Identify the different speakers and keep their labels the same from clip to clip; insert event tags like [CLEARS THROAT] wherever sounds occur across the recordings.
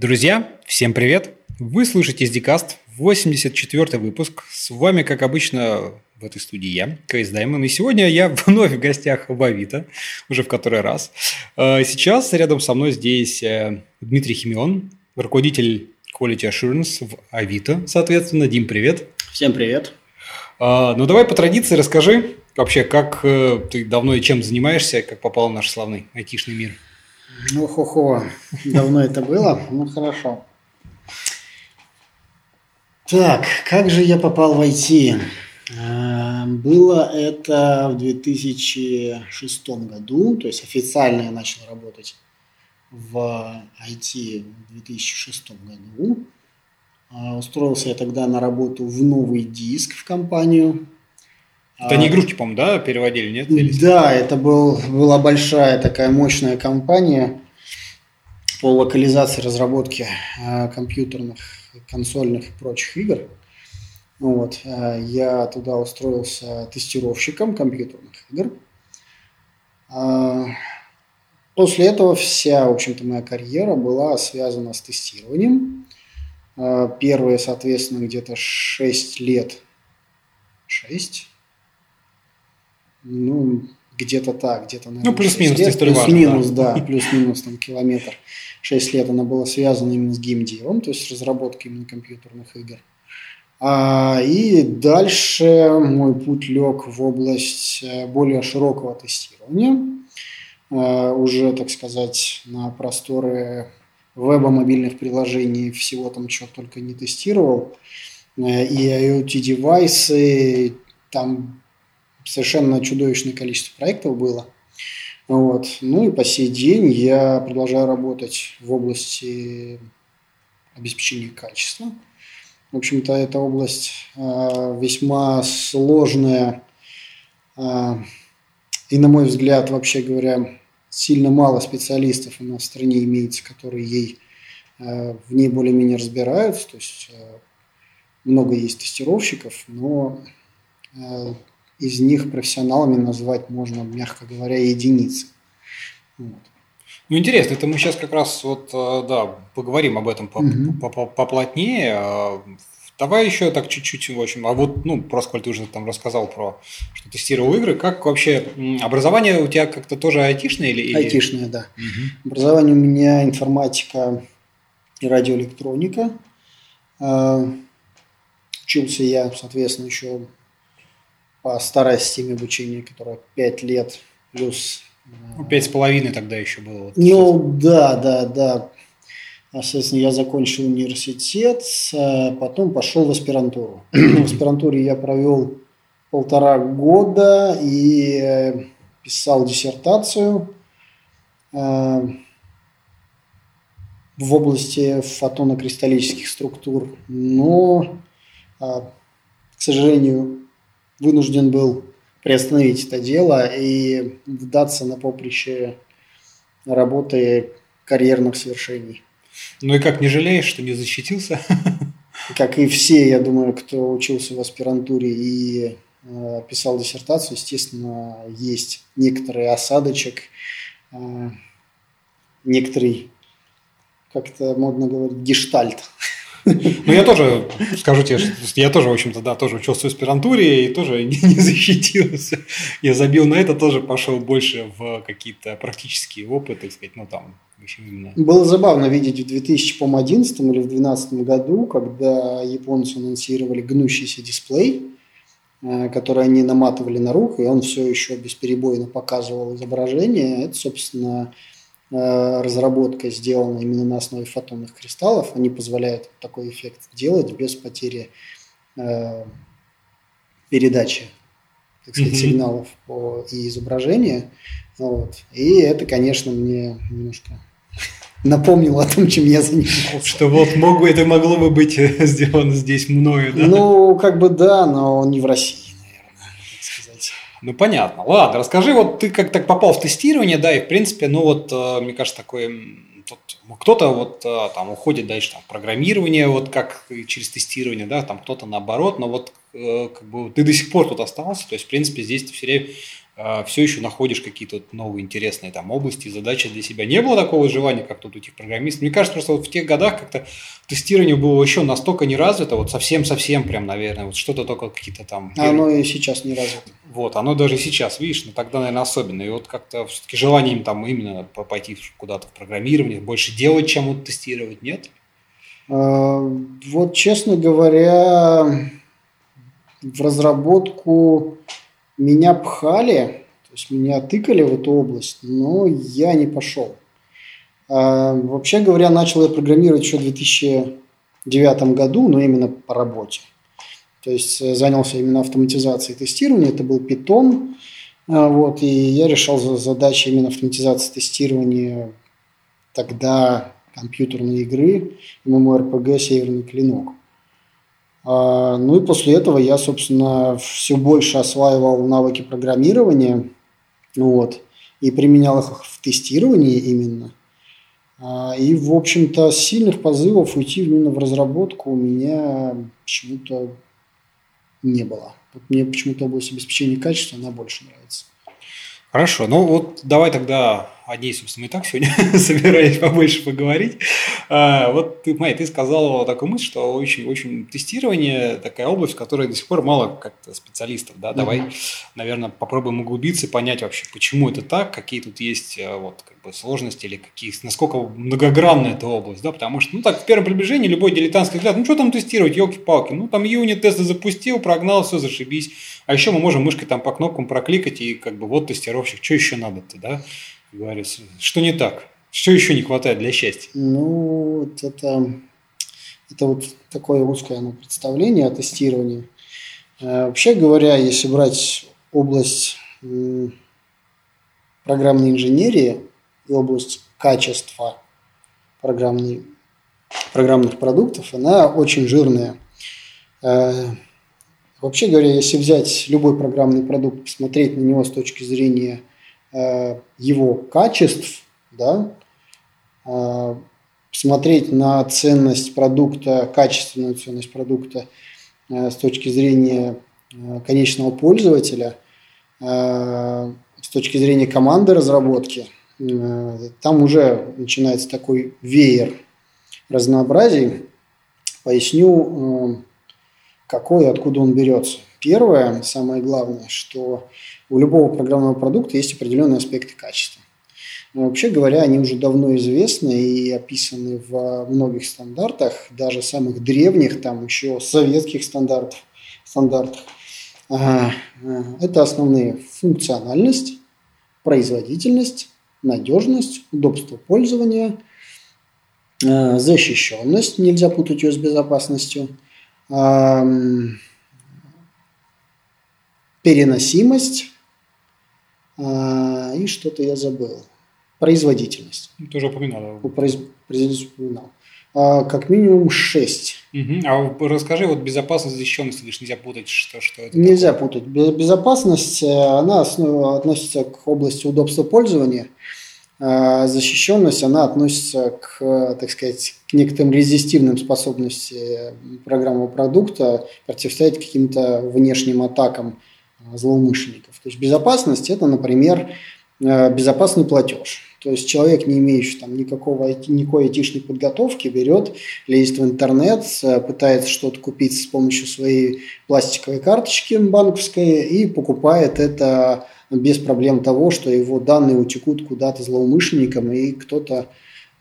Speaker 1: Друзья, всем привет! Вы слушаете SDCast, 84 выпуск. С вами, как обычно, в этой студии я, Крейс Даймон. И сегодня я [LAUGHS] вновь в гостях в Авито, уже в который раз. Э, сейчас рядом со мной здесь э, Дмитрий Химион, руководитель Quality Assurance в Авито, соответственно. Дим, привет.
Speaker 2: Всем привет.
Speaker 1: Э, ну, давай по традиции расскажи вообще, как ты давно и чем занимаешься, как попал в наш славный айтишный мир.
Speaker 2: Ну, хо-хо, давно это было, ну хорошо. Так, как же я попал в IT? А, было это в 2006 году, то есть официально я начал работать в IT в 2006 году. А, устроился я тогда на работу в новый диск в компанию.
Speaker 1: Это не игрушки, по-моему, да, переводили, нет?
Speaker 2: Или... Да, это был, была большая такая мощная компания по локализации разработки а, компьютерных консольных и прочих игр. Вот. Э, я туда устроился тестировщиком компьютерных игр. А, после этого вся, в общем-то, моя карьера была связана с тестированием. А, первые, соответственно, где-то 6 лет. 6? Ну, где-то так, где-то,
Speaker 1: наверное, Ну, плюс-минус,
Speaker 2: Плюс-минус, да, да плюс-минус там километр. 6 лет она была связана именно с геймдевом, то есть разработкой именно компьютерных игр. А, и дальше мой путь лег в область э, более широкого тестирования, а, уже, так сказать, на просторы веба, мобильных приложений, всего там, чего только не тестировал, э, и IoT-девайсы, там совершенно чудовищное количество проектов было – вот. Ну и по сей день я продолжаю работать в области обеспечения качества. В общем-то, эта область э, весьма сложная э, и, на мой взгляд, вообще говоря, сильно мало специалистов у нас в стране имеется, которые ей э, в ней более-менее разбираются. То есть э, много есть тестировщиков, но из них профессионалами назвать можно, мягко говоря, единицы.
Speaker 1: Вот. Ну, интересно, это мы сейчас как раз вот, э, да, поговорим об этом поплотнее. А, давай еще так чуть-чуть, в общем, а вот, ну, просто, коль ты уже там рассказал про, что тестировал игры, как вообще, образование у тебя как-то тоже айтишное или?
Speaker 2: Айтишное, да. Угу. Образование у меня информатика и радиоэлектроника. А, учился я, соответственно, еще по старой системе обучения, которая 5 лет плюс...
Speaker 1: Ну, пять с половиной тогда еще было.
Speaker 2: Ну, да, да, да. Соответственно, я закончил университет, а потом пошел в аспирантуру. [CLEARS THROAT] В аспирантуре я провел полтора года и э, писал диссертацию в области фотонокристаллических структур. Но, а, к сожалению, вынужден был приостановить это дело и вдаться на поприще работы карьерных свершений.
Speaker 1: Ну и как, не жалеешь, что не защитился? [LAUGHS]
Speaker 2: Как и все, я думаю, кто учился в аспирантуре и э, писал диссертацию, естественно, есть некоторый осадочек, э, некоторый, как это модно говорить, гештальт. [LAUGHS] [LAUGHS]
Speaker 1: Ну, я тоже, скажу тебе, я тоже, в общем-то, да, тоже учился в аспирантуре и тоже [LAUGHS] не, не защитился. Я забил на это, тоже пошел больше в какие-то практические опыты, так сказать, ну, там,
Speaker 2: именно. Было забавно видеть в 2011 или в 2012 году, когда японцы анонсировали гнущийся дисплей, э, который они наматывали на руку, и он все еще бесперебойно показывал изображение. Это, собственно, разработка сделана именно на основе фотонных кристаллов. Они позволяют такой эффект делать без потери э, передачи так сказать, mm-hmm. сигналов по, и изображения. Вот. И это, конечно, мне немножко [LAUGHS] напомнило о том, чем я занимался.
Speaker 1: Что вот могу, это могло бы быть [LAUGHS] сделано здесь мною, да?
Speaker 2: Ну, как бы да, но не в России.
Speaker 1: Ну, понятно. Ладно, расскажи, вот ты как так попал в тестирование, да, и в принципе, ну вот, э, мне кажется, такое, кто-то вот э, там уходит дальше там, программирование, вот как через тестирование, да, там кто-то наоборот, но вот э, как бы ты до сих пор тут остался, то есть, в принципе, здесь ты все время все еще находишь какие-то новые интересные там области, задачи для себя. Не было такого желания, как тут у этих программистов? Мне кажется, просто вот в тех годах как-то тестирование было еще настолько не развито, вот совсем-совсем прям, наверное, вот что-то только какие-то там...
Speaker 2: А оно и сейчас не развито.
Speaker 1: Вот, оно даже сейчас, видишь, но тогда, наверное, особенно. И вот как-то все-таки желание им там именно пойти куда-то в программирование, больше делать, чем вот тестировать, нет?
Speaker 2: А, вот, честно говоря, в разработку меня пхали, то есть меня тыкали в эту область, но я не пошел. А, вообще говоря, начал я программировать еще в 2009 году, но именно по работе. То есть э, занялся именно автоматизацией тестирования, это был Python, а, вот, и я решал задачи именно автоматизации тестирования тогда компьютерной игры MMORPG «Северный клинок». А, ну и после этого я, собственно, все больше осваивал навыки программирования вот, и применял их в тестировании именно. А, и, в общем-то, сильных позывов уйти именно в разработку у меня почему-то не было. Вот мне почему-то область обеспечения качества, она больше нравится.
Speaker 1: Хорошо, ну вот давай тогда о ней, собственно, и так сегодня [LAUGHS] собираюсь побольше поговорить. А, вот ты, Майя, ты сказала такую мысль, что очень-очень тестирование такая область, в которой до сих пор мало как-то специалистов, да, давай, mm-hmm. наверное, попробуем углубиться и понять вообще, почему это так, какие тут есть э, вот как бы сложности или какие, насколько многогранная эта область, да, потому что, ну так, в первом приближении любой дилетантский взгляд, ну что там тестировать, елки-палки, ну там юнит-тесты запустил, прогнал, все, зашибись, а еще мы можем мышкой там по кнопкам прокликать и как бы вот тестировщик, что еще надо-то, да, говорится. Что не так? Что еще не хватает для счастья?
Speaker 2: Ну, вот это, это вот такое узкое ну, представление о тестировании. Э, вообще говоря, если брать область программной инженерии и область качества программной, программных продуктов, она очень жирная. Э, вообще говоря, если взять любой программный продукт, посмотреть на него с точки зрения его качеств, да, э, смотреть на ценность продукта, качественную ценность продукта э, с точки зрения конечного пользователя, с точки зрения команды разработки, там уже начинается такой веер разнообразий. Поясню, какой и откуда он берется. Первое, самое главное, что у любого программного продукта есть определенные аспекты качества. Но вообще говоря, они уже давно известны и описаны в многих стандартах, даже самых древних, там еще советских стандартов. стандартах. Это основные функциональность, производительность, надежность, удобство пользования, а, защищенность, нельзя путать ее с безопасностью, переносимость, и что-то я забыл. Производительность.
Speaker 1: Ты уже упоминал.
Speaker 2: Произ... Производительность упоминал. А, как минимум 6.
Speaker 1: Угу. А расскажи, вот безопасность, защищенность, говоришь, нельзя путать, что, что это?
Speaker 2: Нельзя такое? путать. Безопасность, э, она основ... относится к области удобства пользования. А защищенность, она относится к, так сказать, к некоторым резистивным способностям программного продукта противостоять каким-то внешним атакам злоумышленников. То есть безопасность – это, например, э, безопасный платеж. То есть человек, не имеющий там никакого, никакой айтишной подготовки, берет, лезет в интернет, э, пытается что-то купить с помощью своей пластиковой карточки банковской и покупает это без проблем того, что его данные утекут куда-то злоумышленникам, и кто-то,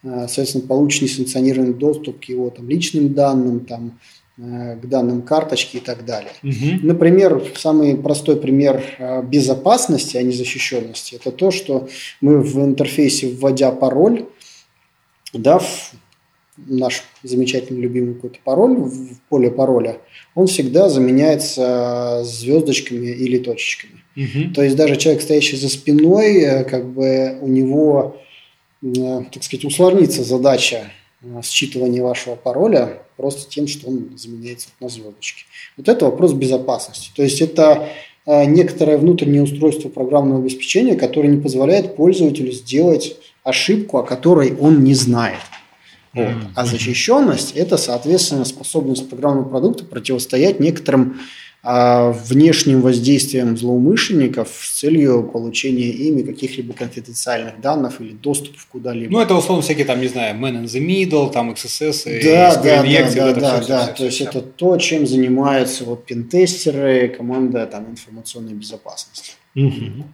Speaker 2: э, соответственно, получит несанкционированный доступ к его там, личным данным, там, Э, к данным карточки и так далее. Угу. Например, самый простой пример э, безопасности, а не защищенности, это то, что мы в интерфейсе, вводя пароль, дав наш замечательный любимый какой-то пароль в поле пароля, он всегда заменяется звездочками или точечками. Угу. То есть даже человек, стоящий за спиной, э, как бы у него, так сказать, усложнится задача считывания вашего пароля просто тем, что он заменяется на звездочки. Вот это вопрос безопасности. То есть это э, некоторое внутреннее устройство программного обеспечения, которое не позволяет пользователю сделать ошибку, о которой он не знает. Вот. А защищенность – это, соответственно, способность программного продукта противостоять некоторым внешним воздействием злоумышленников с целью получения ими каких-либо конфиденциальных данных или доступов куда-либо.
Speaker 1: Ну, это условно всякие там, не знаю, man in the middle, там XSS,
Speaker 2: да, да, да, да, да, да. То есть это то, чем занимаются вот пентестеры, команда там информационной безопасности.
Speaker 1: Угу.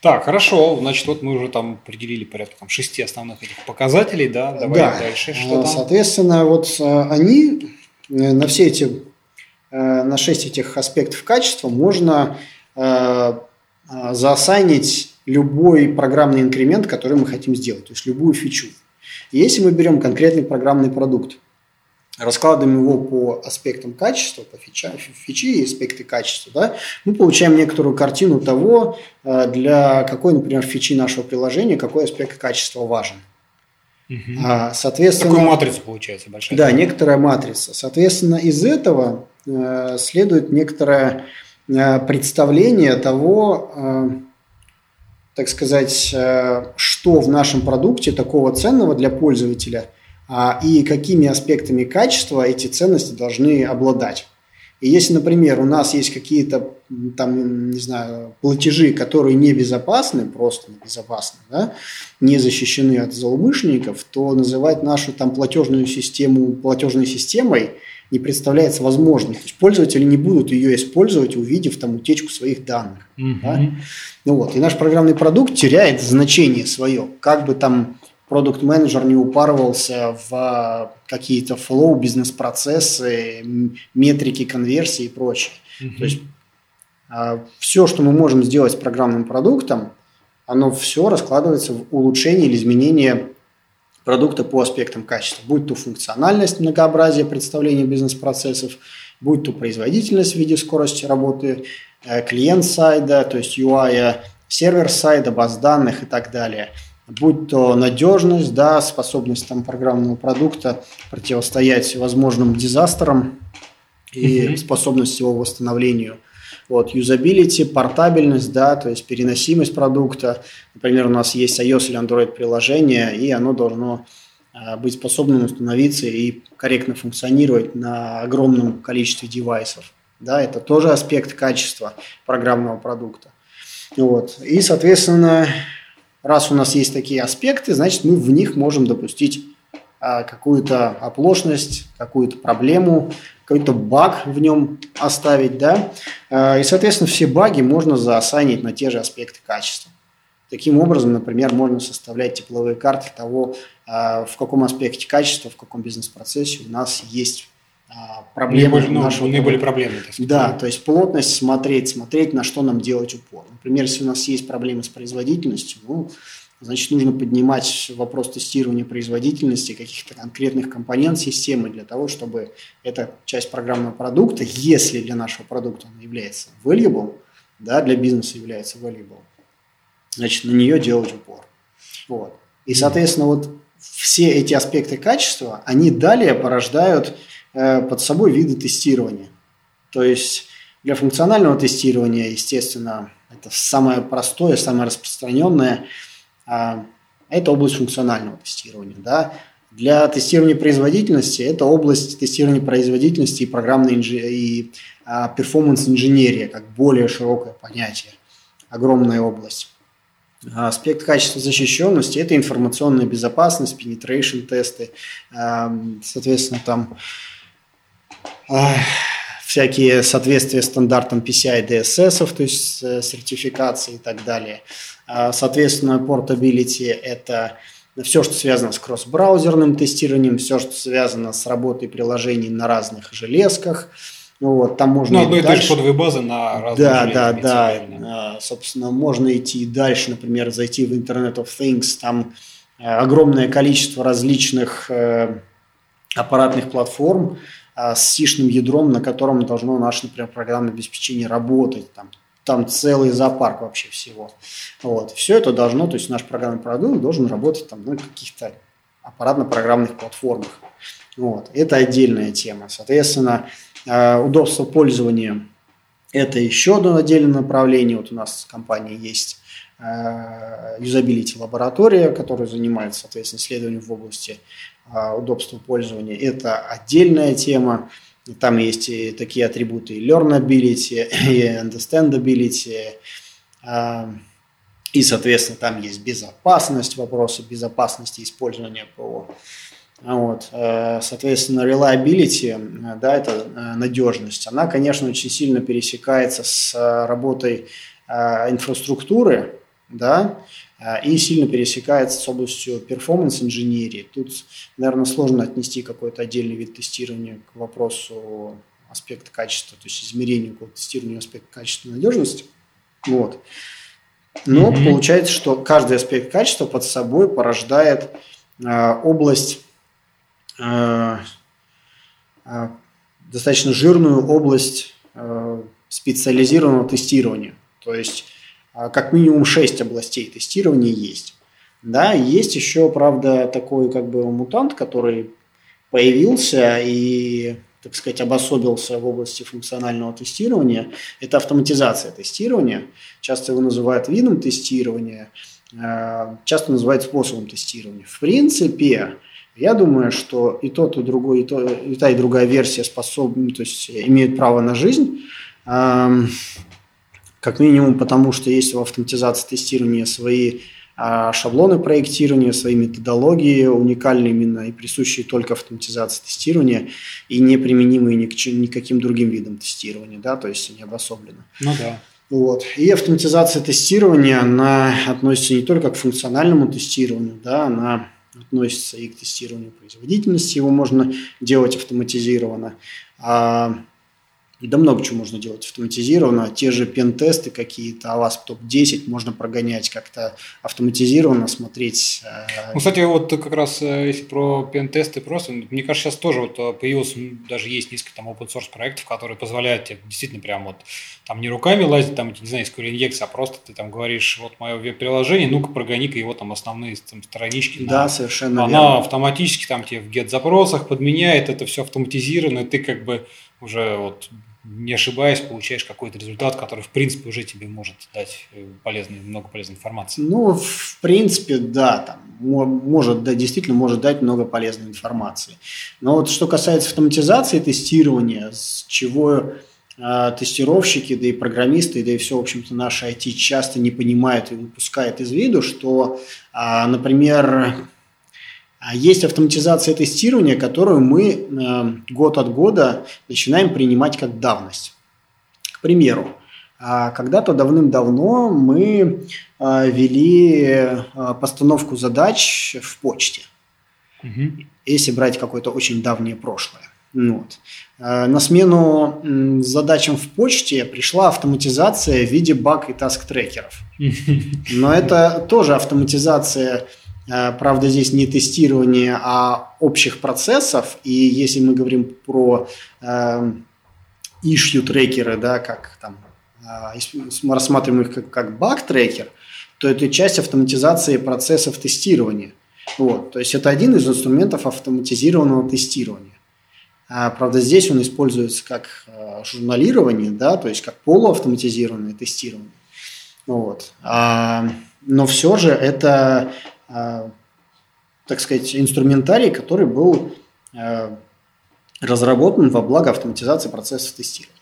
Speaker 1: Так, хорошо. Значит, вот мы уже там определили порядка там, шести основных этих показателей, да? Давай да. дальше.
Speaker 2: Что там? Соответственно, вот э, они э, на все эти на 6 этих аспектов качества можно э, э, заосайнить любой программный инкремент, который мы хотим сделать, то есть любую фичу. если мы берем конкретный программный продукт, раскладываем его по аспектам качества, по фича, фичи и аспекты качества, да, мы получаем некоторую картину того, для какой, например, фичи нашего приложения, какой аспект качества важен.
Speaker 1: Угу. Соответственно, Такую матрицу получается большая.
Speaker 2: Да, некоторая матрица. Соответственно, из этого Э, следует некоторое э, представление того, э, так сказать, что в нашем продукте такого ценного для пользователя а, и какими аспектами качества эти ценности должны обладать. И если, например, у нас есть какие-то там, не знаю, платежи, которые не безопасны, просто не безопасны, да, не защищены от злоумышленников, то называть нашу там платежную систему платежной системой – не представляется возможным. То есть пользователи не будут ее использовать, увидев там утечку своих данных. Mm-hmm. Да? Ну вот. И наш программный продукт теряет значение свое. Как бы там продукт-менеджер не упарывался в какие-то флоу, бизнес-процессы, метрики конверсии и прочее. Mm-hmm. То есть а, все, что мы можем сделать с программным продуктом, оно все раскладывается в улучшение или изменение продукта по аспектам качества, будь то функциональность, многообразие представления бизнес-процессов, будь то производительность в виде скорости работы э, клиент-сайда, то есть UI, сервер-сайда, баз данных и так далее. Будь то надежность, да, способность там, программного продукта противостоять возможным дизастрам и mm-hmm. способность его восстановлению – вот, юзабилити, портабельность, да, то есть переносимость продукта. Например, у нас есть iOS или Android приложение, и оно должно а, быть способным установиться и корректно функционировать на огромном количестве девайсов. Да, это тоже аспект качества программного продукта. Вот. И, соответственно, раз у нас есть такие аспекты, значит, мы в них можем допустить какую-то оплошность, какую-то проблему, какой-то баг в нем оставить, да, э, и, соответственно, все баги можно заосанить на те же аспекты качества. Таким образом, например, можно составлять тепловые карты того, э, в каком аспекте качества, в каком бизнес-процессе у нас есть проблемы
Speaker 1: наиболее, ну, нашего... Наиболее проблемы.
Speaker 2: Да, то есть плотность смотреть, смотреть, на что нам делать упор. Например, если у нас есть проблемы с производительностью, ну, значит, нужно поднимать вопрос тестирования производительности каких-то конкретных компонент системы для того, чтобы эта часть программного продукта, если для нашего продукта она является valuable, да, для бизнеса является valuable, значит, на нее делать упор. Вот. И, соответственно, вот все эти аспекты качества, они далее порождают э, под собой виды тестирования. То есть для функционального тестирования, естественно, это самое простое, самое распространенное – это область функционального тестирования. Да? Для тестирования производительности это область тестирования производительности и программной инж... и а, перформанс-инженерия, как более широкое понятие, огромная область. А, аспект качества защищенности – это информационная безопасность, penetration тесты, а, соответственно, там всякие соответствия стандартам PCI DSS, то есть э, сертификации и так далее. А, соответственно, portability – это все, что связано с кросс-браузерным тестированием, все, что связано с работой приложений на разных железках. Вот, там можно
Speaker 1: ну, одной и дальше. кодовой базы на разных
Speaker 2: Да, да, да. А, собственно, можно идти дальше, например, зайти в Internet of Things, там э, огромное количество различных э, аппаратных платформ с сишным ядром, на котором должно наше, например, программное обеспечение работать. Там там целый зоопарк вообще всего. Вот. Все это должно, то есть наш программный продукт должен работать там на каких-то аппаратно-программных платформах. Вот. Это отдельная тема. Соответственно, э, удобство пользования – это еще одно отдельное направление. Вот у нас в компании есть э, юзабилити лаборатория, которая занимается, соответственно, исследованием в области э, удобства пользования. Это отдельная тема. Там есть и такие атрибуты learnability, [COUGHS] и understandability, а, и, соответственно, там есть безопасность, вопросы безопасности использования ПО. Вот. Э, соответственно, reliability, да, это э, надежность, она, конечно, очень сильно пересекается с работой инфраструктуры, да, и сильно пересекается с областью перформанс-инженерии. Тут, наверное, сложно отнести какой-то отдельный вид тестирования к вопросу аспекта качества, то есть измерению тестирования аспекта качества и надежности. Вот. Но mm-hmm. получается, что каждый аспект качества под собой порождает э, область, э, э, достаточно жирную область э, специализированного тестирования. То есть как минимум 6 областей тестирования есть. Да, есть еще, правда, такой как бы мутант, который появился и так сказать, обособился в области функционального тестирования, это автоматизация тестирования. Часто его называют видом тестирования, э, часто называют способом тестирования. В принципе, я думаю, что и тот, и другой, и, то, и та, и другая версия способны, то есть имеют право на жизнь. Как минимум потому, что есть в автоматизации тестирования свои а шаблоны проектирования, свои методологии уникальные именно и присущие только автоматизации тестирования и не применимые ни к никаким другим видам тестирования, да, то есть они обособлены.
Speaker 1: Ну да.
Speaker 2: Вот. И автоматизация тестирования, она относится не только к функциональному тестированию, да, она относится и к тестированию производительности, его можно делать автоматизированно, а да много чего можно делать автоматизированно. Те же пентесты какие-то, а вас топ-10 можно прогонять как-то автоматизированно, смотреть.
Speaker 1: Э, ну, кстати, вот как раз э, если про пентесты просто, мне кажется, сейчас тоже вот э, появилось, даже есть несколько там open source проектов, которые позволяют тебе действительно прям вот там не руками лазить, там, не знаю, SQL инъекция, а просто ты там говоришь, вот мое веб-приложение, ну-ка прогони-ка его там основные там, странички.
Speaker 2: Да, на, совершенно
Speaker 1: Она верно. автоматически там тебе в get-запросах подменяет, это все автоматизировано, и ты как бы уже вот не ошибаясь, получаешь какой-то результат, который, в принципе, уже тебе может дать э, полезный, много полезной информации.
Speaker 2: Ну, в принципе, да, там, может, да, действительно может дать много полезной информации. Но вот что касается автоматизации тестирования, с чего э, тестировщики, да и программисты, да и все, в общем-то, наши IT часто не понимают и выпускают из виду, что, э, например, есть автоматизация тестирования, которую мы э, год от года начинаем принимать как давность. К примеру, а, когда-то давным-давно мы э, вели э, постановку задач в почте. Угу. Если брать какое-то очень давнее прошлое. Вот. На смену задачам в почте пришла автоматизация в виде баг и таск-трекеров. [LAUGHS] Но это тоже автоматизация Э, правда, здесь не тестирование, а общих процессов. И если мы говорим про э, issue трекеры, да, как там, э, мы рассматриваем их как, как баг-трекер, то это часть автоматизации процессов тестирования. Вот, то есть это один из инструментов автоматизированного тестирования. А, правда, здесь он используется как э, журналирование, да, то есть как полуавтоматизированное тестирование. Вот. Но все же это так сказать, инструментарий, который был а, разработан во благо автоматизации процессов тестирования.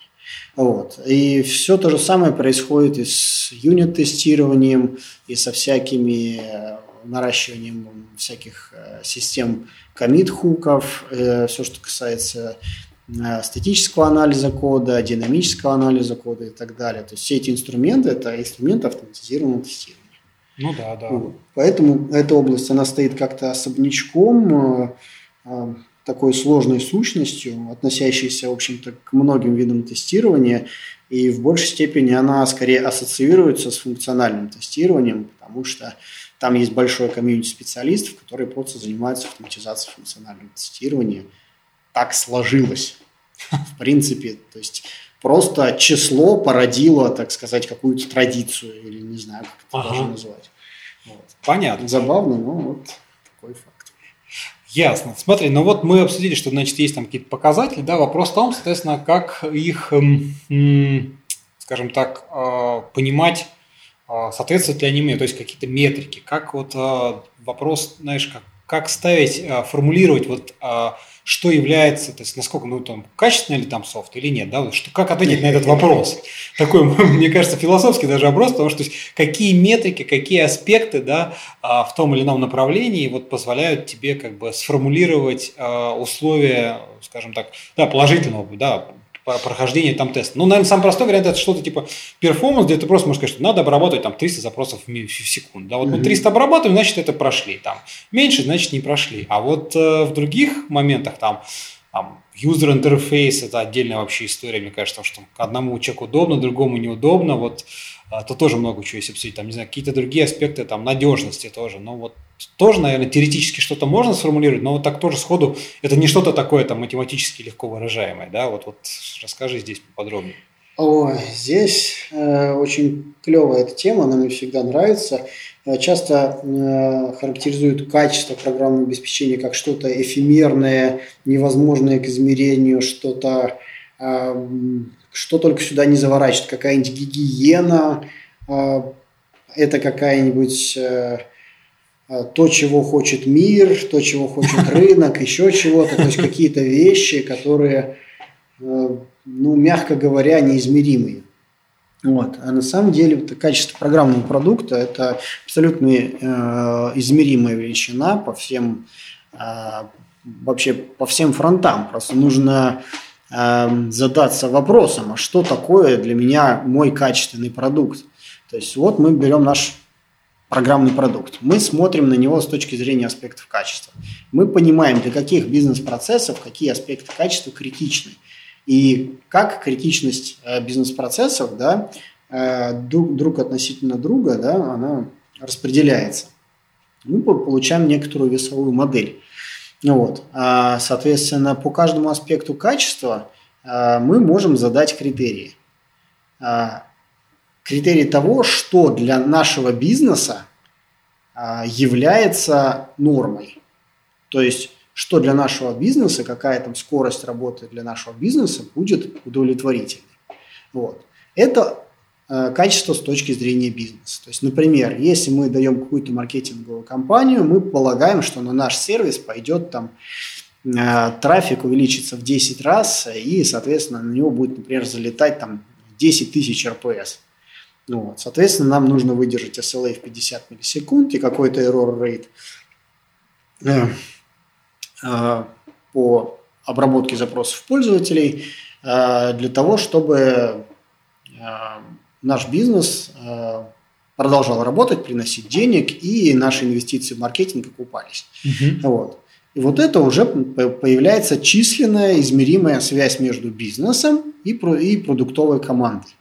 Speaker 2: Вот. И все то же самое происходит и с юнит-тестированием, и со всякими э, наращиванием всяких э, систем комит-хуков, э, все, что касается статического анализа кода, динамического анализа кода и так далее. То есть все эти инструменты – это инструменты автоматизированного тестирования.
Speaker 1: Ну да, да.
Speaker 2: Поэтому эта область, она стоит как-то особнячком, э, э, такой сложной сущностью, относящейся, в общем-то, к многим видам тестирования, и в большей степени она скорее ассоциируется с функциональным тестированием, потому что там есть большое комьюнити специалистов, которые просто занимаются автоматизацией функционального тестирования. Так сложилось, [LAUGHS] в принципе. То есть Просто число породило, так сказать, какую-то традицию, или не знаю, как это ага. даже назвать.
Speaker 1: Вот. Понятно.
Speaker 2: Забавно, но вот такой факт.
Speaker 1: Ясно. Смотри, ну вот мы обсудили, что, значит, есть там какие-то показатели, да, вопрос в том, соответственно, как их, скажем так, а, понимать, а, соответствуют ли они мне, то есть какие-то метрики, как вот а, вопрос, знаешь, как как ставить, формулировать вот что является, то есть насколько, ну, там, качественный ли там софт или нет, да, что, как ответить на этот вопрос. Такой, [LAUGHS] мне кажется, философский даже вопрос, потому что какие метрики, какие аспекты, да, а, в том или ином направлении вот позволяют тебе как бы сформулировать а, условия, скажем так, да, положительного, да, прохождения там теста. Ну, наверное, самый простой вариант это что-то типа перформанс, где ты просто можешь сказать, что надо обрабатывать там 300 запросов в секунду. Да, вот мы 300 обрабатываем, значит, это прошли. Там меньше, значит, не прошли. А вот э, в других моментах там там, user интерфейс это отдельная вообще история, мне кажется, что одному человеку удобно, другому неудобно. Вот а, то тоже много чего есть обсудить. Там, не знаю, какие-то другие аспекты, там, надежности тоже. Но вот тоже, наверное, теоретически что-то можно сформулировать, но вот так тоже сходу, это не что-то такое там математически легко выражаемое, да? Вот, вот расскажи здесь поподробнее.
Speaker 2: Ой, здесь э, очень клевая эта тема, она мне всегда нравится. Э, часто э, характеризуют качество программного обеспечения как что-то эфемерное, невозможное к измерению, что-то э, что только сюда не заворачивает, какая-нибудь гигиена, э, это какая-нибудь э, то, чего хочет мир, то, чего хочет [LAUGHS] рынок, еще чего-то, то есть какие-то вещи, которые, ну, мягко говоря, неизмеримые. Вот. А на самом деле это качество программного продукта – это абсолютно э, измеримая величина по всем, э, вообще по всем фронтам. Просто нужно Эм, задаться вопросом, а что такое для меня мой качественный продукт? То есть вот мы берем наш программный продукт. Мы смотрим на него с точки зрения аспектов качества. Мы понимаем, для каких бизнес-процессов какие аспекты качества критичны. И как критичность э, бизнес-процессов да, э, друг, друг относительно друга да, она распределяется. Мы получаем некоторую весовую модель. Вот. А, соответственно, по каждому аспекту качества а, мы можем задать критерии. А, критерии того, что для нашего бизнеса является нормой. То есть, что для нашего бизнеса, какая там скорость работы для нашего бизнеса будет удовлетворительной. Вот. Это Э, качество с точки зрения бизнеса. То есть, например, если мы даем какую-то маркетинговую компанию, мы полагаем, что на наш сервис пойдет там э, трафик увеличится в 10 раз, и, соответственно, на него будет, например, залетать там 10 тысяч РПС. Ну, вот. Соответственно, нам нужно выдержать SLA в 50 миллисекунд и какой-то error rate э, по обработке запросов пользователей для того, чтобы наш бизнес э, продолжал работать, приносить денег, и наши инвестиции в маркетинг окупались. Угу. Вот. И вот это уже появляется численная, измеримая связь между бизнесом и, и продуктовой командой.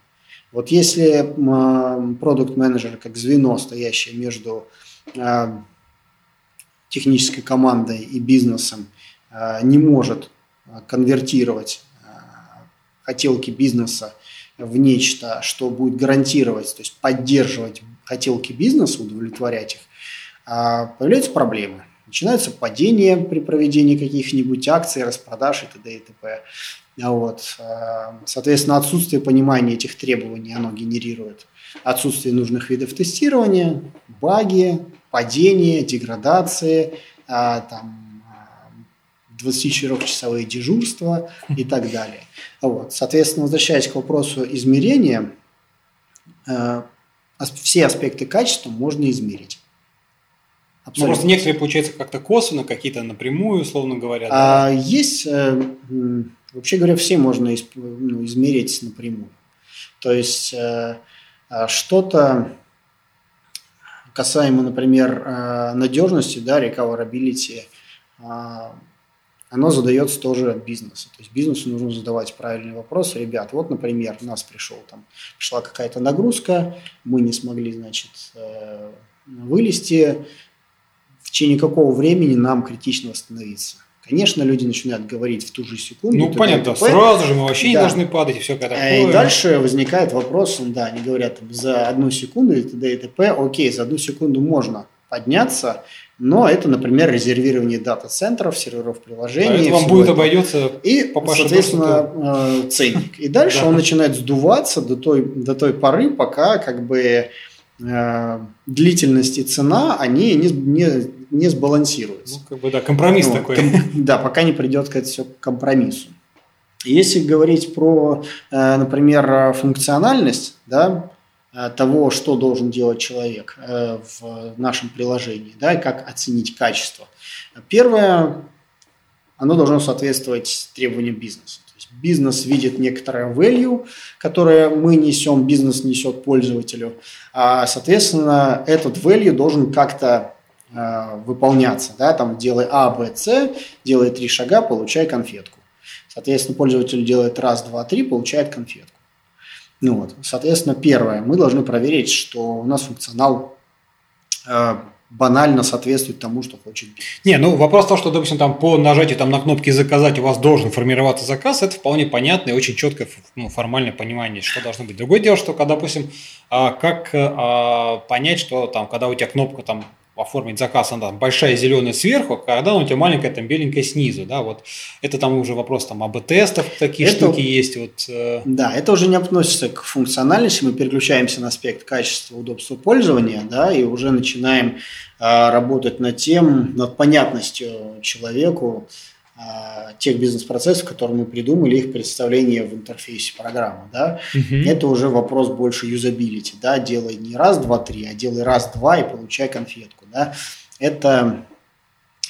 Speaker 2: Вот если продукт-менеджер как звено, стоящее между э, технической командой и бизнесом, э, не может конвертировать хотелки бизнеса в нечто, что будет гарантировать, то есть поддерживать хотелки бизнеса, удовлетворять их, а, появляются проблемы. Начинается падение при проведении каких-нибудь акций, распродаж и т.д. и т.п. А вот. А, соответственно, отсутствие понимания этих требований, оно генерирует отсутствие нужных видов тестирования, баги, падение, деградации, там, 24-часовые дежурства и так далее. Вот. Соответственно, возвращаясь к вопросу измерения, э, все аспекты качества можно измерить.
Speaker 1: Ну, просто некоторые, получается, как-то косвенно, какие-то напрямую, условно говоря.
Speaker 2: Да? А, есть, э, вообще говоря, все можно из, ну, измерить напрямую. То есть э, а что-то касаемо, например, э, надежности, да, recoverability, э, оно задается тоже от. То есть бизнесу нужно задавать правильные вопросы. Ребят, вот, например, у нас пришел там, пришла какая-то нагрузка, мы не смогли, значит, э, вылезти. В течение какого времени нам критично восстановиться? Конечно, люди начинают говорить в ту же секунду.
Speaker 1: Ну, понятно, т.д. сразу же мы вообще да. не должны падать и все
Speaker 2: такое. Э, и дальше возникает вопрос, да, они говорят за одну секунду и т.д. и т.п. Окей, за одну секунду можно подняться, но это, например, резервирование дата-центров, серверов приложений.
Speaker 1: А вам будет обойдется
Speaker 2: и, соответственно, э, ценник. И дальше он начинает сдуваться до той, до той поры, пока как бы э, длительность и цена, они не, не не сбалансируется.
Speaker 1: Ну, как бы, да, компромисс вот, такой.
Speaker 2: Да, пока не придет к все к компромиссу. Если говорить про, э, например, функциональность, да, э, того, что должен делать человек э, в нашем приложении, да, и как оценить качество. Первое, оно должно соответствовать требованиям бизнеса. То есть бизнес видит некоторое value, которое мы несем, бизнес несет пользователю, а, соответственно, этот value должен как-то выполняться, да, там делай А, Б, С, делай три шага, получай конфетку. Соответственно, пользователь делает раз, два, три, получает конфетку. Ну вот, соответственно, первое, мы должны проверить, что у нас функционал э, банально соответствует тому, что хочет.
Speaker 1: Не, ну вопрос в том, что, допустим, там по нажатию там, на кнопки «Заказать» у вас должен формироваться заказ, это вполне понятно и очень четкое ну, формальное понимание, что должно быть. Другое дело, что, когда, допустим, а, как а, понять, что там, когда у тебя кнопка там оформить заказ, она там большая зеленая сверху, когда у тебя маленькая там беленькая снизу, да, вот это там уже вопрос там об тестов такие это, штуки есть, вот.
Speaker 2: Э... Да, это уже не относится к функциональности, мы переключаемся на аспект качества, удобства пользования, да, и уже начинаем э, работать над тем, над понятностью человеку, а, тех бизнес-процессов, которые мы придумали, их представление в интерфейсе программы. Да? Угу. Это уже вопрос больше юзабилити. Да? Делай не раз, два, три, а делай раз, два и получай конфетку. Да? Это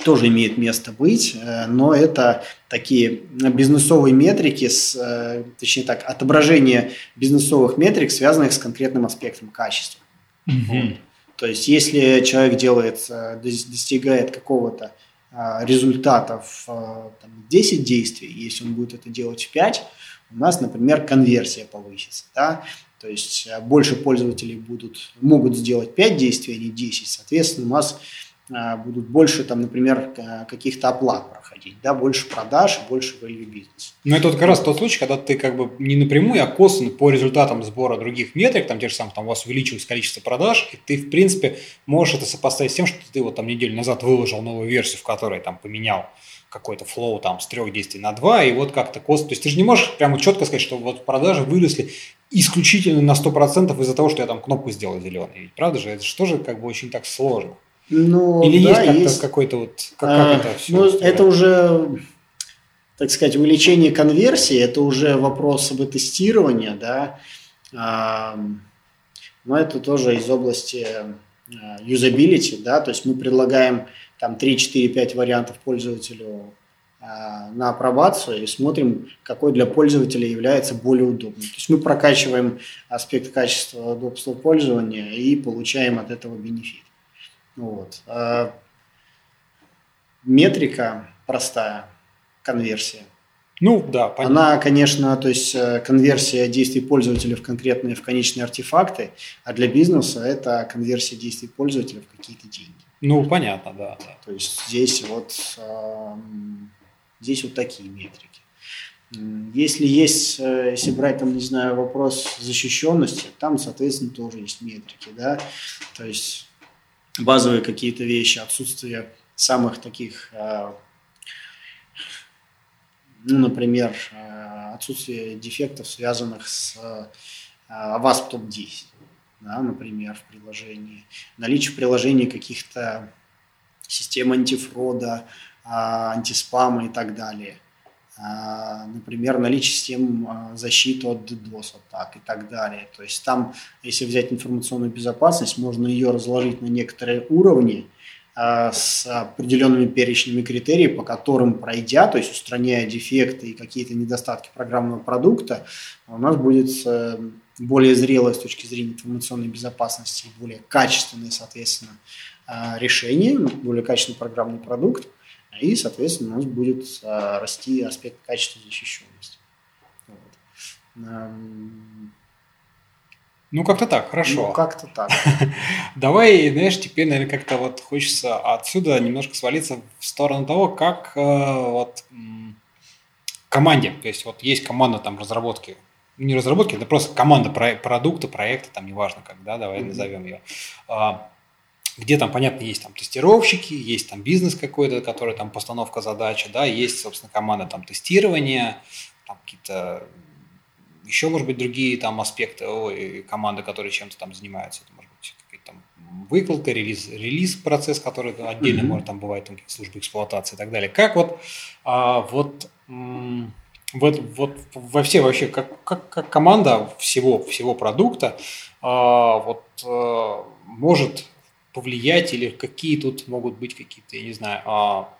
Speaker 2: тоже имеет место быть, э, но это такие бизнесовые метрики, с, э, точнее так, отображение бизнесовых метрик, связанных с конкретным аспектом качества. Вот. То есть, если человек делает, э, достигает какого-то результатов а, там, 10 действий, если он будет это делать в 5, у нас, например, конверсия повысится. Да? То есть а, больше пользователей будут, могут сделать 5 действий, а не 10. Соответственно, у нас будут больше, там, например, каких-то оплат проходить, да, больше продаж, больше value бизнеса.
Speaker 1: Ну, это вот как раз тот случай, когда ты как бы не напрямую, а косвенно по результатам сбора других метрик, там те же самые, там у вас увеличилось количество продаж, и ты, в принципе, можешь это сопоставить с тем, что ты вот там неделю назад выложил новую версию, в которой там поменял какой-то флоу там с трех действий на два, и вот как-то кост... То есть ты же не можешь прямо четко сказать, что вот продажи выросли исключительно на 100% из-за того, что я там кнопку сделал зеленой. Ведь правда же? Это же тоже как бы очень так сложно.
Speaker 2: Ну,
Speaker 1: Или да, есть, есть какой-то вот, как, а,
Speaker 2: как это все? Ну, это уже, так сказать, увеличение конверсии, это уже вопрос об тестировании, да, а, но это тоже из области а, юзабилити, да, то есть мы предлагаем там 3, 4, 5 вариантов пользователю а, на апробацию и смотрим, какой для пользователя является более удобным. То есть мы прокачиваем аспект качества удобства пользования и получаем от этого бенефит. Вот. А метрика простая, конверсия.
Speaker 1: Ну, да,
Speaker 2: понятно. Она, конечно, то есть э, конверсия действий пользователя в конкретные, в конечные артефакты, а для бизнеса это конверсия действий пользователя в какие-то деньги.
Speaker 1: Ну, понятно, да. да.
Speaker 2: То есть здесь вот, здесь вот такие метрики. Если есть, э, если брать там, не знаю, вопрос защищенности, там, соответственно, тоже есть метрики, да, то есть базовые какие-то вещи, отсутствие самых таких, э, ну, например, э, отсутствие дефектов, связанных с WASP топ-10, да, например, в приложении, наличие в приложении каких-то систем антифрода, а, антиспама и так далее. А, например, наличие систем а, защиты от DDoS атак и так далее. То есть там, если взять информационную безопасность, можно ее разложить на некоторые уровни а, с определенными перечнями критериев, по которым пройдя, то есть устраняя дефекты и какие-то недостатки программного продукта, у нас будет э, более зрелое с точки зрения информационной безопасности, более качественное, соответственно, решение, более качественный программный продукт, и, соответственно, у нас будет а, расти аспект качества защищенности. Вот.
Speaker 1: Ну, как-то так, хорошо.
Speaker 2: Ну, как-то так. [LAUGHS]
Speaker 1: Давай, знаешь, теперь, наверное, как-то вот хочется отсюда немножко свалиться в сторону того, как э, вот команде, то есть вот есть команда там разработки, не разработки, это просто команда продукта, проекта, там неважно как, да, давай назовем ее. А, где там, понятно, есть там тестировщики, есть там бизнес какой-то, который там постановка задачи, да, есть, собственно, команда там тестирования, там какие-то еще, может быть, другие там аспекты ой, команды, которые чем-то там занимаются. Это может быть какие-то там выкладка, релиз, релиз процесс, который отдельно mm-hmm. может там бывает там службы эксплуатации и так далее. Как вот, а, вот вот, вот во все вообще, как, как, как команда всего, всего продукта а, вот, а, может повлиять или какие тут могут быть какие-то, я не знаю, а,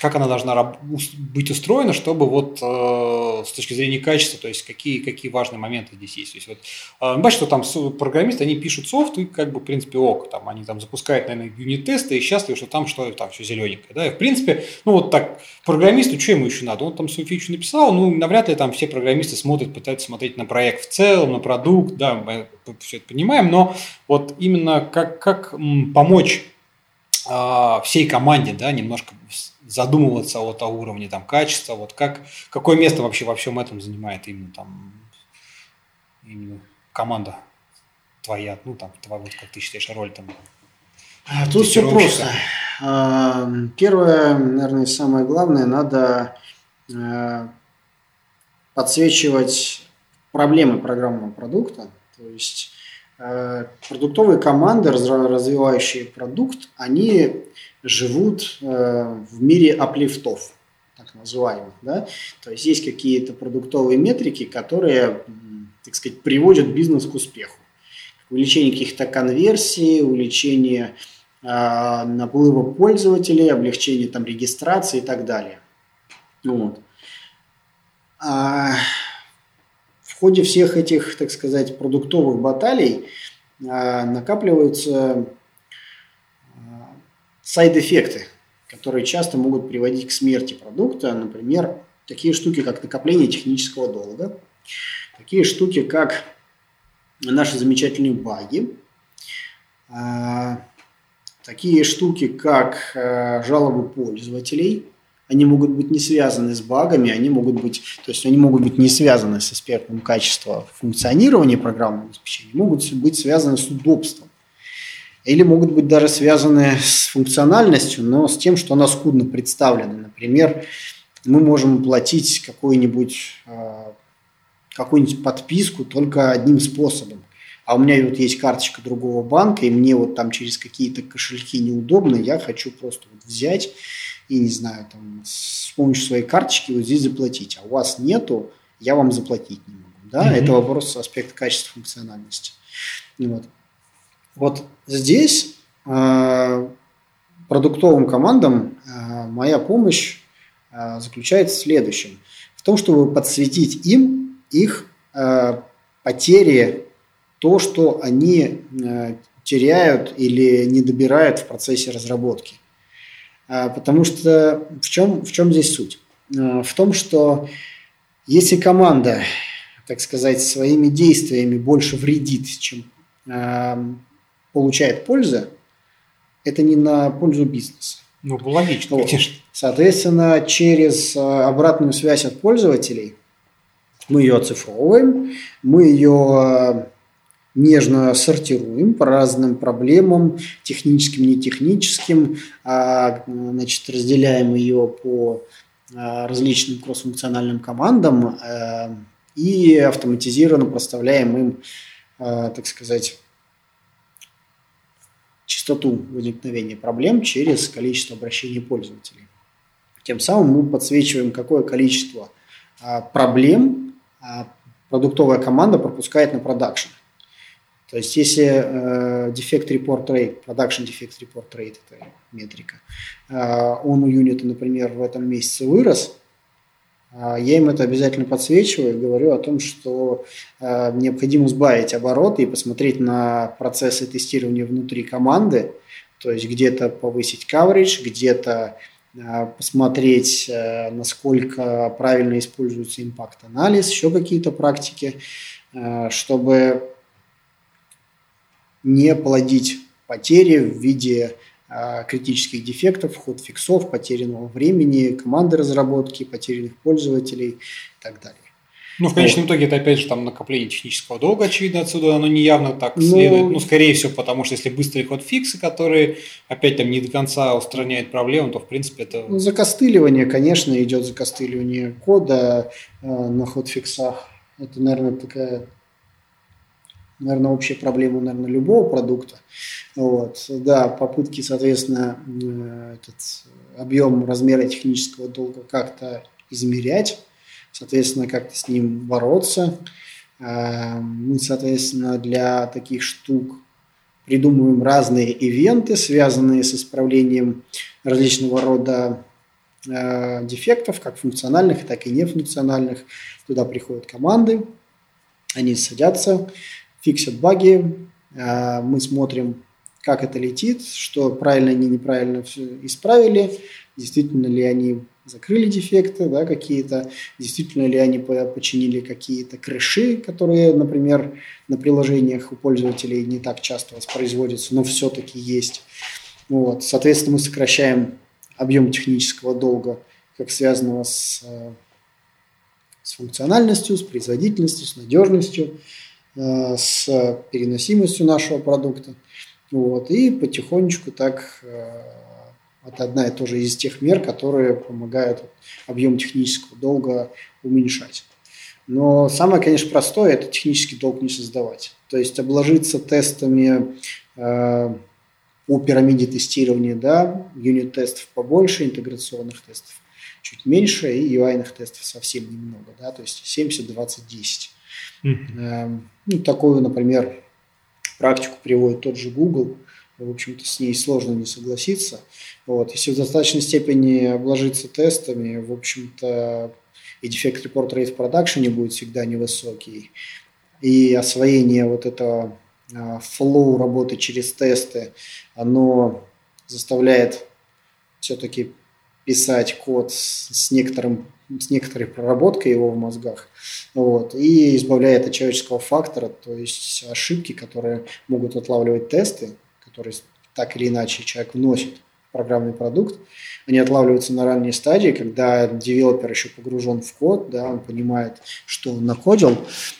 Speaker 1: как она должна быть устроена, чтобы вот э, с точки зрения качества, то есть какие, какие важные моменты здесь есть. То есть вот, э, бачите, что там программисты, они пишут софт, и как бы, в принципе, ок, там, они там запускают, наверное, юнит-тесты и счастливы, что там что там все зелененькое. Да? И, в принципе, ну вот так, программисту, что ему еще надо? Он там свою фичу написал, ну, навряд ли там все программисты смотрят, пытаются смотреть на проект в целом, на продукт, да, мы все это понимаем, но вот именно как, как помочь э, всей команде, да, немножко задумываться вот о уровне там качества, вот как, какое место вообще во всем этом занимает именно там именно команда твоя, ну там, твоя, вот как ты считаешь, роль там?
Speaker 2: А, тут все просто. А, первое, наверное, самое главное, надо а, подсвечивать проблемы программного продукта. То есть продуктовые команды, развивающие продукт, они живут э, в мире аплифтов, так называемых. Да? То есть есть какие-то продуктовые метрики, которые, так сказать, приводят бизнес к успеху. Увеличение каких-то конверсий, увеличение э, наплыва пользователей, облегчение там, регистрации и так далее. Вот. А в ходе всех этих, так сказать, продуктовых баталий а, накапливаются сайд-эффекты, которые часто могут приводить к смерти продукта. Например, такие штуки, как накопление технического долга, такие штуки, как наши замечательные баги, а, такие штуки, как а, жалобы пользователей. Они могут быть не связаны с багами, они могут быть, то есть они могут быть не связаны с аспектом качества функционирования программного обеспечения, могут быть связаны с удобством или могут быть даже связаны с функциональностью, но с тем, что она скудно представлена. Например, мы можем платить какую-нибудь а, какую-нибудь подписку только одним способом. А у меня вот есть карточка другого банка, и мне вот там через какие-то кошельки неудобно, я хочу просто вот взять и, не знаю, там, с помощью своей карточки вот здесь заплатить. А у вас нету, я вам заплатить не могу. Да? Mm-hmm. Это вопрос аспекта качества функциональности. Вот. Вот здесь э, продуктовым командам э, моя помощь э, заключается в следующем. В том, чтобы подсветить им их э, потери, то, что они э, теряют или не добирают в процессе разработки. Э, потому что в чем, в чем здесь суть? Э, в том, что если команда, так сказать, своими действиями больше вредит, чем получает пользы, это не на пользу бизнеса.
Speaker 1: Ну, логично, вот. конечно.
Speaker 2: Соответственно, через обратную связь от пользователей мы ее оцифровываем, мы ее нежно сортируем по разным проблемам, техническим, нетехническим, а, значит, разделяем ее по э, различным кроссфункциональным командам и автоматизированно проставляем им, так сказать, частоту возникновения проблем через количество обращений пользователей. Тем самым мы подсвечиваем, какое количество а, проблем а, продуктовая команда пропускает на продакшн. То есть, если э, defect report rate, production defect report rate, это метрика, э, он у юнита, например, в этом месяце вырос, а, я им это обязательно подсвечиваю и говорю о том, что э, необходимо сбавить обороты и посмотреть на процессы тестирования внутри команды, то есть где-то повысить coverage, где-то э, посмотреть, э, насколько правильно используется импакт-анализ, еще какие-то практики, чтобы не плодить потери в виде а, критических дефектов, ход фиксов, потерянного времени, команды разработки, потерянных пользователей и так далее.
Speaker 1: Ну, в конечном итоге это опять же там накопление технического долга, очевидно, отсюда оно не явно так ну, следует. Ну, скорее всего, потому что если быстрый ход фиксы, которые опять там не до конца устраняют проблему, то в принципе это...
Speaker 2: Ну, закостыливание, конечно, идет закостыливание кода э, на ход фиксах. Это, наверное, такая наверное, общая проблема, наверное, любого продукта. Вот, да, попытки, соответственно, э, этот объем размера технического долга как-то измерять, соответственно, как-то с ним бороться. Э, мы, соответственно, для таких штук придумываем разные ивенты, связанные с исправлением различного рода э, дефектов, как функциональных, так и нефункциональных. Туда приходят команды, они садятся, фиксят баги, э, мы смотрим, как это летит, что правильно они неправильно исправили, действительно ли они закрыли дефекты да, какие-то, действительно ли они починили какие-то крыши, которые, например, на приложениях у пользователей не так часто воспроизводятся, но все-таки есть. Вот. Соответственно, мы сокращаем объем технического долга, как связанного с, э, с функциональностью, с производительностью, с надежностью, с переносимостью нашего продукта. Вот. И потихонечку так э, это одна и тоже из тех мер, которые помогают объем технического долга уменьшать. Но самое, конечно, простое – это технический долг не создавать. То есть обложиться тестами э, по пирамиде тестирования, да, юнит-тестов побольше, интеграционных тестов чуть меньше и UI-ных тестов совсем немного, да, то есть 70, 20, 10. Mm-hmm. Э, ну, такую, например, практику приводит тот же Google – в общем-то, с ней сложно не согласиться. Вот. Если в достаточной степени обложиться тестами, в общем-то, и дефект репорт рейт в продакшене будет всегда невысокий, и освоение вот этого флоу работы через тесты, оно заставляет все-таки писать код с, некоторым, с некоторой проработкой его в мозгах, вот, и избавляет от человеческого фактора, то есть ошибки, которые могут отлавливать тесты, которые так или иначе человек вносит в программный продукт, они отлавливаются на ранней стадии, когда девелопер еще погружен в код, да, он понимает, что он накодил,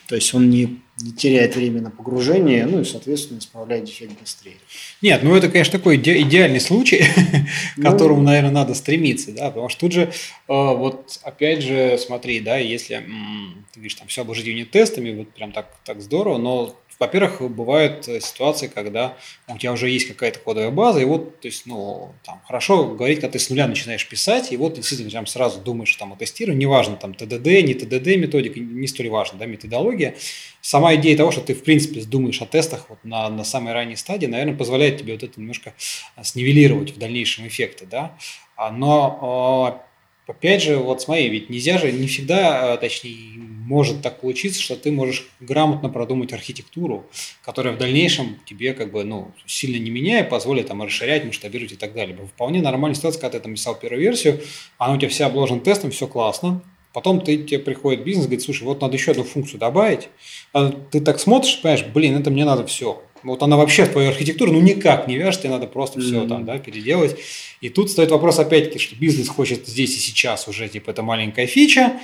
Speaker 2: то есть он не, не теряет время на погружение, ну и, соответственно, исправляет дефект быстрее.
Speaker 1: Нет, ну это, конечно, такой иде- идеальный случай, [LAUGHS] ну, к которому, наверное, надо стремиться, да, потому что тут же, э, вот опять же, смотри, да, если м- ты говоришь, там все обложить юнит-тестами, вот прям так, так здорово, но во-первых, бывают э, ситуации, когда у тебя уже есть какая-то кодовая база, и вот, то есть, ну, там, хорошо говорить, когда ты с нуля начинаешь писать, и вот действительно прям сразу думаешь там о тестировании, неважно, там, ТДД, не ТДД методика, не столь важно, да, методология. Сама идея того, что ты, в принципе, думаешь о тестах вот на, на самой ранней стадии, наверное, позволяет тебе вот это немножко а, снивелировать в дальнейшем эффекты, да. А, но, а, опять же, вот смотри, ведь нельзя же, не всегда, точнее, может так получиться, что ты можешь грамотно продумать архитектуру, которая в дальнейшем тебе как бы, ну, сильно не меняя, позволит там расширять, масштабировать и так далее. Вполне нормальная ситуация, когда ты там писал первую версию, она у тебя вся обложена тестом, все классно, Потом ты, тебе приходит бизнес, говорит, слушай, вот надо еще одну функцию добавить. А ты так смотришь, понимаешь, блин, это мне надо все. Вот она вообще в твою архитектуру ну никак не вяжет, тебе надо просто mm-hmm. все там, да, переделать. И тут стоит вопрос опять-таки, что бизнес хочет здесь и сейчас уже, типа, это маленькая фича,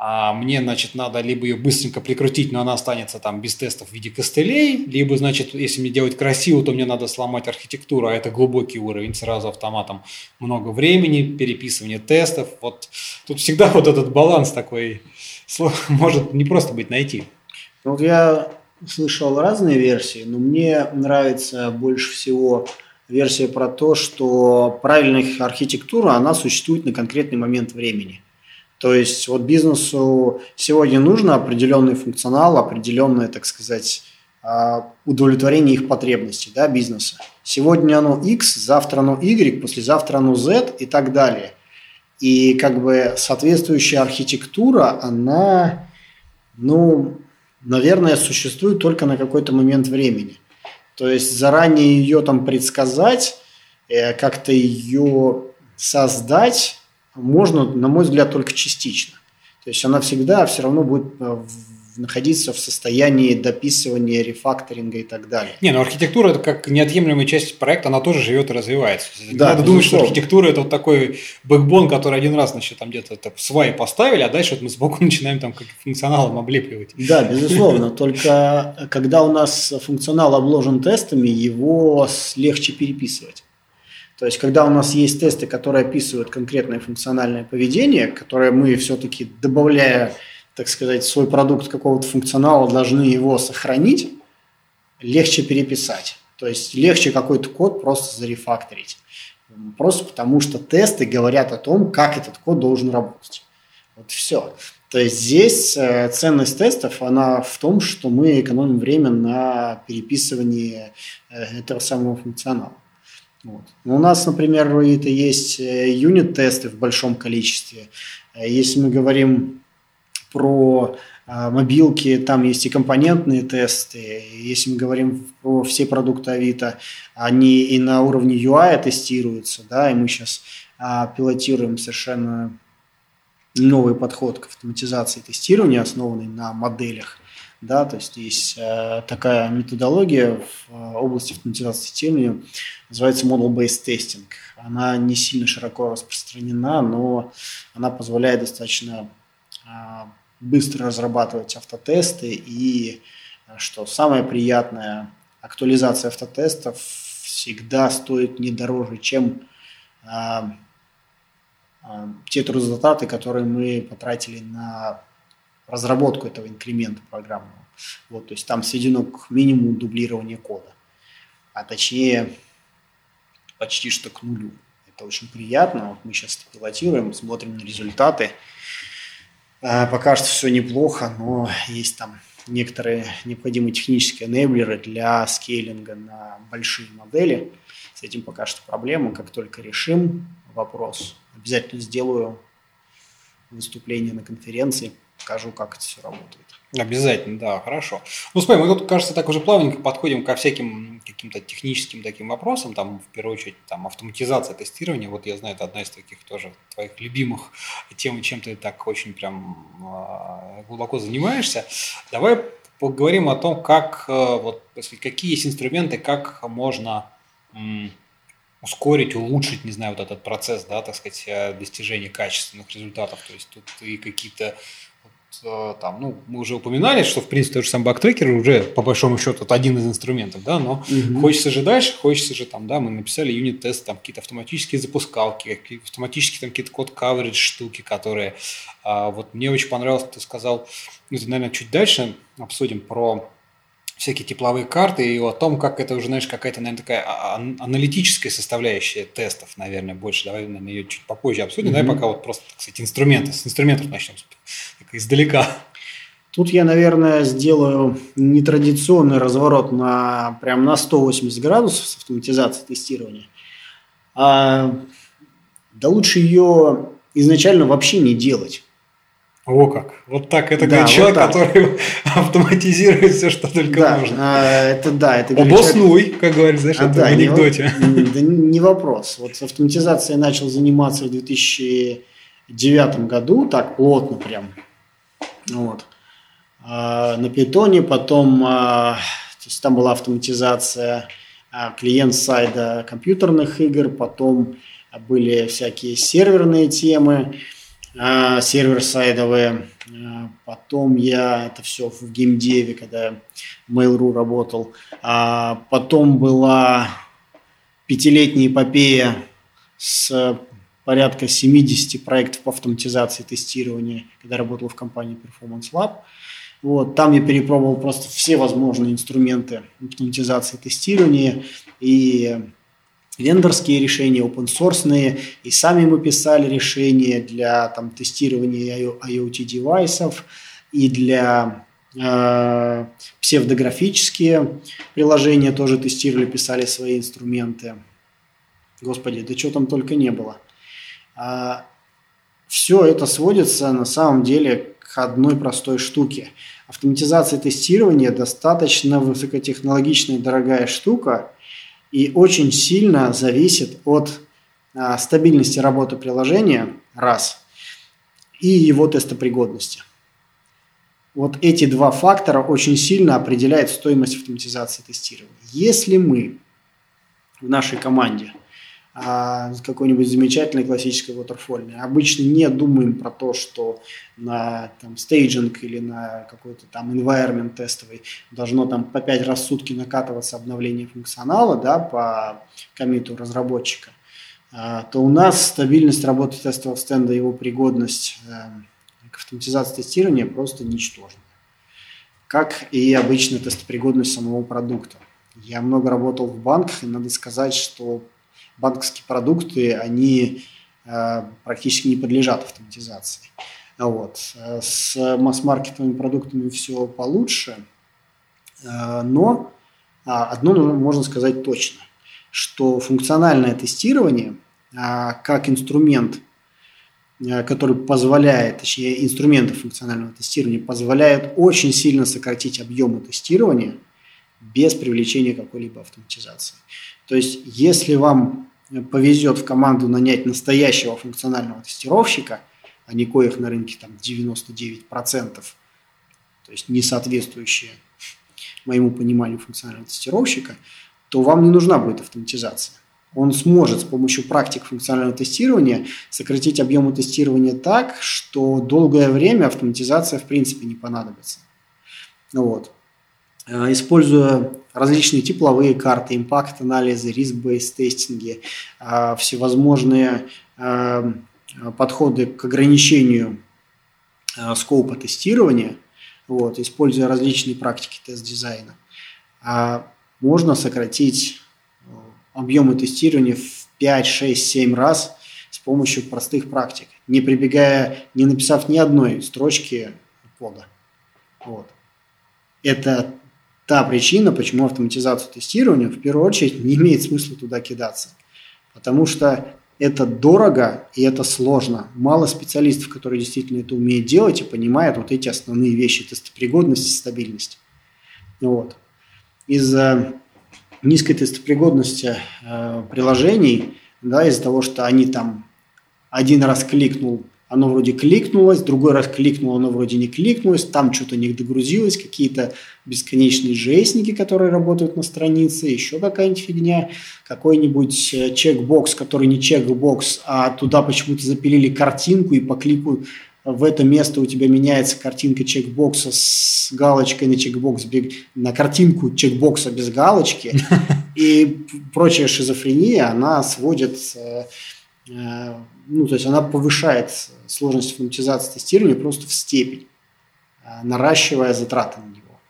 Speaker 1: а мне, значит, надо либо ее быстренько прикрутить, но она останется там без тестов в виде костылей, либо, значит, если мне делать красиво, то мне надо сломать архитектуру, а это глубокий уровень, сразу автоматом много времени, переписывание тестов. Вот тут всегда [LAUGHS] вот этот баланс такой может не просто быть найти.
Speaker 2: Ну, вот я слышал разные версии, но мне нравится больше всего версия про то, что правильная архитектура, она существует на конкретный момент времени – то есть вот бизнесу сегодня нужно определенный функционал, определенное, так сказать, а, удовлетворение их потребностей да, бизнеса. Сегодня оно X, завтра оно Y, послезавтра оно Z и так далее. И как бы соответствующая архитектура, она, ну, наверное, существует только на какой-то момент времени. То есть заранее ее там предсказать, э, как-то ее создать, можно, на мой взгляд, только частично. То есть она всегда все равно будет э, находиться в состоянии дописывания, рефакторинга и так далее.
Speaker 1: Не, ну архитектура это как неотъемлемая часть проекта, она тоже живет и развивается. Да, Надо думать, что архитектура это вот такой бэкбон, который один раз значит, там где-то так, сваи поставили, а дальше вот мы сбоку [LAUGHS] начинаем там как функционалом облепливать.
Speaker 2: Да, безусловно. Только когда у нас функционал обложен тестами, его легче переписывать. То есть, когда у нас есть тесты, которые описывают конкретное функциональное поведение, которое мы все-таки, добавляя, так сказать, свой продукт какого-то функционала, должны его сохранить, легче переписать. То есть легче какой-то код просто зарефакторить. Просто потому что тесты говорят о том, как этот код должен работать. Вот все. То есть здесь э, ценность тестов, она в том, что мы экономим время на переписывании э, этого самого функционала. Вот. У нас, например, это есть э, юнит-тесты в большом количестве. Если мы говорим про мобилки, там есть и компонентные тесты. Если мы говорим про все продукты Авито, они и на уровне UI тестируются, да, и мы сейчас а, пилотируем совершенно новый подход к автоматизации тестирования, основанный на моделях. Да, то есть есть э, такая методология в э, области автоматизации тестирования, называется Model-Based Testing. Она не сильно широко распространена, но она позволяет достаточно быстро разрабатывать автотесты и, э, что самое приятное, актуализация автотестов всегда стоит не дороже, чем э, а, те результаты, которые мы потратили на разработку этого инкремента программного. Вот, то есть там сведено к минимуму дублирования кода, а точнее почти что к нулю. Это очень приятно. Вот мы сейчас пилотируем, смотрим на результаты. А, пока что все неплохо, но есть там некоторые необходимые технические энейблеры для скейлинга на большие модели. С этим пока что проблема. Как только решим вопрос, обязательно сделаю выступление на конференции, покажу, как это все работает.
Speaker 1: Обязательно, да, хорошо. Ну, смотри, мы тут, кажется, так уже плавненько подходим ко всяким каким-то техническим таким вопросам, там, в первую очередь, там, автоматизация тестирования, вот я знаю, это одна из таких тоже твоих любимых тем, чем ты так очень прям а, глубоко занимаешься. Давай поговорим о том, как, э, вот, какие есть инструменты, как можно ускорить, улучшить, не знаю, вот этот процесс, да, так сказать, э, достижения качественных результатов. То есть тут и какие-то там, ну, мы уже упоминали, что, в принципе, тот же сам бактрекер уже, по большому счету, это один из инструментов, да, но угу. хочется же дальше, хочется же там, да, мы написали юнит-тест, там какие-то автоматические запускалки, автоматические там какие-то код-каверидж штуки, которые, а, вот мне очень понравилось, ты сказал, ну, это, наверное, чуть дальше обсудим про всякие тепловые карты и о том, как это уже, знаешь, какая-то, наверное, такая а, а, аналитическая составляющая тестов, наверное, больше. Давай, наверное, ее чуть попозже обсудим. Mm-hmm. Давай пока вот просто, так сказать, инструменты. С инструментов начнем так, издалека.
Speaker 2: Тут я, наверное, сделаю нетрадиционный разворот на прям на 180 градусов с автоматизацией тестирования. А, да лучше ее изначально вообще не делать.
Speaker 1: О как! Вот так. Это да, человек, вот который [LAUGHS] автоматизирует все, что только
Speaker 2: да,
Speaker 1: можно.
Speaker 2: А, это да. Это
Speaker 1: Обоснуй, человек... как говорится, знаешь, а, это да, в анекдоте.
Speaker 2: Не, да не вопрос. Вот с автоматизацией начал заниматься в 2009 году, так плотно прям. Вот. А, на питоне, потом а, то есть там была автоматизация а, клиент-сайда компьютерных игр, потом были всякие серверные темы. А, сервер-сайдовые. А, потом я это все в геймдеве, когда Mail.ru работал. А, потом была пятилетняя эпопея с порядка 70 проектов по автоматизации тестирования, когда работал в компании Performance Lab. Вот, там я перепробовал просто все возможные инструменты автоматизации тестирования и вендорские решения, open source, и сами мы писали решения для там, тестирования IoT-девайсов и для э, псевдографические приложения тоже тестировали, писали свои инструменты. Господи, да что там только не было. А, все это сводится на самом деле к одной простой штуке. Автоматизация тестирования достаточно высокотехнологичная дорогая штука – и очень сильно зависит от а, стабильности работы приложения, раз, и его тестопригодности. Вот эти два фактора очень сильно определяют стоимость автоматизации тестирования. Если мы в нашей команде – а, какой-нибудь замечательной классической waterfall. Обычно не думаем про то, что на там, стейджинг или на какой-то там environment тестовый должно там по пять раз в сутки накатываться обновление функционала да, по комиту разработчика, а, то у нас стабильность работы тестового стенда, его пригодность э, к автоматизации тестирования просто ничтожна. как и обычно тестопригодность самого продукта. Я много работал в банках, и надо сказать, что банковские продукты, они э, практически не подлежат автоматизации. Вот. С масс-маркетовыми продуктами все получше, э, но а, одно можно сказать точно, что функциональное тестирование а, как инструмент, э, который позволяет, точнее, инструменты функционального тестирования позволяют очень сильно сократить объемы тестирования без привлечения какой-либо автоматизации. То есть, если вам повезет в команду нанять настоящего функционального тестировщика, а не коих на рынке там 99%, то есть не соответствующие моему пониманию функционального тестировщика, то вам не нужна будет автоматизация. Он сможет с помощью практик функционального тестирования сократить объемы тестирования так, что долгое время автоматизация в принципе не понадобится. Вот. Э, используя различные тепловые карты, импакт-анализы, риск-бейс тестинги, э, всевозможные э, подходы к ограничению скопа тестирования, вот, используя различные практики тест-дизайна, можно сократить объемы тестирования в 5, 6, 7 раз с помощью простых практик, не прибегая, не написав ни одной строчки кода. Вот. Это та причина, почему автоматизацию тестирования в первую очередь не имеет смысла туда кидаться. Потому что это дорого и это сложно. Мало специалистов, которые действительно это умеют делать и понимают вот эти основные вещи тестопригодности, стабильность. Вот. Из-за низкой тестопригодности э, приложений, да, из-за того, что они там один раз кликнул – оно вроде кликнулось, другой раз кликнуло, оно вроде не кликнулось, там что-то не догрузилось, какие-то бесконечные жестники, которые работают на странице, еще какая-нибудь фигня, какой-нибудь э, чекбокс, который не чекбокс, а туда почему-то запилили картинку и по клику в это место у тебя меняется картинка чекбокса с галочкой на чекбокс, на картинку чекбокса без галочки. [LAUGHS] И прочая шизофрения, она сводит э, ну, то есть она повышает сложность автоматизации тестирования просто в степень, а, наращивая затраты на него.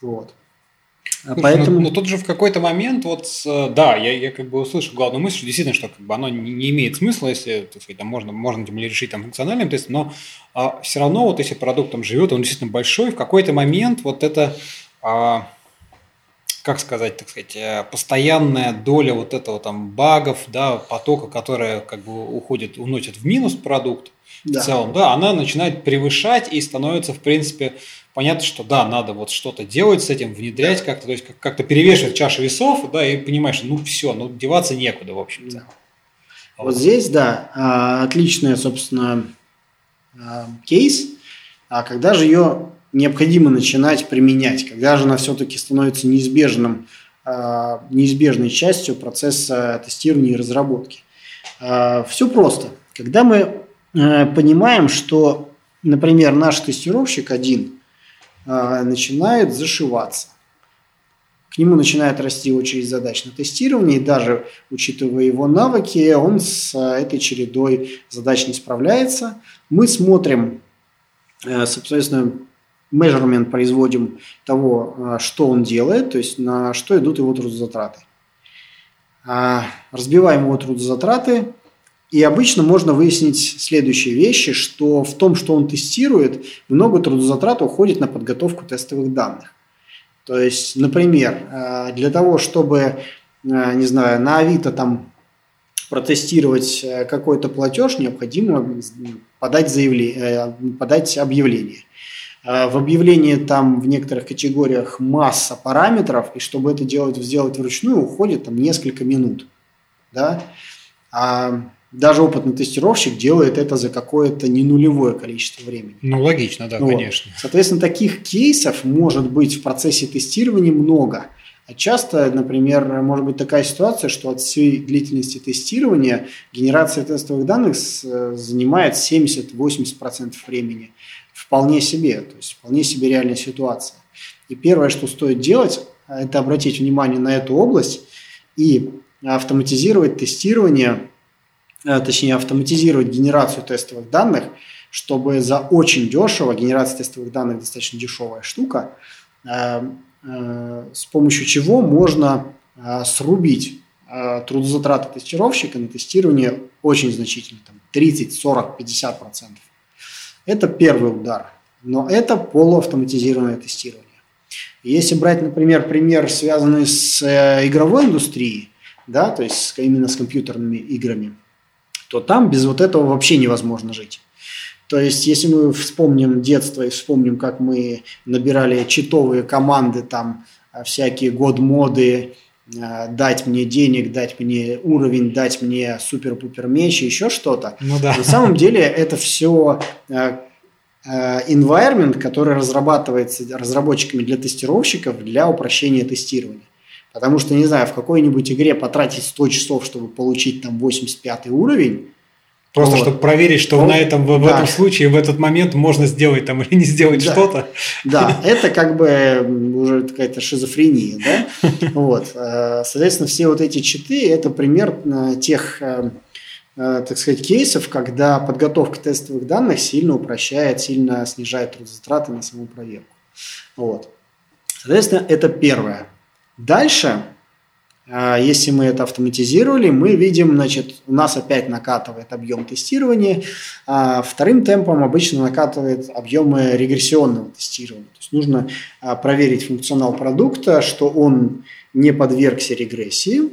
Speaker 2: Вот.
Speaker 1: А Слушай, Поэтому... ну, ну тут же в какой-то момент, вот, да, я, я как бы услышал главную мысль, что действительно, что как бы оно не, не имеет смысла, если, так сказать, там можно, можно тем более решить там функциональным тестом, но а, все равно вот если продукт там живет, он действительно большой, в какой-то момент вот это а, как сказать, так сказать, э, постоянная доля вот этого там багов, да, потока, которая как бы уходит, уносит в минус продукт да. в целом, да, она начинает превышать и становится, в принципе, понятно, что да, надо вот что-то делать с этим, внедрять как-то, то есть как-то перевешивать чашу весов, да, и понимаешь, ну все, ну деваться некуда, в общем-то. Да.
Speaker 2: Вот. вот здесь, да, а, отличный, собственно, а, кейс, а когда же ее необходимо начинать применять, когда же она все-таки становится неизбежным, а, неизбежной частью процесса тестирования и разработки. А, Все просто. Когда мы э, понимаем, что, например, наш тестировщик один а, начинает зашиваться, к нему начинает расти очередь задач на тестирование, и даже учитывая его навыки, он с этой чередой задач не справляется. Мы смотрим, э, соответственно, measurement производим того, а, что он делает, то есть на что идут его трудозатраты. А, разбиваем его трудозатраты, и обычно можно выяснить следующие вещи, что в том, что он тестирует, много трудозатрат уходит на подготовку тестовых данных. То есть, например, а, для того, чтобы, не знаю, на Авито там протестировать э, какой-то платеж, необходимо подать, заявление, э, подать объявление. А, в объявлении там в некоторых категориях масса параметров, и чтобы это делать, сделать вручную, уходит там несколько минут. Да? А даже опытный тестировщик делает это за какое-то не нулевое количество времени.
Speaker 1: Ну, логично, да, вот. конечно.
Speaker 2: Соответственно, таких кейсов может быть в процессе тестирования много. А часто, например, может быть такая ситуация, что от всей длительности тестирования генерация тестовых данных занимает 70-80% времени вполне себе, то есть вполне себе реальная ситуация. И первое, что стоит делать, это обратить внимание на эту область и автоматизировать тестирование, э, точнее автоматизировать генерацию тестовых данных, чтобы за очень дешево, генерация тестовых данных достаточно дешевая штука, с помощью чего можно срубить трудозатраты тестировщика на тестирование очень значительно, там 30, 40, 50 процентов. Это первый удар, но это полуавтоматизированное тестирование. Если брать, например, пример, связанный с э, игровой индустрией, да, то есть именно с компьютерными играми, то там без вот этого вообще невозможно жить. То есть, если мы вспомним детство и вспомним, как мы набирали читовые команды, там э, всякие год-моды, э, дать мне денег, дать мне уровень, дать мне супер-пупер меч и еще что-то. Ну, да. На самом деле это все Э, environment, который разрабатывается разработчиками для тестировщиков для упрощения тестирования. Потому что, не знаю, в какой-нибудь игре потратить 100 часов, чтобы получить там 85 уровень,
Speaker 1: Просто вот. чтобы проверить, что ну, на этом, в, да. этом случае, в этот момент можно сделать там или не сделать да. что-то.
Speaker 2: Да, [LAUGHS] это как бы уже какая-то шизофрения, да? [LAUGHS] Вот. Э, соответственно, все вот эти читы – это пример э, тех Э, так сказать, кейсов, когда подготовка тестовых данных сильно упрощает, сильно снижает затраты на саму проверку. Вот. Соответственно, это первое. Дальше, э, если мы это автоматизировали, мы видим, значит, у нас опять накатывает объем тестирования, а вторым темпом обычно накатывает объемы регрессионного тестирования. То есть нужно э, проверить функционал продукта, что он не подвергся регрессии,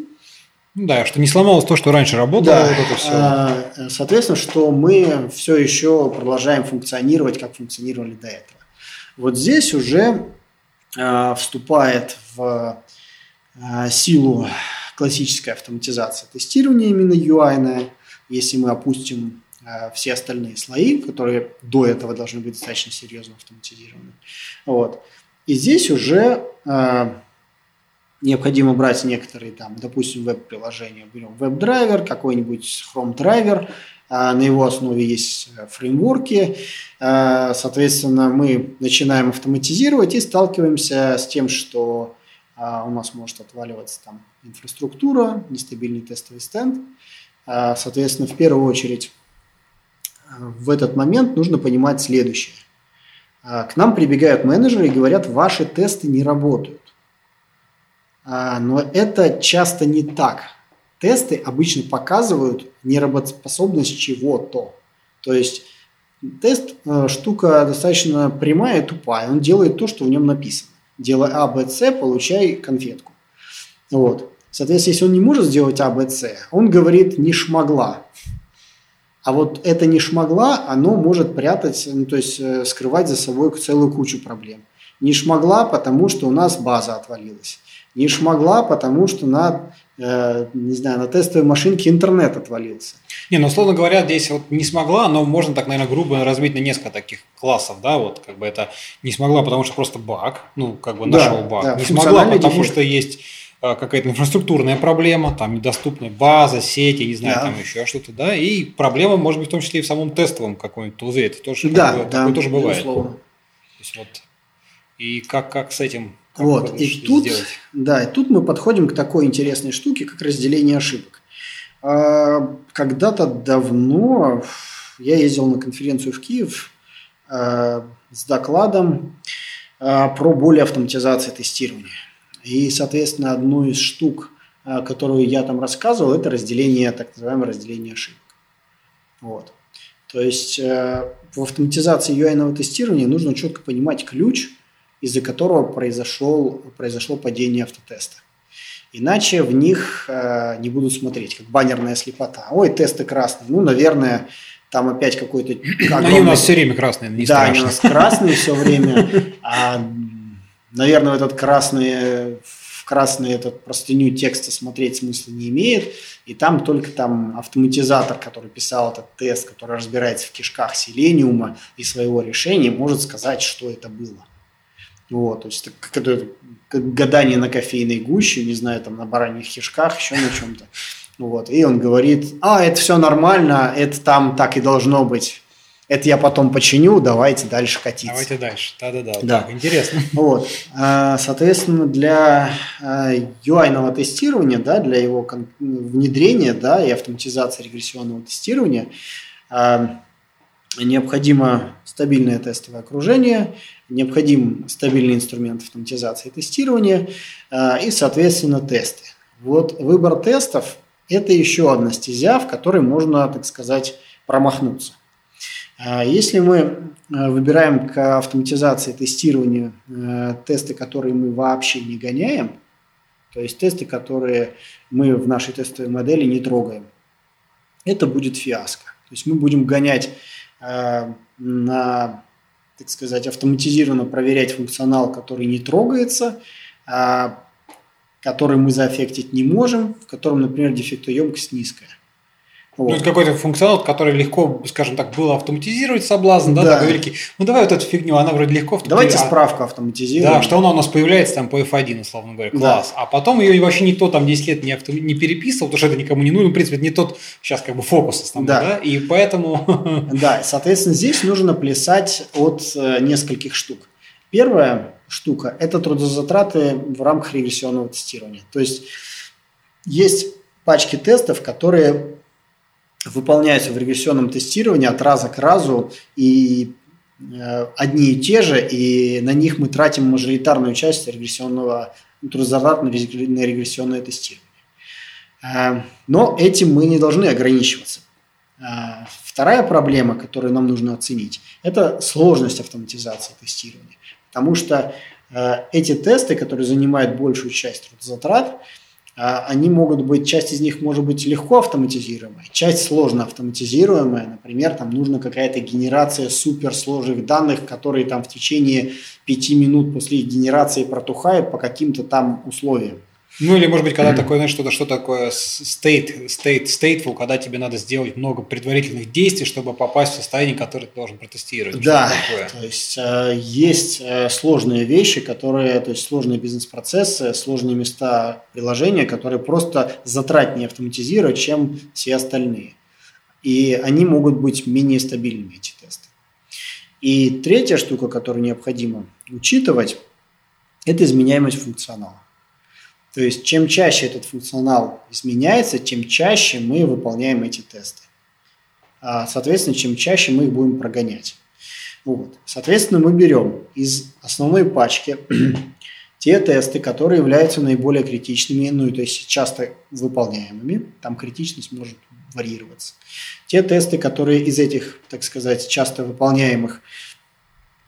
Speaker 1: ну да, что не сломалось то, что раньше работало, да. вот это все.
Speaker 2: А, соответственно, что мы все еще продолжаем функционировать, как функционировали до этого. Вот здесь уже а, вступает в а, силу классическая автоматизация тестирования именно UI, если мы опустим все остальные слои, которые до этого должны быть достаточно серьезно автоматизированы. Вот. И здесь уже необходимо брать некоторые там, допустим, веб-приложения. Берем веб-драйвер, какой-нибудь Chrome-драйвер, а, на его основе есть фреймворки. А, соответственно, мы начинаем автоматизировать и сталкиваемся с тем, что а, у нас может отваливаться там инфраструктура, нестабильный тестовый стенд. Соответственно, в первую очередь в этот момент нужно понимать следующее. К нам прибегают менеджеры и говорят, ваши тесты не работают. А, но это часто не так. Тесты обычно показывают неработоспособность чего-то. То есть тест э, штука достаточно прямая и тупая. Он делает то, что в нем написано. Делай А, Б, С, получай конфетку. Вот. Соответственно, если он не может сделать А, Б, С, он говорит «не шмогла». А вот это «не шмогла», оно может прятать, ну, то есть э, скрывать за собой целую кучу проблем. Не шмогла, потому что у нас база отвалилась. Не шмогла, потому что на, э, не знаю, на тестовой машинке интернет отвалился.
Speaker 1: Не, ну, условно говоря, здесь вот не смогла, но можно так, наверное, грубо разбить на несколько таких классов, да, вот, как бы это не смогла, потому что просто баг, ну, как бы нашел да, баг. Да, не смогла, потому дефект. что есть э, какая-то инфраструктурная проблема, там недоступная база, сети, не знаю, да. там еще что-то, да, и проблема может быть в том числе и в самом тестовом каком-нибудь тулзе, это тоже,
Speaker 2: да, как бы, да,
Speaker 1: такое тоже бывает. Безусловно. То есть вот, и как, как с этим
Speaker 2: как вот, и тут, сделать? да, и тут мы подходим к такой интересной штуке, как разделение ошибок. А, когда-то давно я ездил на конференцию в Киев а, с докладом а, про более автоматизации тестирования. И, соответственно, одну из штук, которую я там рассказывал, это разделение, так называемое разделение ошибок. Вот. То есть э, в автоматизации UI тестирования нужно четко понимать ключ – из-за которого произошел, произошло падение автотеста. Иначе в них э, не будут смотреть, как баннерная слепота. Ой, тесты красные. Ну, наверное, там опять какой-то... [CLEARS THROAT]
Speaker 1: Огромный... Они у нас все время красные, не
Speaker 2: Да, страшно. они у нас красные все [LAUGHS] время. А, наверное, этот красный, в красный этот простыню текста смотреть смысла не имеет. И там только там автоматизатор, который писал этот тест, который разбирается в кишках селениума и своего решения, может сказать, что это было. Вот, то есть это, гадание на кофейной гуще, не знаю, там на бараньих хишках, еще на чем-то. Вот, и он говорит, а, это все нормально, это там так и должно быть. Это я потом починю, давайте дальше катиться.
Speaker 1: Давайте дальше, да-да-да, да. интересно.
Speaker 2: Вот, а, соответственно, для UI-ного а, тестирования, да, для его внедрения, да, и автоматизации регрессионного тестирования, а, необходимо стабильное тестовое окружение, необходим стабильный инструмент автоматизации тестирования и, соответственно, тесты. Вот выбор тестов – это еще одна стезя, в которой можно, так сказать, промахнуться. А если мы э, выбираем к автоматизации тестирования тесты, которые мы вообще не гоняем, то есть тесты, которые мы в нашей тестовой модели не трогаем, это будет фиаско. То есть мы будем гонять на, так сказать, автоматизированно проверять функционал, который не трогается, а который мы заэффектить не можем, в котором, например, дефектоемкость низкая.
Speaker 1: Вот. Ну, это какой-то функционал, который легко, скажем так, было автоматизировать соблазн, да, да. такой великий. Ну, давай вот эту фигню, она вроде легко
Speaker 2: Давайте справку автоматизируем.
Speaker 1: Да, что она у нас появляется там по F1, условно говоря, класс. Да. А потом ее вообще никто там 10 лет не, авто... не переписывал, потому что это никому не нужно. В принципе, это не тот сейчас как бы фокус основной, да. да? И поэтому... [LAUGHS]
Speaker 2: Да, соответственно, здесь нужно плясать от э, нескольких штук. Первая штука – это трудозатраты в рамках регрессионного тестирования. То есть, есть пачки тестов, которые выполняются в регрессионном тестировании от раза к разу, и э, одни и те же, и на них мы тратим мажоритарную часть регрессионного трудозатрат на регрессионное тестирование. Э, но этим мы не должны ограничиваться. Э, вторая проблема, которую нам нужно оценить, это сложность автоматизации тестирования. Потому что эти тесты, которые занимают большую часть трудозатрат, а, они могут быть, часть из них может быть легко автоматизируемая, часть сложно автоматизируемая. Например, там нужна какая-то генерация суперсложных данных, которые там в течение пяти минут после их генерации протухают по каким-то там условиям.
Speaker 1: Ну или, может быть, когда такое, знаешь, что-то, что такое state, state, stateful, когда тебе надо сделать много предварительных действий, чтобы попасть в состояние, которое ты должен протестировать.
Speaker 2: Да, то есть э, есть э, сложные вещи, которые, то есть сложные бизнес-процессы, сложные места приложения, которые просто затратнее автоматизировать, чем все остальные. И они могут быть менее стабильными, эти тесты. И третья штука, которую необходимо учитывать, это изменяемость функционала. То есть чем чаще этот функционал изменяется, тем чаще мы выполняем эти тесты. А, соответственно, чем чаще мы их будем прогонять. Вот. Соответственно, мы берем из основной пачки [CLEARS THROAT] те тесты, которые являются наиболее критичными, ну, то есть часто выполняемыми, там критичность может варьироваться. Те тесты, которые из этих, так сказать, часто выполняемых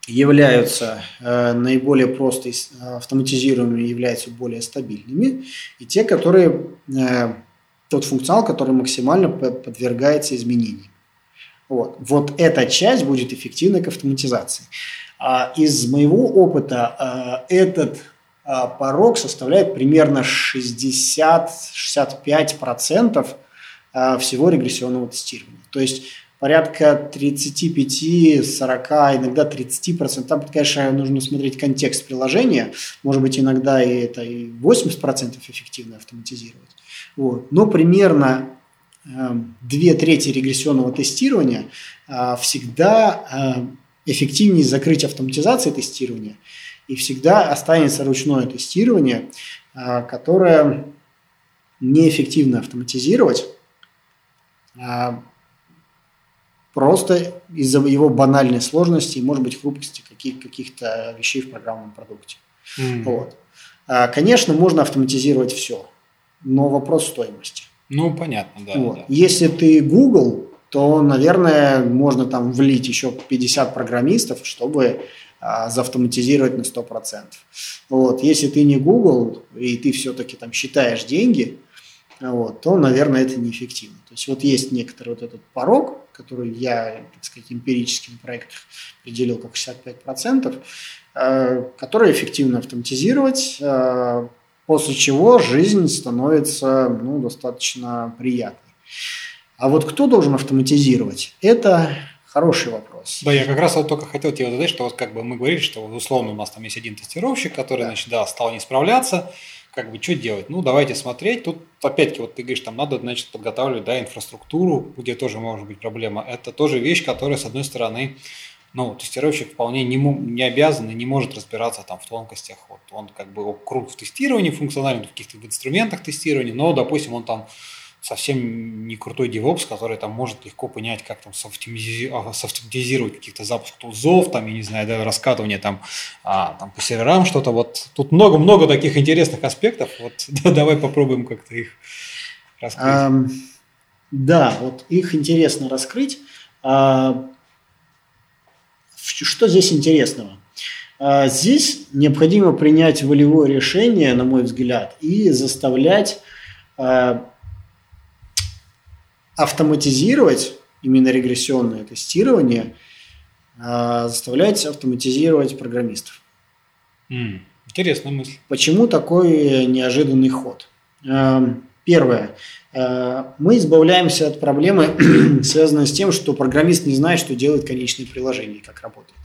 Speaker 2: являются э, наиболее просто автоматизируемыми, являются более стабильными, и те, которые, э, тот функционал, который максимально подвергается изменениям. Вот. вот эта часть будет эффективной к автоматизации. А из моего опыта э, этот э, порог составляет примерно 60-65% э, всего регрессионного тестирования. То есть порядка 35-40, иногда 30%. Там, конечно, нужно смотреть контекст приложения. Может быть, иногда и это и 80% эффективно автоматизировать. Вот. Но примерно э, две трети регрессионного тестирования э, всегда э, эффективнее закрыть автоматизацией тестирования, и всегда останется ручное тестирование, которое неэффективно автоматизировать, просто из-за его банальной сложности и, может быть, хрупкости каких- каких-то вещей в программном продукте. Mm. Вот. А, конечно, можно автоматизировать все, но вопрос стоимости.
Speaker 1: Ну, понятно, да, вот. да.
Speaker 2: Если ты Google, то, наверное, можно там влить еще 50 программистов, чтобы а, заавтоматизировать на 100%. Вот. Если ты не Google, и ты все-таки там считаешь деньги, вот, то, наверное, это неэффективно. То есть вот есть некоторый вот этот порог, который я, так сказать, эмпирическим проектом определил как 65%, э, который эффективно автоматизировать, э, после чего жизнь становится ну, достаточно приятной. А вот кто должен автоматизировать? Это хороший вопрос.
Speaker 1: Да, я как раз вот только хотел тебе задать, что вот как бы мы говорили, что условно у нас там есть один тестировщик, который, да. значит, да, стал не справляться, как бы что делать? Ну, давайте смотреть. Тут, опять-таки, вот ты говоришь, там надо, значит, подготавливать, да, инфраструктуру, где тоже может быть проблема. Это тоже вещь, которая, с одной стороны, ну, тестировщик вполне не, не обязан и не может разбираться там в тонкостях. Вот он как бы крут в тестировании функционально, в каких-то инструментах тестирования, но, допустим, он там совсем не крутой DevOps, который там может легко понять, как там софтимизировать каких-то запуск тулзов, там, я не знаю, да, раскатывание там, а, там по серверам что-то. Вот тут много-много таких интересных аспектов. Вот [LAUGHS] да, давай попробуем как-то их раскрыть. Um,
Speaker 2: да, вот их интересно раскрыть. А, что здесь интересного? А, здесь необходимо принять волевое решение, на мой взгляд, и заставлять а, автоматизировать именно регрессионное тестирование, а, заставлять автоматизировать программистов.
Speaker 1: Mm, интересная мысль.
Speaker 2: Почему такой неожиданный ход? Первое. Мы избавляемся от проблемы, [CLEARS THROAT] связанной с тем, что программист не знает, что делает конечное приложение, как работает.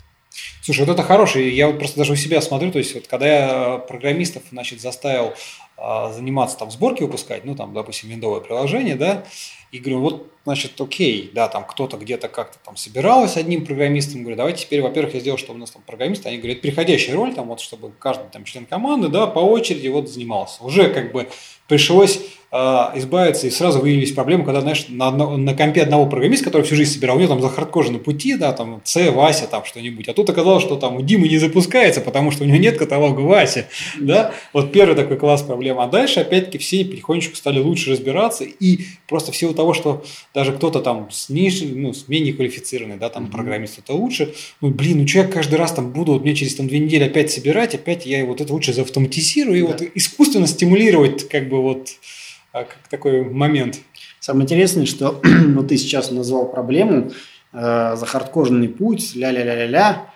Speaker 1: Слушай, вот это хороший. Я вот просто даже у себя смотрю, то есть вот когда я программистов, значит, заставил а, заниматься там сборки выпускать, ну там, допустим, виндовое приложение, да, и говорю, вот, значит, окей, да, там кто-то где-то как-то там собиралось одним программистом, говорю, давайте теперь, во-первых, я сделал, чтобы у нас там программисты, они говорят, переходящая роль, там вот, чтобы каждый там член команды, да, по очереди вот занимался. Уже как бы пришлось избавиться, и сразу выявились проблемы, когда, знаешь, на, на, на компе одного программиста, который всю жизнь собирал, у него там захардкожены пути, да, там С, Вася, там что-нибудь, а тут оказалось, что там у Димы не запускается, потому что у него нет каталога Вася, [LAUGHS] да, вот первый такой класс проблем, а дальше, опять-таки, все потихонечку стали лучше разбираться, и просто в силу того, что даже кто-то там с ниже, ну, с менее квалифицированный, да, там mm-hmm. программист это лучше, ну, блин, ну, я каждый раз там буду, вот мне через там две недели опять собирать, опять я вот это лучше заавтоматизирую, и да. вот искусственно стимулировать, как бы, вот а, как такой момент.
Speaker 2: Самое интересное, что [CLEARS THROAT] вот ты сейчас назвал проблему э, за хардкожный путь, ля-ля-ля-ля-ля,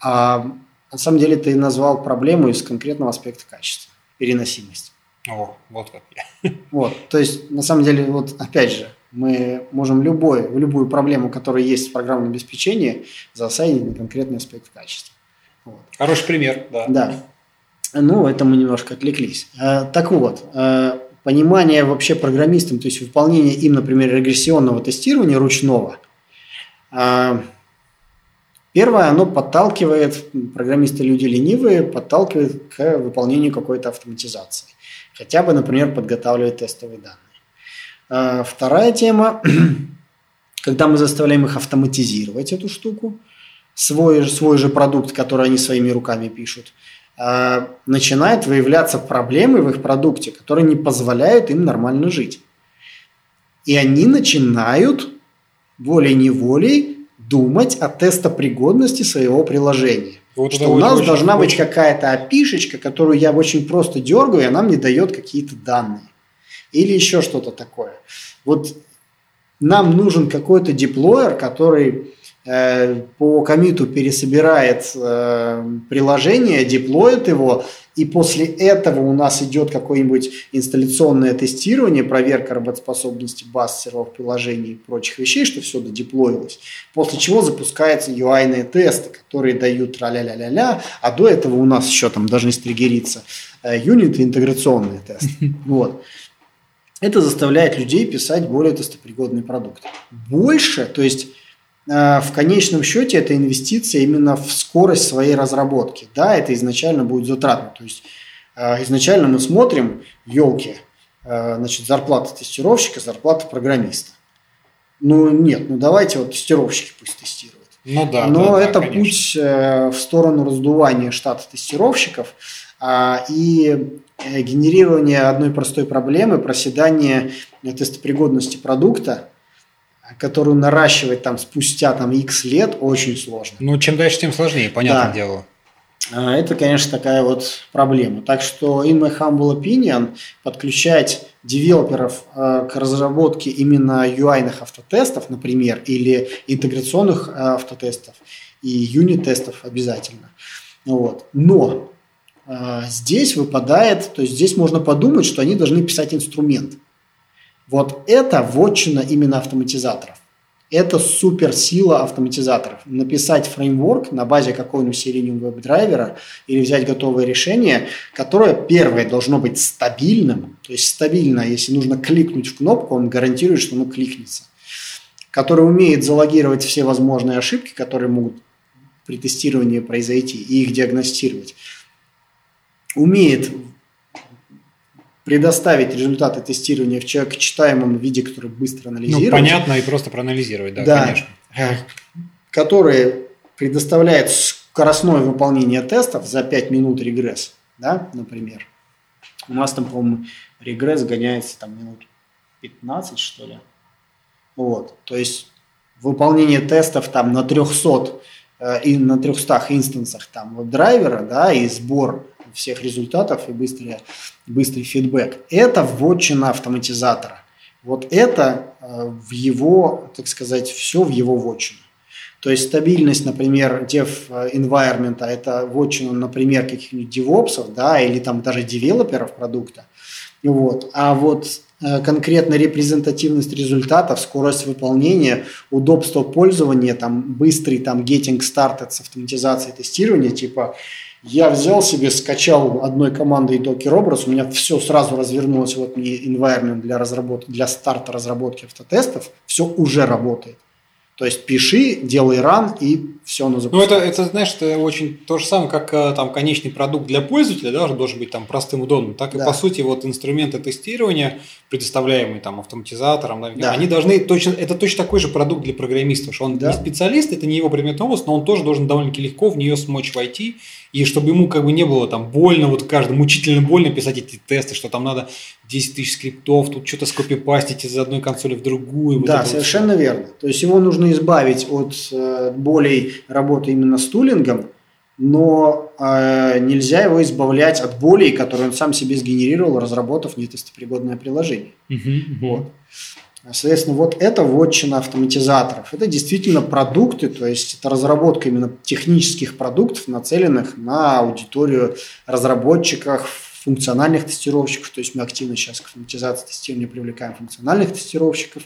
Speaker 2: а на самом деле ты назвал проблему из конкретного аспекта качества, переносимость.
Speaker 1: О, вот как я. [LAUGHS]
Speaker 2: Вот, то есть, на самом деле, вот опять же, мы можем любой, любую проблему, которая есть в программном обеспечении, засадить на конкретный аспект качества.
Speaker 1: Вот. Хороший пример, да.
Speaker 2: Да. Ну, это мы немножко отвлеклись. Э, так вот, э, понимание вообще программистам, то есть выполнение им, например, регрессионного тестирования ручного, э, первое, оно подталкивает, программисты люди ленивые, подталкивает к выполнению какой-то автоматизации. Хотя бы, например, подготавливать тестовые данные. Вторая тема, [CLEARS THROAT] когда мы заставляем их автоматизировать эту штуку, свой, свой же продукт, который они своими руками пишут – начинают выявляться проблемы в их продукте, которые не позволяют им нормально жить. И они начинают волей-неволей думать о тестопригодности своего приложения. Вот что у нас должна очень... быть какая-то опишечка, которую я очень просто дергаю, и она мне дает какие-то данные. Или еще что-то такое. Вот нам нужен какой-то деплоер, который Э, по комиту пересобирает э, приложение, деплоит его, и после этого у нас идет какое-нибудь инсталляционное тестирование, проверка работоспособности баз серверов приложений и прочих вещей, что все додеплоилось. После чего запускаются UI-ные тесты, которые дают ля-ля-ля-ля-ля, а до этого у нас еще там должны стригериться э, юнит и интеграционные тесты. [LAUGHS] Вот. Это заставляет людей писать более тестопригодный продукт. Больше, то есть Э, в конечном счете это инвестиция именно в скорость своей разработки. Да, это изначально будет затратно. То есть э, изначально мы смотрим, елки, э, значит, зарплата тестировщика, зарплата программиста. Ну нет, ну давайте вот тестировщики пусть тестируют. Ну да. Но да, это да, путь в сторону раздувания штата тестировщиков а, и генерирования одной простой проблемы, проседания тестопригодности продукта – которую наращивать там спустя там X лет очень сложно.
Speaker 1: Ну, чем дальше, тем сложнее, понятное да. дело.
Speaker 2: А, это, конечно, такая вот проблема. Так что, in my humble opinion, подключать девелоперов э, к разработке именно UI-ных автотестов, например, или интеграционных э, автотестов и юнит-тестов обязательно. Вот. Но здесь выпадает, то есть здесь можно подумать, что они должны писать инструмент – вот это вотчина именно автоматизаторов. Это суперсила автоматизаторов. Написать фреймворк на базе какого-нибудь Selenium веб-драйвера или взять готовое решение, которое, первое, должно быть стабильным. То есть стабильно, если нужно кликнуть в кнопку, он гарантирует, что оно кликнется. Который умеет залогировать все возможные ошибки, которые могут при тестировании произойти, и их диагностировать. Умеет предоставить результаты тестирования в человекочитаемом виде, который быстро
Speaker 1: Ну,
Speaker 2: анализирует.
Speaker 1: понятно, и просто проанализировать, да,
Speaker 2: Да.
Speaker 1: конечно.
Speaker 2: который предоставляет скоростное выполнение тестов за 5 минут регресс, да, например. У нас там, по-моему, регресс гоняется там минут 15, что ли. Вот, то есть выполнение тестов там на 300 э, и на 300 инстансах там веб-драйвера, да, и сбор всех результатов и быстрый, быстрый фидбэк. Это вотчина автоматизатора. Вот это э, в его, так сказать, все в его вотчину. То есть стабильность, например, dev environment, это вотчина, например, каких-нибудь девопсов, да, или там даже девелоперов продукта. Вот. А вот э, конкретно репрезентативность результатов, скорость выполнения, удобство пользования, там, быстрый там getting started с автоматизацией тестирования, типа я взял себе, скачал одной командой Docker образ, у меня все сразу развернулось, вот мне environment для разработки, для старта разработки автотестов, все уже работает. То есть пиши, делай ран и все оно
Speaker 1: Ну,
Speaker 2: запускается.
Speaker 1: это, это, знаешь, это очень то же самое, как э, там конечный продукт для пользователя, да, должен быть там простым, удобным. Так и
Speaker 2: Да.
Speaker 1: по сути вот инструменты тестирования, предоставляемые там автоматизатором, да,
Speaker 2: Да.
Speaker 1: они должны точно, это точно такой же продукт для программиста, что он
Speaker 2: Да.
Speaker 1: не специалист, это не его предмет область, но он тоже должен довольно-таки легко в нее смочь войти, и чтобы ему как бы не было там больно, вот каждому мучительно больно писать эти тесты, что там надо 10 тысяч скриптов, тут что-то скопипастить из одной консоли в другую. вот
Speaker 2: Да,
Speaker 1: это вот
Speaker 2: совершенно верно. То есть его нужно избавить от э, болей работы именно с тулингом, но э, нельзя его избавлять от болей, которые он сам себе сгенерировал, разработав нетестопригодное приложение.
Speaker 1: мгм.
Speaker 2: Вот. Соответственно, вот это вотчина автоматизаторов. Это действительно продукты, то есть это разработка именно технических продуктов, нацеленных на аудиторию разработчиков, функциональных тестировщиков. То есть мы активно сейчас к автоматизации тестирования привлекаем функциональных тестировщиков.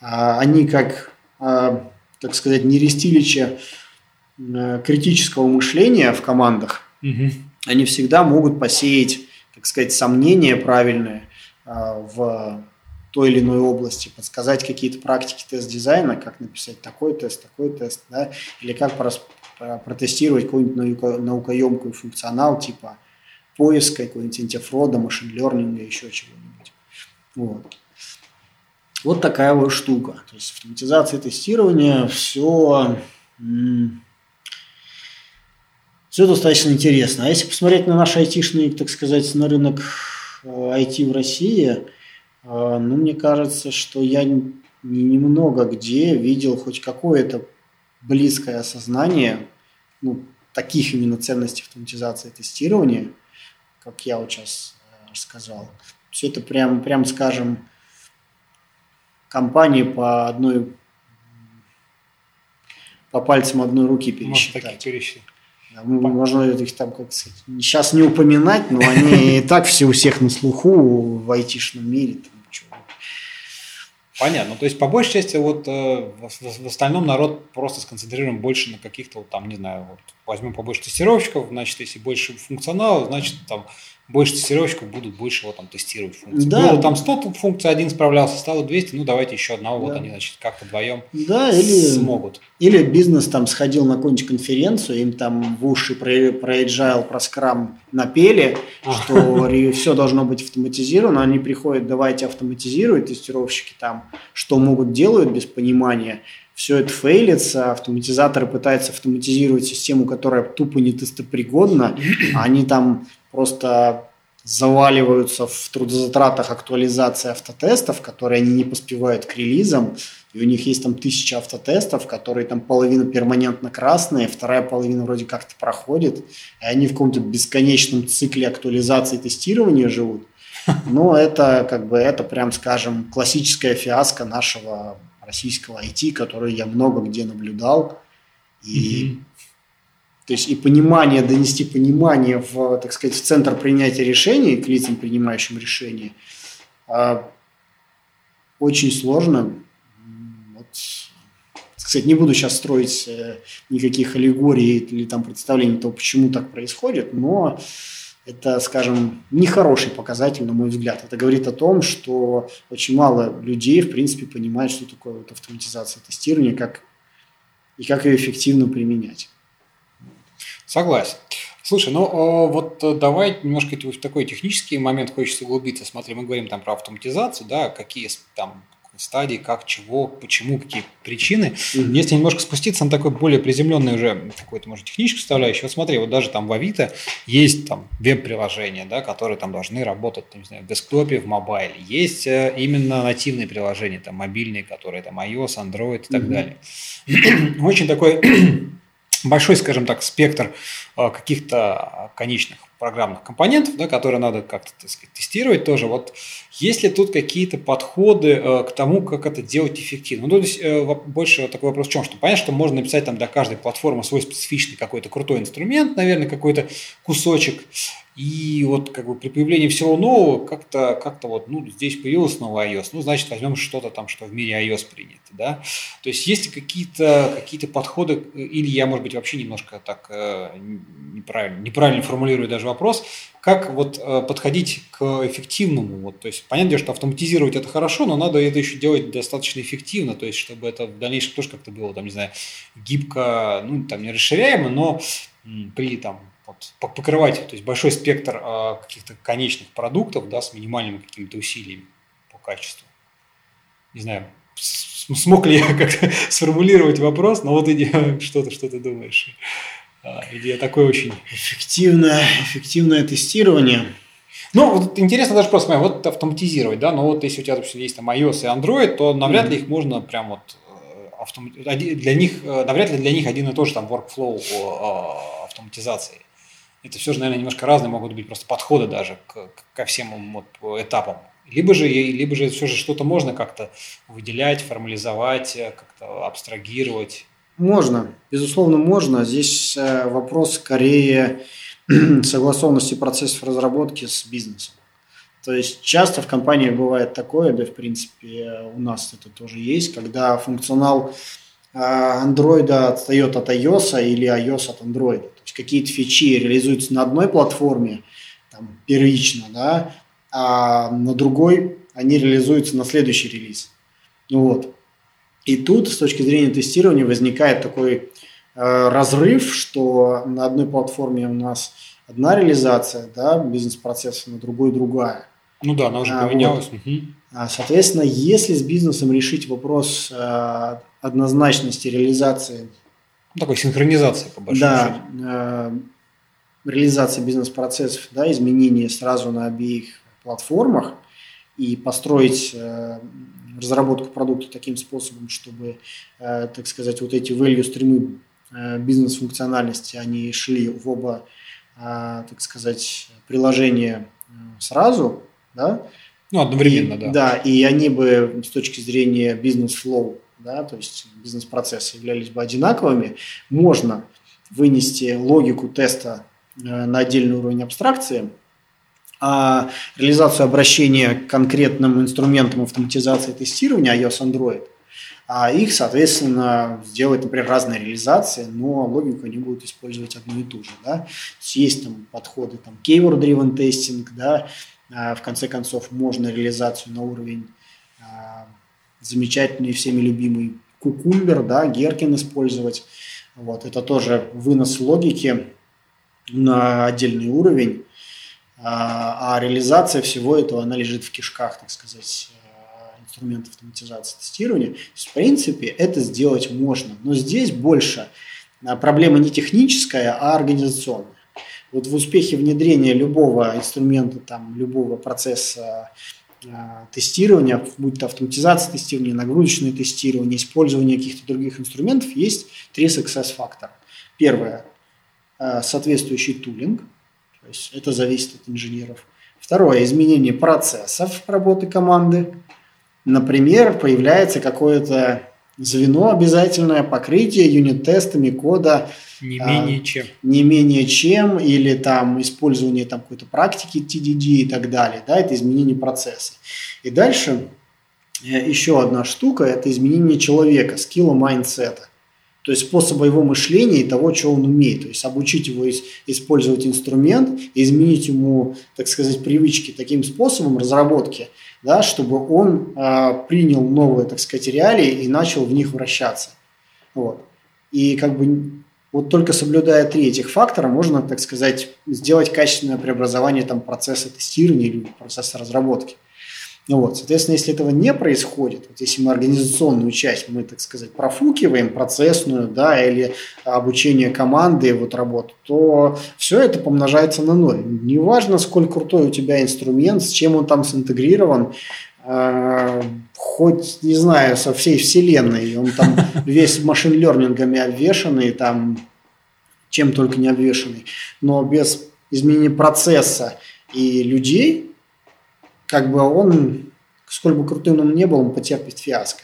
Speaker 2: А, Они как, а, так сказать, не рестилича э, критического мышления в командах,
Speaker 1: Мгм.
Speaker 2: они всегда могут посеять, так сказать, сомнения правильные а, в той или иной области, подсказать какие-то практики тест-дизайна, как написать такой тест, такой тест, да, или как протестировать какой-нибудь науко- наукоемкий функционал типа поиска, какой-нибудь антифрода, машин-лернинга, еще чего-нибудь. Вот. Вот такая вот штука. То есть автоматизация тестирования, все, все достаточно интересно. А если посмотреть на наш айтишный, так сказать, на рынок э, IT в России, э, ну, мне кажется, что я немного где видел хоть какое-то близкое осознание ну, таких именно ценностей автоматизации тестирования, как я вот сейчас э, сказал. Все это прям, прям скажем, компании по одной по пальцам одной руки
Speaker 1: Можно
Speaker 2: пересчитать.
Speaker 1: таких пересчитать.
Speaker 2: Да, Можно их там, как сказать, сейчас не упоминать, но они и так все у всех на слуху в айтишном мире. Там.
Speaker 1: Понятно. То есть, по большей части, вот э, в, остальном народ просто сконцентрирован больше на каких-то, вот, там, не знаю, вот, возьмем побольше тестировщиков, значит, если больше функционала, значит, там больше тестировщиков будут больше вот, там, тестировать функции.
Speaker 2: Да.
Speaker 1: Было там 100 функций, один справлялся, стало 200, ну, давайте еще одного, вот
Speaker 2: Да.
Speaker 1: они, значит, как-то вдвоем
Speaker 2: Да, или,
Speaker 1: смогут.
Speaker 2: или бизнес там сходил на какую-нибудь конференцию, им там в уши про, про agile, про скрам напели,
Speaker 1: А.
Speaker 2: что все должно быть автоматизировано, они приходят, давайте автоматизируют, тестировщики там что могут делают без понимания, все это фейлится, автоматизаторы пытаются автоматизировать систему, которая тупо не тестопригодна, [CLEARS THROAT] а они там просто заваливаются в трудозатратах актуализации автотестов, которые они не поспевают к релизам, и у них есть там тысяча автотестов, которые там половина перманентно красные, вторая половина вроде как-то проходит, и они в каком-то бесконечном цикле актуализации и тестирования живут. [LAUGHS] Но это как бы это прям, скажем, классическая фиаско нашего российского IT, которую я много где наблюдал. И
Speaker 1: Мгм.
Speaker 2: То есть и понимание, донести понимание в, так сказать, в центр принятия решений к лицам, принимающим решения, а, очень сложно. Вот, так не буду сейчас строить э, никаких аллегорий или там представлений того, почему так происходит, но это, скажем, нехороший показатель, на мой взгляд. Это говорит о том, что очень мало людей, в принципе, понимают, что такое вот автоматизация тестирования как, и как ее эффективно применять.
Speaker 1: Согласен. Слушай, ну вот э, давай немножко в такой технический момент хочется углубиться. Смотри, мы говорим там про автоматизацию, да, какие там стадии, как, чего, почему, какие причины. Mm-hmm. Если немножко спуститься на такой более приземленный уже какой-то, может, техническую составляющую, вот смотри, вот даже там в Авито есть там веб-приложения, да, которые там должны работать, там, не знаю, в десктопе, в мобайле. Есть э, именно нативные приложения, там, мобильные, которые там iOS, Android и так mm-hmm. далее. [CLEARS THROAT] Очень такой большой, скажем так, спектр каких-то конечных программных компонентов, да, которые надо как-то так сказать, тестировать тоже. Вот есть ли тут какие-то подходы э, к тому, как это делать эффективно? Ну, то есть э, больше такой вопрос в чем, что понятно, что можно написать там для каждой платформы свой специфичный какой-то крутой инструмент, наверное, какой-то кусочек, и вот как бы при появлении всего нового как-то как вот, ну, здесь появилось новый iOS, ну, значит, возьмем что-то там, что в мире iOS принято, да. То есть есть ли какие-то какие подходы, или я, может быть, вообще немножко так э, неправильно, неправильно формулирую даже вопрос, как вот э, подходить к эффективному, вот, то есть понятно, что автоматизировать это хорошо, но надо это еще делать достаточно эффективно, то есть чтобы это в дальнейшем тоже как-то было, там, не знаю, гибко, ну, там, не расширяемо, но при там вот, покрывать то есть большой спектр э, каких-то конечных продуктов да, с минимальными какими-то усилиями по качеству. Не знаю, смог ли я [LAUGHS] как-то сформулировать вопрос, но вот иди, [LAUGHS] что-то, что ты думаешь. А, идея такой очень...
Speaker 2: Эффективное, эффективное тестирование.
Speaker 1: Ну, вот интересно даже просто, вот автоматизировать, да, но вот если у тебя, допустим, есть там iOS и Android, то навряд mm-hmm. ли их можно прям вот э, автом... для них, э, навряд ли для них один и тот же там workflow автоматизации это все же, наверное, немножко разные могут быть просто подходы даже к, ко всем вот этапам. Либо же, либо же все же что-то можно как-то выделять, формализовать, э, как-то абстрагировать.
Speaker 2: Можно, безусловно, можно. Здесь э, вопрос скорее [CLEARS THROAT] согласованности процессов разработки с бизнесом. То есть часто в компании бывает такое, да, в принципе, у нас это тоже есть, когда функционал Android э, отстает от iOS или iOS от Android есть какие-то фичи реализуются на одной платформе, там, первично, да, а на другой они реализуются на следующий релиз. Вот. И тут с точки зрения тестирования возникает такой э, разрыв, что на одной платформе у нас одна реализация да, бизнес-процесса, на другой другая.
Speaker 1: Ну да, она уже а, поменялась. Вот.
Speaker 2: А, соответственно, если с бизнесом решить вопрос э, однозначности реализации
Speaker 1: ну, такой синхронизации, по большому
Speaker 2: да, счету. Э, реализация бизнес-процессов, да, изменения сразу на обеих платформах и построить э, разработку продукта таким способом, чтобы, э, так сказать, вот эти value стримы э, бизнес-функциональности, они шли в оба, э, так сказать, приложения сразу, да,
Speaker 1: ну, одновременно,
Speaker 2: и,
Speaker 1: да.
Speaker 2: Да, и они бы с точки зрения бизнес-флоу да, то есть бизнес-процессы являлись бы одинаковыми, можно вынести логику теста на отдельный уровень абстракции, а реализацию обращения к конкретным инструментам автоматизации тестирования iOS Android, а их, соответственно, сделать, например, разные реализации, но логику они будут использовать одну и ту же. Да? есть, там подходы там, keyword-driven testing, да, а в конце концов можно реализацию на уровень а, замечательный всеми любимый кукумбер, да, Геркин использовать. Вот, это тоже вынос логики на отдельный уровень, а, а реализация всего этого, она лежит в кишках, так сказать, э, инструментов автоматизации тестирования. В принципе, это сделать можно, но здесь больше а, проблема не техническая, а организационная. Вот в успехе внедрения любого инструмента, там, любого процесса Э, тестирования, будь то автоматизация тестирования, нагрузочное тестирование, использование каких-то других инструментов, есть три success фактора. Первое э, – соответствующий тулинг, то есть это зависит от инженеров. Второе – изменение процессов работы команды. Например, появляется какое-то звено обязательное, покрытие юнит-тестами кода –
Speaker 1: не менее а, чем.
Speaker 2: Не менее чем, или там использование там какой-то практики TDD и так далее. Да, это изменение процесса. И дальше э, еще одна штука – это изменение человека, skill а, mindset а. То есть способа его мышления и того, что он умеет. То есть обучить его использовать инструмент, изменить ему, так сказать, привычки таким способом разработки, да, чтобы он э, принял новые, так сказать, реалии и начал в них вращаться. Вот. И как бы Вот только соблюдая три этих фактора, можно, так сказать, сделать качественное преобразование там, процесса тестирования или процесса разработки. Вот, соответственно, если этого не происходит, вот если мы организационную часть, мы, так сказать, профукиваем, процессную, да, или обучение команды, вот работу, то все это помножается на ноль. Неважно, сколько крутой у тебя инструмент, с чем он там синтегрирован, э, хоть, не знаю, со всей вселенной, он там [LAUGHS] весь машин-лернингами обвешанный, там чем только не обвешанный, но без изменения процесса и людей, как бы он, сколь бы крутым он не был, он потерпит фиаско.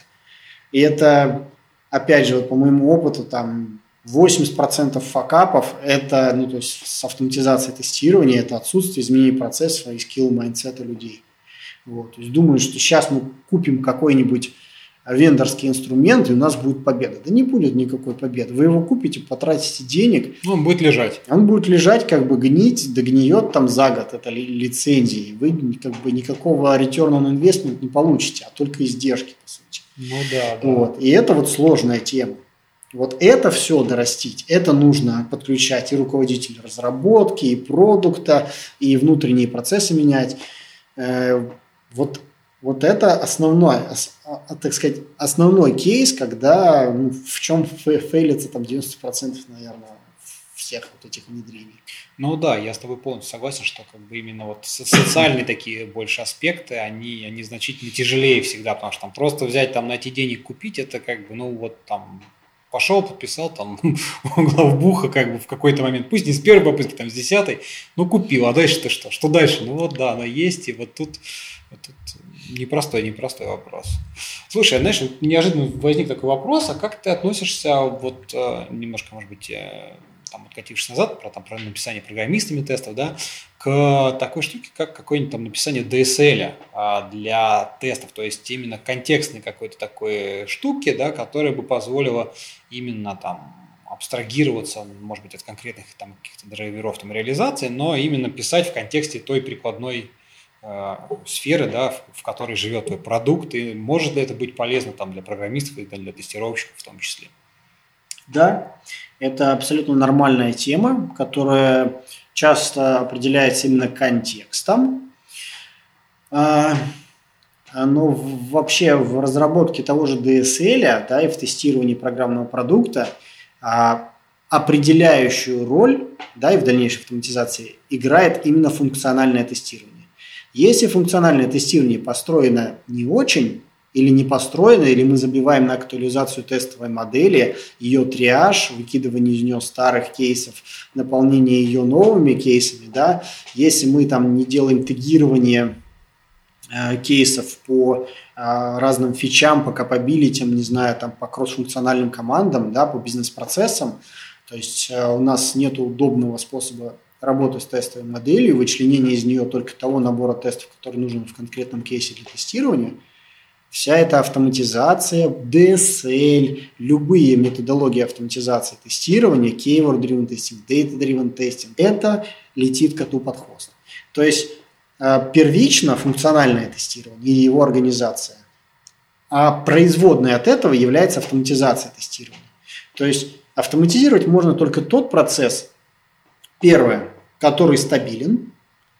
Speaker 2: И это, опять же, вот по моему опыту, там 80% факапов – это, ну, то есть с автоматизацией тестирования, это отсутствие изменений процесса и skill mindset а людей. Вот. То есть думаю, что сейчас мы купим какой-нибудь вендорский инструмент, и у нас будет победа. Да не будет никакой победы. Вы его купите, потратите денег.
Speaker 1: Ну, он будет лежать.
Speaker 2: Он будет лежать, как бы гнить, догниет там за год, это лицензии. Вы как бы никакого return on investment не получите, а только издержки, по сути.
Speaker 1: Ну да, да.
Speaker 2: Вот. И это вот сложная тема. Вот это все дорастить, это нужно подключать и руководителя разработки, и продукта, и внутренние процессы менять. Э, вот вот это основной, а, так сказать, основной кейс, когда ну, в чем фейлится там 90% наверное всех вот этих внедрений.
Speaker 1: Ну да, я с тобой полностью согласен, что как бы именно вот социальные такие больше аспекты, они, они значительно тяжелее всегда, потому что там просто взять, там найти денег, купить, это как бы, ну вот там пошел, подписал там [LAUGHS] главбуха как бы в какой-то момент, пусть не с первой попытки, там с десятой, ну купил, а дальше-то что? Что дальше? Ну вот да, она есть, и вот тут, вот тут непростой, непростой вопрос. Слушай, знаешь, неожиданно возник такой вопрос, а как ты относишься, вот э, немножко, может быть, э, там, откатившись назад, про, там, про написание программистами тестов, да, к такой штуке, как какое-нибудь там написание DSL а, для тестов, то есть именно контекстной какой-то такой штуки, да, которая бы позволила именно там абстрагироваться, может быть, от конкретных там каких-то драйверов там реализации, но именно писать в контексте той прикладной Э, сферы, да, в, в которой живет твой продукт, и может ли это быть полезно там, для программистов и для тестировщиков в том числе?
Speaker 2: Да, это абсолютно нормальная тема, которая часто определяется именно контекстом. А, но вообще в разработке того же DSL да, и в тестировании программного продукта а, определяющую роль да, и в дальнейшей автоматизации играет именно функциональное тестирование. Если функциональное тестирование построено не очень, или не построено, или мы забиваем на актуализацию тестовой модели, ее триаж, выкидывание из нее старых кейсов, наполнение ее новыми кейсами, да, если мы там не делаем тегирование э, кейсов по э, разным фичам, по капабилитям, не знаю, там по кроссфункциональным командам, да, по бизнес-процессам, то есть э, у нас нет удобного способа работу с тестовой моделью, вычленение из нее только того набора тестов, который нужен в конкретном кейсе для тестирования, вся эта автоматизация, DSL, любые методологии автоматизации тестирования, keyword-driven testing, data-driven testing, это летит коту под хвост. То есть э, первично функциональное тестирование и его организация, а производной от этого является автоматизация тестирования. То есть автоматизировать можно только тот процесс, Первое, который стабилен.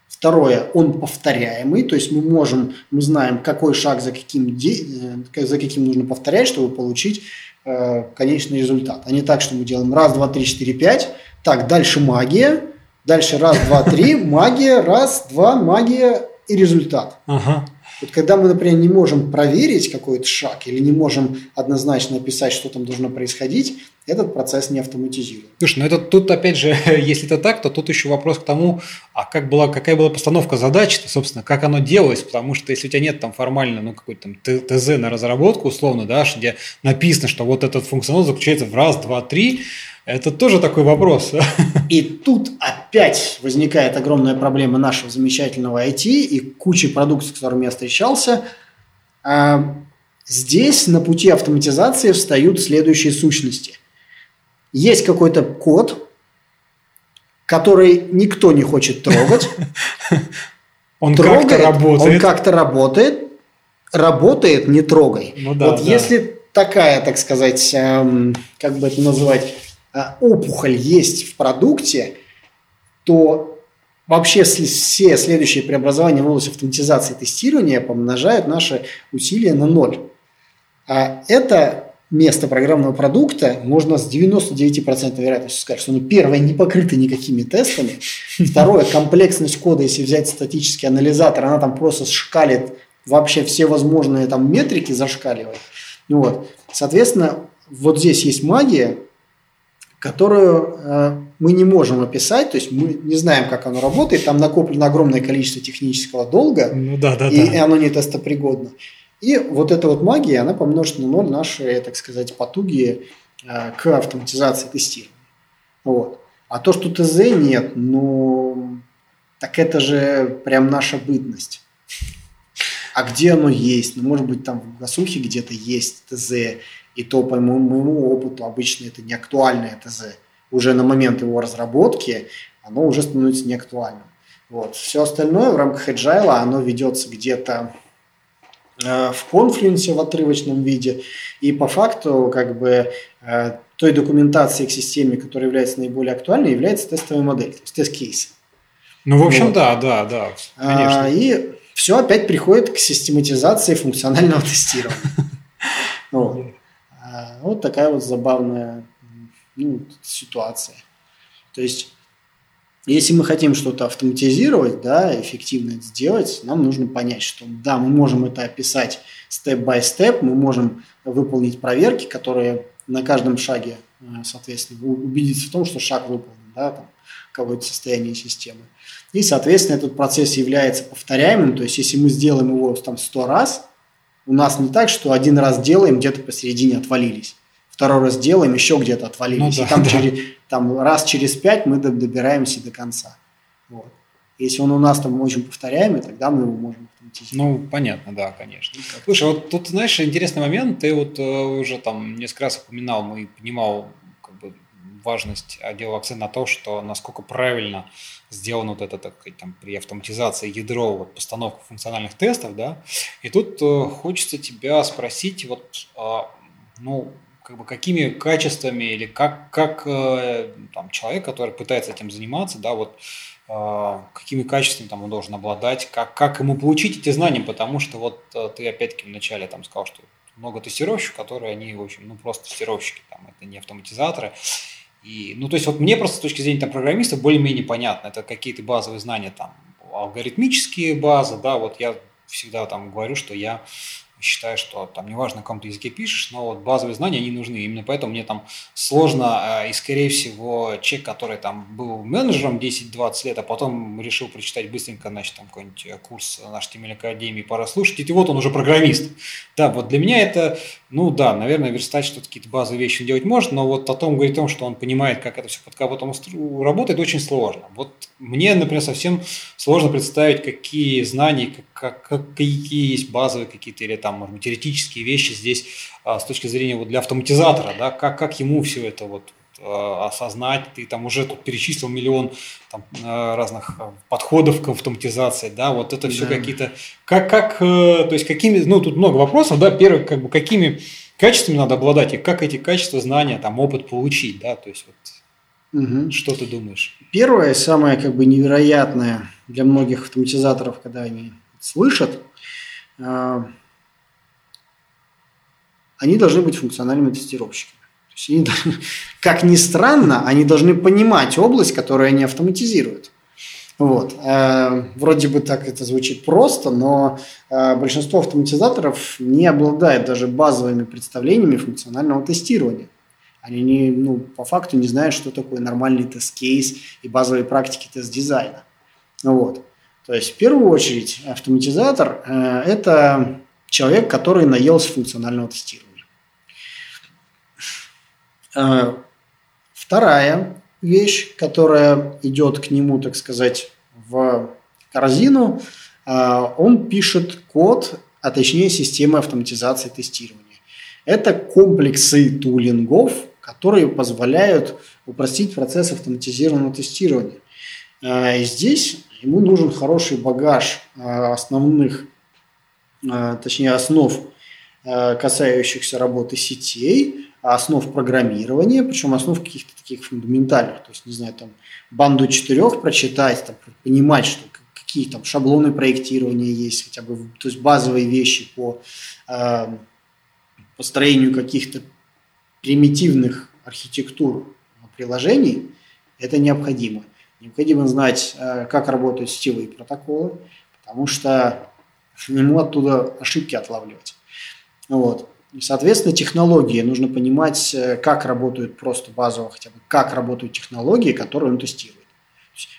Speaker 2: Второе, он повторяемый, то есть мы можем, мы знаем, какой шаг за каким, э, за каким нужно повторять, чтобы получить э, конечный результат. А не так, что мы делаем раз, два, три, четыре, пять. Так, дальше магия. Дальше раз, два, три, [LAUGHS] магия, раз, два, магия и результат. Ага. Вот когда мы, например, не можем проверить какой-то шаг или не можем однозначно описать, что там должно происходить, этот процесс не автоматизируем.
Speaker 1: Слушай, ну это тут опять же, [LAUGHS] если это так, то тут еще вопрос к тому, а как была, какая была постановка задачи, -то, собственно, как оно делалось, потому что если у тебя нет там формально, ну, какой-то там ТЗ на разработку, условно, да, где написано, что вот этот функционал заключается в раз, два, три, это тоже такой вопрос.
Speaker 2: И тут опять возникает огромная проблема нашего замечательного IT и кучи продуктов, с которыми я встречался. А, здесь на пути автоматизации встают следующие сущности. Есть какой-то код, который никто не хочет трогать. [LAUGHS]
Speaker 1: Он как-то работает.
Speaker 2: Он как-то работает. Работает, не трогай. Ну, да, вот да. если такая, так сказать, эм, как бы это называть, опухоль есть в продукте, то вообще все следующие преобразования в области автоматизации и тестирования помножают наши усилия на ноль. А это место программного продукта можно с 99% вероятностью сказать, что ну, первое, не покрыто никакими тестами, второе, комплексность кода, если взять статический анализатор, она там просто шкалит вообще все возможные там метрики зашкаливает. Ну, вот. Соответственно, вот здесь есть магия, которую э, мы не можем описать, то есть мы не знаем, как оно работает, там накоплено огромное количество технического долга,
Speaker 1: ну, да, да,
Speaker 2: и,
Speaker 1: да.
Speaker 2: и оно не тестопригодно. И вот эта вот магия, она помножит на ноль наши, так сказать, потуги э, к автоматизации тестирования. Вот. А то, что ТЗ нет, ну, так это же прям наша бытность. А где оно есть? Ну, может быть, там в Гасухе где-то есть ТЗ, и то, по моему, опыту, обычно это не актуальное ТЗ. Уже на момент его разработки оно уже становится неактуальным. Вот. Все остальное в рамках agile, оно ведется где-то Э, в конфлюенсе в отрывочном виде. И по факту как бы э, той документацией к системе, которая является наиболее актуальной, является тестовая модель, то есть тест-кейсы.
Speaker 1: Ну, в общем, вот. да, да, да,
Speaker 2: конечно. А, и все опять приходит к систематизации функционального тестирования. [LAUGHS] Вот. А, вот такая вот забавная ну, ситуация. То есть если мы хотим что-то автоматизировать, да, эффективно это сделать, нам нужно понять, что да, мы можем это описать степ-бай-степ, мы можем выполнить проверки, которые на каждом шаге, э, соответственно, убедиться в том, что шаг выполнен, да, там, какое-то состояние системы. И, соответственно, этот процесс является повторяемым, то есть если мы сделаем его там 100 раз, у нас не так, что один раз делаем, где-то посередине отвалились второй раз делаем, еще где-то отвалились. Ну, да, и там, да. через, там раз через пять мы добираемся до конца. Вот. Если он у нас там очень повторяемый, тогда мы его можем
Speaker 1: автоматизировать. Ну, понятно, да, конечно. Ну, Слушай, вот тут, знаешь, интересный момент. Ты вот э, уже там несколько раз упоминал, мы понимал как бы, важность, делал акцент на то, что насколько правильно сделано вот это, так там, при автоматизации ядро, вот, постановку функциональных тестов, да. И тут э, хочется тебя спросить, вот, э, ну, как бы какими качествами или как, как э, там, человек, который пытается этим заниматься, да, вот э, какими качествами там он должен обладать, как, как ему получить эти знания, потому что вот э, ты опять-таки вначале там сказал, что много тестировщиков, которые они, в общем, ну просто тестировщики, там, это не автоматизаторы. И, ну, то есть вот мне просто с точки зрения там, программиста более-менее понятно, это какие-то базовые знания, там, алгоритмические базы, да, вот я всегда там говорю, что я считаю, что там неважно, на каком ты языке пишешь, но вот базовые знания, они нужны. Именно поэтому мне там сложно, э, и скорее всего, человек, который там был менеджером 10-20 лет, а потом решил прочитать быстренько, значит, там какой-нибудь э, курс нашей HTML Академии, пора слушать, и вот он уже программист. Да, вот для меня это, ну да, наверное, верстать что-то, какие-то базовые вещи делать может, но вот о том говорить о том, что он понимает, как это все под капотом работает, очень сложно. Вот мне, например, совсем сложно представить, какие знания, как, как, какие есть базовые какие-то или там, может быть, теоретические вещи здесь а, с точки зрения вот для автоматизатора, да, как, как ему все это вот а, осознать, ты там уже тут перечислил миллион там, а, разных подходов к автоматизации, да, вот это все да. какие-то, как, как, э, то есть какими, ну, тут много вопросов, да, первое, как бы, какими качествами надо обладать, и как эти качества, знания, там, опыт получить, да, то есть вот Угу. Что ты думаешь?
Speaker 2: Первое, самое как бы невероятное для многих автоматизаторов, когда они слышат, э, они должны быть функциональными тестировщиками. То есть они, [LAUGHS] как ни странно, они должны понимать область, которую они автоматизируют. Вот. Э, вроде бы так это звучит просто, но э, большинство автоматизаторов не обладает даже базовыми представлениями функционального тестирования. Они не, ну, по факту не знают, что такое нормальный тест-кейс и базовые практики тест-дизайна. Вот. То есть, в первую очередь, автоматизатор э, – это человек, который наелся функционального тестирования. Э, вторая вещь, которая идет к нему, так сказать, в корзину, э, он пишет код, а точнее системы автоматизации тестирования. Это комплексы тулингов, которые позволяют упростить процесс автоматизированного тестирования. Э, здесь ему нужен хороший багаж э, основных, э, точнее основ, касающихся работы сетей, основ программирования, причем основ каких-то таких фундаментальных, то есть, не знаю, там, банду четырех прочитать, там, понимать, что какие там шаблоны проектирования есть, хотя бы, то есть базовые вещи по э, построению каких-то примитивных архитектур приложений, это необходимо. Необходимо знать, э, как работают сетевые протоколы, потому что ему оттуда ошибки отлавливать. Вот. Соответственно, технологии. Нужно понимать, э, как работают просто базово хотя бы, как работают технологии, которые он тестирует.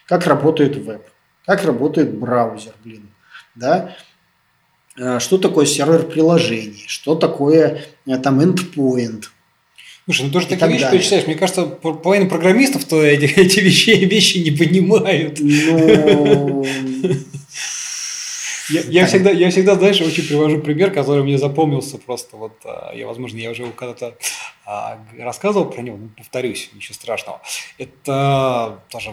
Speaker 2: как работает веб, как работает браузер, блин, да, э, что такое сервер приложений, что такое там endpoint,
Speaker 1: Слушай, ну тоже такие вещи далее. читаешь. Мне кажется, половина программистов-то эти, [LAUGHS] эти вещи, вещи не понимают. Ну... [LAUGHS] Я, я, всегда, я всегда, знаешь, очень привожу пример, который мне запомнился просто. Вот а, я, возможно, я уже когда-то а, рассказывал про него, ну, повторюсь, ничего страшного. Это тоже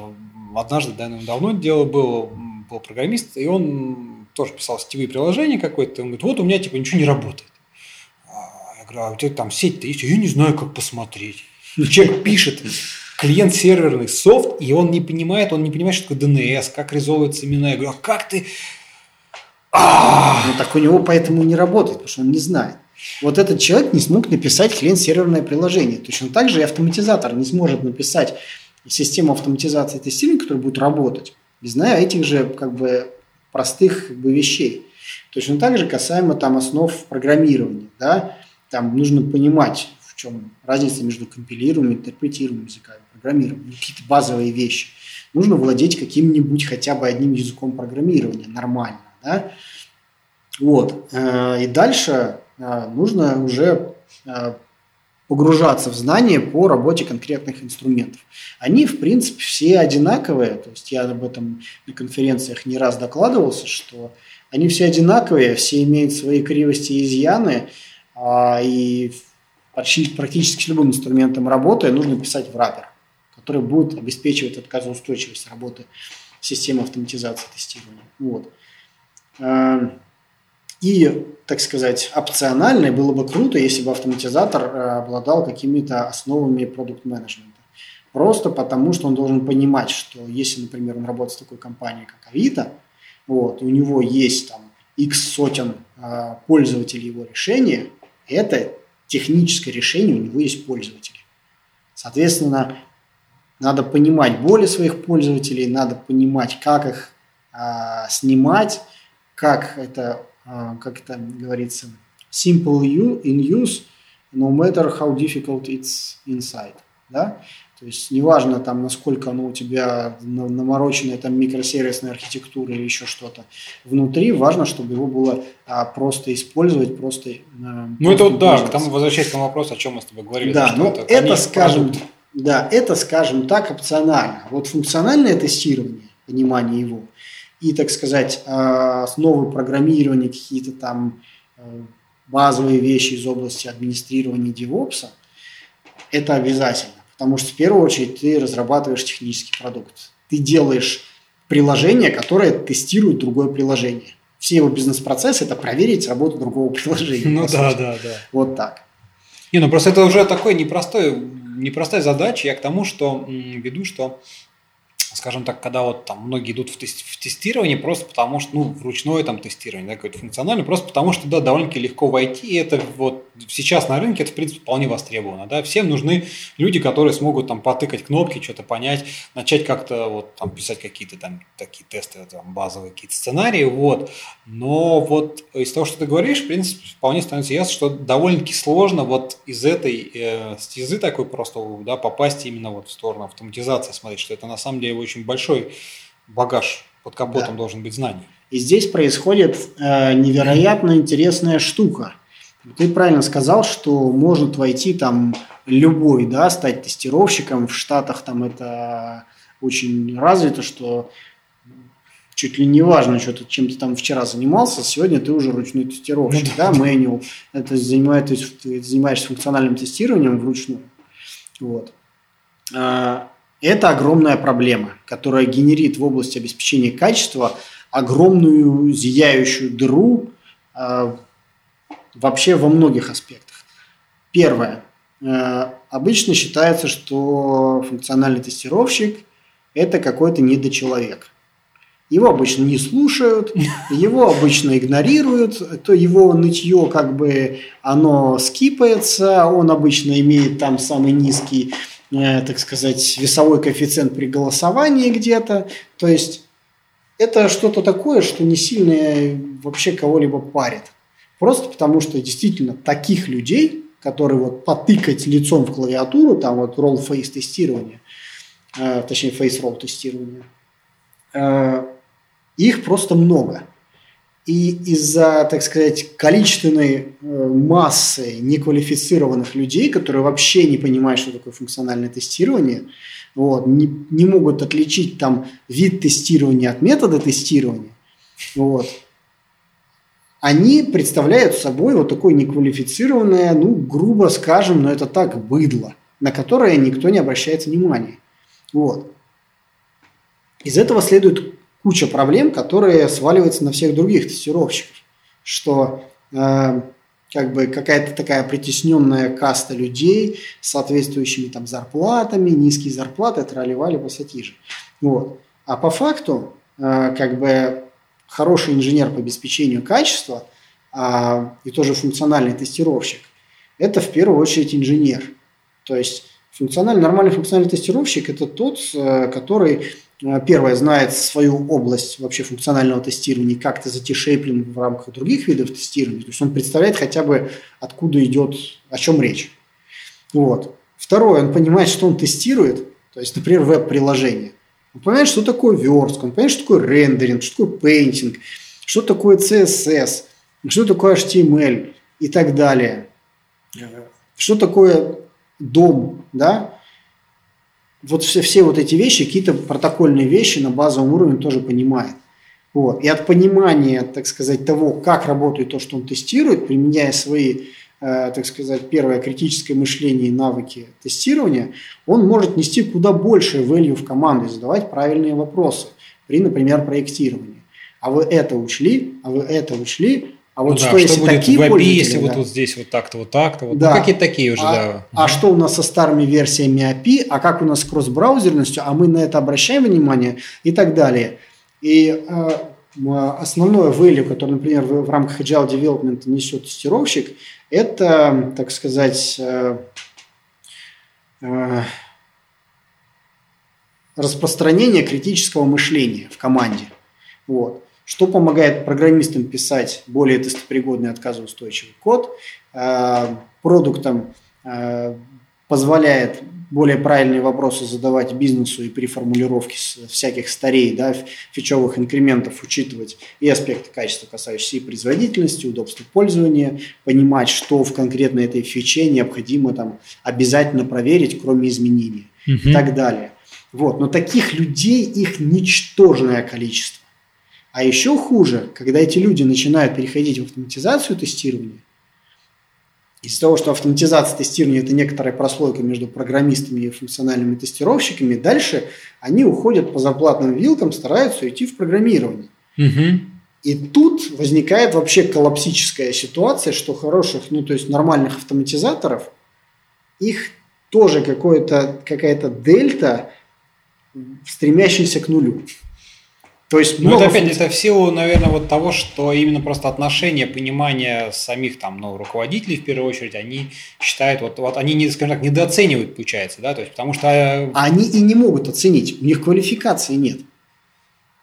Speaker 1: однажды, да, давно дело было, был программист, и он тоже писал сетевые приложения какое-то. Он говорит, вот у меня типа ничего не работает. А, а тебя там сеть-то есть? Я не знаю, как посмотреть. Человек пишет клиент-серверный софт, и он не понимает, он не понимает, что такое DNS, как резовываются имена. Я говорю, а как ты
Speaker 2: ну так у него поэтому не работает, потому что он не знает. Вот этот человек не смог написать клиент-серверное приложение. Точно так же и автоматизатор не сможет написать систему автоматизации тестирования, которая будет работать, не зная этих же как бы простых как бы, вещей. Точно так же касаемо там основ программирования. Да? Там нужно понимать, в чем разница между компилируемым интерпретируемым языками программирования, какие-то базовые вещи. Нужно владеть каким-нибудь хотя бы одним языком программирования нормально. Да? Вот. Э, и дальше э, нужно уже э, погружаться в знания по работе конкретных инструментов. Они, в принципе, все одинаковые. То есть я об этом на конференциях не раз докладывался, что они все одинаковые, все имеют свои кривости и изъяны, и почти, практически с любым инструментом работы нужно писать в раппер, который будет обеспечивать отказоустойчивость работы системы автоматизации тестирования. Вот. Эм, и, так сказать, опционально было бы круто, если бы автоматизатор э, обладал какими-то основами продукт-менеджмента. Просто потому, что он должен понимать, что если, например, он работает с такой компанией, как Авито, вот, и у него есть там X сотен э, пользователей его решения, это техническое решение, у него есть пользователи. Соответственно, надо понимать боли своих пользователей, надо понимать, как их э, снимать, как это, а, как это говорится, simple in use, no matter how difficult it's inside. Да? То есть неважно там, насколько оно у тебя намороченная там микросервисная архитектура или еще что-то внутри, важно, чтобы его было а, просто использовать, просто.
Speaker 1: А, ну это вот да, к тому возвращаясь к тому вопросу, о чем мы с тобой говорили.
Speaker 2: Да, но это, это скажем, да, это скажем так опционально. Вот функциональное тестирование, понимание его, и, так сказать, а, основы программирования, какие-то там э, базовые вещи из области администрирования DevOps, это обязательно. Потому что в первую очередь ты разрабатываешь технический продукт. Ты делаешь приложение, которое тестирует другое приложение. Все его бизнес-процессы – это проверить работу другого [LAUGHS] приложения.
Speaker 1: Ну да, да, да.
Speaker 2: Вот так.
Speaker 1: Не, ну просто это уже такой непростой, непростая задача. Я к тому, что веду, что скажем так, когда вот там многие идут в, тест, в тестирование просто потому что, ну, вручное там тестирование, да, какое-то функциональное, просто потому что, да, довольно-таки легко войти, и это вот сейчас на рынке это, в принципе, вполне востребовано, да, всем нужны люди, которые смогут там потыкать кнопки, что-то понять, начать как-то вот там писать какие-то там такие тесты, там базовые какие-то сценарии, вот, но вот из того, что ты говоришь, в принципе, вполне становится ясно, что довольно-таки сложно вот из этой э, стезы такой просто, да, попасть именно вот в сторону автоматизации, смотреть, что это на самом деле очень большой багаж под капотом да. должен быть знаний.
Speaker 2: И здесь происходит э, невероятно интересная штука. Ты правильно сказал, что может войти там любой, да, стать тестировщиком. В Штатах там это очень развито, что чуть ли не важно, что ты чем то там вчера занимался, сегодня ты уже ручной тестировщик, ну, да, да, manual. Это занимает, то есть ты занимаешься функциональным тестированием вручную. Вот. А, это огромная проблема, которая генерит в области обеспечения качества огромную зияющую дыру э, вообще во многих аспектах. Первое. э, обычно считается, что функциональный тестировщик – это какой-то недочеловек. Его обычно не слушают, его обычно игнорируют, то его нытье как бы оно скипается, он обычно имеет там самый низкий, э, так сказать, весовой коэффициент при голосовании где-то. То есть это что-то такое, что не сильно вообще кого-либо парит. Просто потому что действительно таких людей, которые вот потыкать лицом в клавиатуру, там вот roll face тестирование, э, точнее face roll тестирование, э, их просто много. И из-за, так сказать, количественной э, массы неквалифицированных людей, которые вообще не понимают, что такое функциональное тестирование, вот, не, не могут отличить там вид тестирования от метода тестирования, вот, они представляют собой вот такое неквалифицированное, ну, грубо скажем, но это так, быдло, на которое никто не обращает внимания. Вот. Из этого следует куча проблем, которые сваливаются на всех других тестировщиков, что э, как бы какая-то такая притесненная каста людей с соответствующими там зарплатами, низкие зарплаты, тролливали пассатижи. Вот. А по факту, э, как бы хороший инженер по обеспечению качества э, и тоже функциональный тестировщик, это в первую очередь инженер. То есть функциональный, нормальный функциональный тестировщик – это тот, э, который Э, первое, знает свою область вообще функционального тестирования, как это затишейплен в рамках других видов тестирования. То есть он представляет хотя бы, откуда идет, о чем речь. Вот. Второе, он понимает, что он тестирует, то есть, например, веб-приложение. Он понимает, что такое верстка, он понимает, что такое рендеринг, что такое пейнтинг, что такое CSS, что такое HTML и так далее. Что такое дом, да? вот все, все вот эти вещи, какие-то протокольные вещи на базовом уровне тоже понимает. Вот. И от понимания, так сказать, того, как работает то, что он тестирует, применяя свои, так сказать, первое критическое мышление и навыки тестирования, он может нести куда больше value в команду и задавать правильные вопросы при, например, проектировании. А вы это учли, а вы это учли, а вот
Speaker 1: ну,
Speaker 2: что,
Speaker 1: да,
Speaker 2: если
Speaker 1: что будет
Speaker 2: такие
Speaker 1: в API, если
Speaker 2: да.
Speaker 1: вот, вот здесь вот так-то, вот так-то, вот,
Speaker 2: Да.
Speaker 1: ну, какие-то такие уже,
Speaker 2: а,
Speaker 1: да.
Speaker 2: а что у нас со старыми версиями API, а как у нас с кросс-браузерностью, а мы на это обращаем внимание и так далее. И э, м, основное value, которое, например, в, в рамках Agile Development несет тестировщик, это, так сказать, э, э, распространение критического мышления в команде. Вот что помогает программистам писать более тестопригодный отказоустойчивый код, э, продуктам позволяет более правильные вопросы задавать бизнесу и при формулировке всяких старей, да, фичевых инкрементов учитывать и аспекты качества, касающиеся и производительности, удобства пользования, понимать, что в конкретной этой фиче необходимо там обязательно проверить, кроме изменений
Speaker 1: Мгм.
Speaker 2: и так далее. Вот. Но таких людей их ничтожное количество. А еще хуже, когда эти люди начинают переходить в автоматизацию тестирования, из-за того, что автоматизация тестирования – это некоторая прослойка между программистами и функциональными тестировщиками, дальше они уходят по зарплатным вилкам, стараются уйти в программирование.
Speaker 1: Мгм.
Speaker 2: И тут возникает вообще коллапсическая ситуация, что хороших, ну то есть нормальных автоматизаторов, их тоже какое-то, какая-то дельта, стремящаяся к нулю. То есть
Speaker 1: Ну,
Speaker 2: много
Speaker 1: это опять, это в силу, наверное, вот того, что именно просто отношение, понимание самих там, ну, руководителей, в первую очередь, они считают, вот, вот они, не, скажем так, недооценивают, получается, да, то есть, потому что... э,
Speaker 2: они и не могут оценить, у них квалификации нет.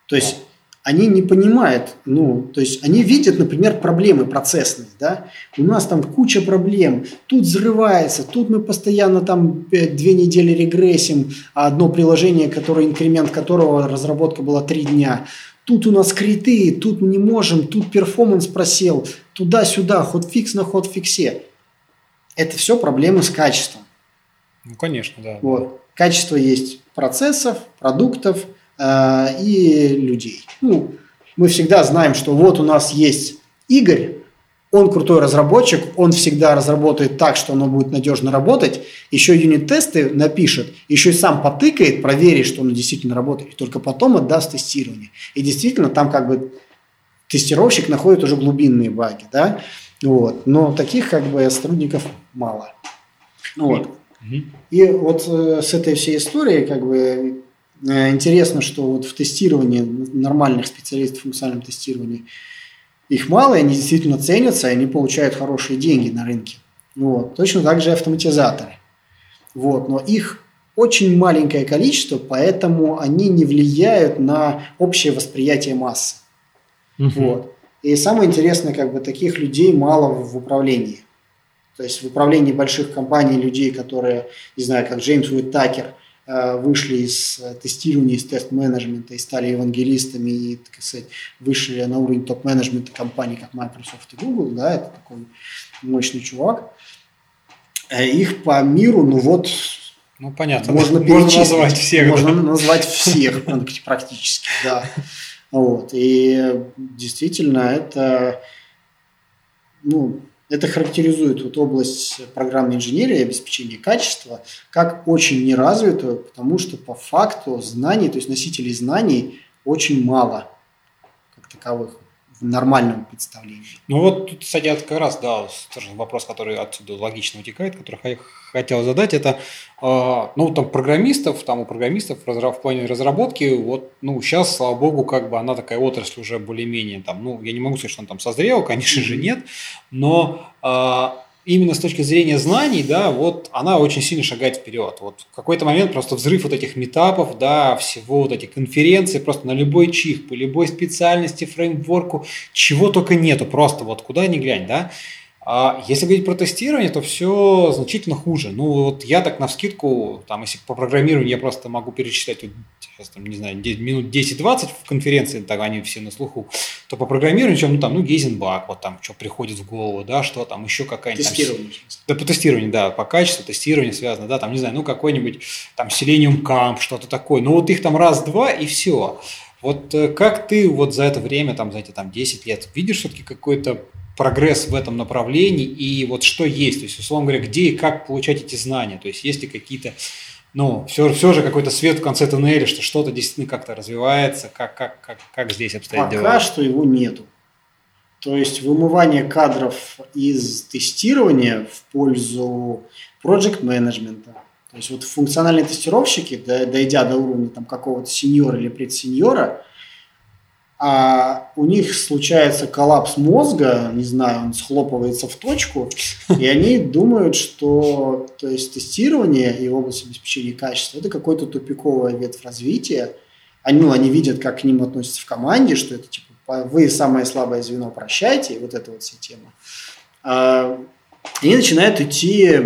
Speaker 2: То есть они не понимают, ну, то есть они видят, например, проблемы процессные, да, у нас там куча проблем, тут взрывается, тут мы постоянно там э, две недели регрессим, а одно приложение, которое, инкремент которого разработка была три дня, тут у нас криты, тут мы не можем, тут перформанс просел, туда-сюда, ход-фикс на ход-фиксе. Это все проблемы с качеством.
Speaker 1: Ну, конечно, да.
Speaker 2: Вот. Качество есть процессов, продуктов э, и людей. Ну, мы всегда знаем, что вот у нас есть Игорь, он крутой разработчик, он всегда разработает так, что оно будет надежно работать, еще юнит-тесты напишет, еще и сам потыкает, проверит, что оно действительно работает, и только потом отдаст тестирование. И действительно там как бы тестировщик находит уже глубинные баги, да, вот. Но таких как бы сотрудников мало. Вот. И вот э, с этой всей историей как бы интересно, что вот в тестировании нормальных специалистов в функциональном тестировании их мало, и они действительно ценятся, и они получают хорошие деньги на рынке. Вот. Точно так же автоматизаторы. Вот. Но их очень маленькое количество, поэтому они не влияют на общее восприятие массы. Угу. Вот. И самое интересное, как бы таких людей мало в управлении. То есть в управлении больших компаний людей, которые, не знаю, как Джеймс Уиттакер, э, вышли из э, тестирования, из тест-менеджмента и стали евангелистами и, так сказать, вышли на уровень топ-менеджмента компаний, как Microsoft и Google, да, это такой мощный чувак. Э, их по миру, ну вот,
Speaker 1: ну, понятно.
Speaker 2: Можно, можно назвать всех. Можно да? назвать всех практически, да. Вот. И действительно, это, ну, это характеризует вот область программной инженерии и обеспечения качества как очень неразвитую, потому что по факту знаний, то есть носителей знаний очень мало как таковых нормальном представлении.
Speaker 1: Ну вот тут, кстати, как раз, да, вопрос, который отсюда логично вытекает, который я хотел задать, это, э, ну, там, программистов, там, у программистов в плане разработки, вот, ну, сейчас, слава богу, как бы она такая отрасль уже более-менее, там, ну, я не могу сказать, что она там созрела, конечно же, нет, но э, именно с точки зрения знаний, да, вот она очень сильно шагает вперед. Вот в какой-то момент просто взрыв вот этих метапов, да, всего вот этих конференций, просто на любой чих, по любой специальности, фреймворку, чего только нету, просто вот куда ни глянь, да. А если говорить про тестирование, то все значительно хуже. Ну, вот я так на вскидку, там, если по программированию я просто могу перечислять, вот, сейчас, там, не знаю, минут 10-20 в конференции, так они все на слуху, то по программированию, чем, ну, там, ну, Гейзенбак, вот там, что приходит в голову, да, что там, еще какая-нибудь...
Speaker 2: Тестирование.
Speaker 1: Там, да, по тестированию, да, по качеству тестирования связано, да, там, не знаю, ну, какой-нибудь там Selenium Camp, что-то такое. Ну, вот их там раз-два и все. Вот э, как ты вот за это время, там, за эти там 10 лет, видишь все-таки какой-то прогресс в этом направлении и вот что есть, то есть, условно говоря, где и как получать эти знания, то есть есть ли какие-то, ну, все, все же какой-то свет в конце туннеля, что что-то действительно как-то развивается, как, как, как, как здесь обстоят
Speaker 2: Пока дела? Пока что его нету. То есть вымывание кадров из тестирования в пользу проект менеджмента. То есть вот функциональные тестировщики, дойдя до уровня там, какого-то сеньора или предсеньора, а у них случается коллапс мозга, не знаю, он схлопывается в точку, и они думают, что то есть, тестирование и область обеспечения качества – это какой-то тупиковый ветвь развития. Они, ну, они видят, как к ним относятся в команде, что это типа вы самое слабое звено, прощайте, и вот эта вот вся тема. А, они начинают идти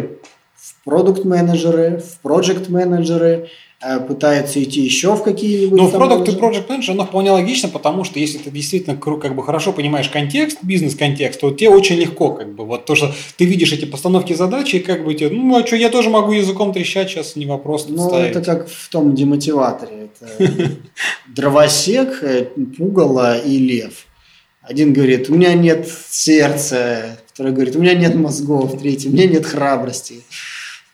Speaker 2: в продукт-менеджеры, в проект-менеджеры, Э, пытается идти еще в какие-нибудь...
Speaker 1: Ну, в продукт и project manager, оно вполне логично, потому что если ты действительно как бы хорошо понимаешь контекст, бизнес-контекст, то тебе очень легко, как бы, вот то, что ты видишь эти постановки задачи, и как бы тебе, ну, а что, я тоже могу языком трещать, сейчас не вопрос
Speaker 2: Ну, ставить. это как в том демотиваторе. Это [LAUGHS] дровосек, э, пугало и лев. Один говорит, у меня нет сердца, второй говорит, у меня нет мозгов, третий, у меня нет храбрости.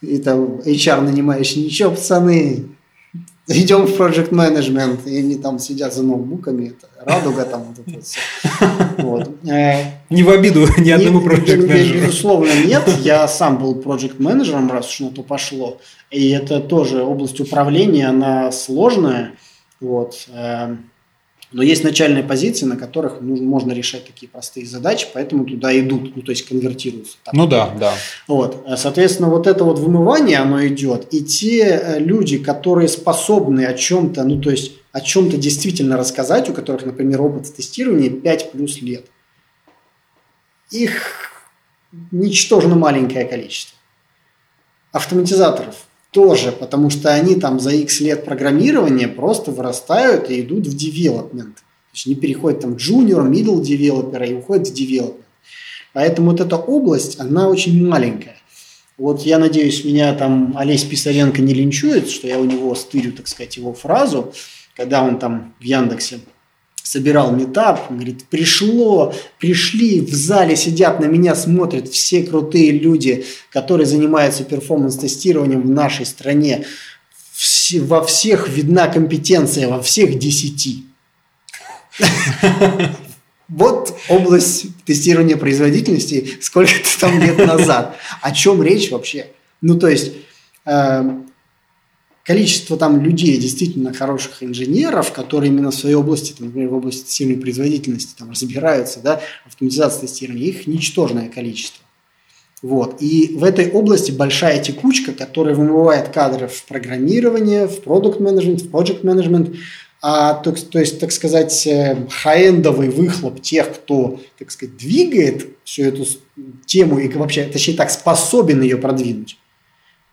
Speaker 2: И там HR нанимающий, ничего, пацаны, идем в project management, и они там сидят за ноутбуками, это радуга там вот это все.
Speaker 1: Вот. Э, не в обиду ни одному project менеджеру.
Speaker 2: Безусловно, нет. Я сам был project менеджером, раз уж на то пошло. И это тоже область управления, она сложная. Вот. Но есть начальные позиции, на которых ну, можно решать такие простые задачи, поэтому туда идут, ну, то есть конвертируются.
Speaker 1: Так. Ну да, да.
Speaker 2: Вот. Соответственно, вот это вот вымывание, оно идет, и те э, люди, которые способны о чем-то, ну, то есть о чем-то действительно рассказать, у которых, например, опыт тестирования 5 плюс лет, их ничтожно маленькое количество. Автоматизаторов тоже, потому что они там за X лет программирования просто вырастают и идут в development. То есть они переходят там junior, middle developer и уходят в development. Поэтому вот эта область, она очень маленькая. Вот я надеюсь, меня там Олесь Писаренко не линчует, что я у него стырю, так сказать, его фразу, когда он там в Яндексе собирал метап, говорит, пришло, пришли, в зале сидят, на меня смотрят все крутые люди, которые занимаются перформанс-тестированием в нашей стране. во всех видна компетенция, во всех десяти. Вот область тестирования производительности сколько-то там лет назад. О чем речь вообще? Ну, то есть, э, количество там людей, действительно хороших инженеров, которые именно в своей области, там, например, в области тестирования производительности там, разбираются, да, автоматизация тестирования, их ничтожное количество. Вот. И в этой области большая текучка, которая вымывает кадры в программирование, в продукт менеджмент, в project менеджмент, а, то, то есть, так сказать, э, хай-эндовый выхлоп тех, кто, так сказать, двигает всю эту тему и вообще, точнее так, способен ее продвинуть,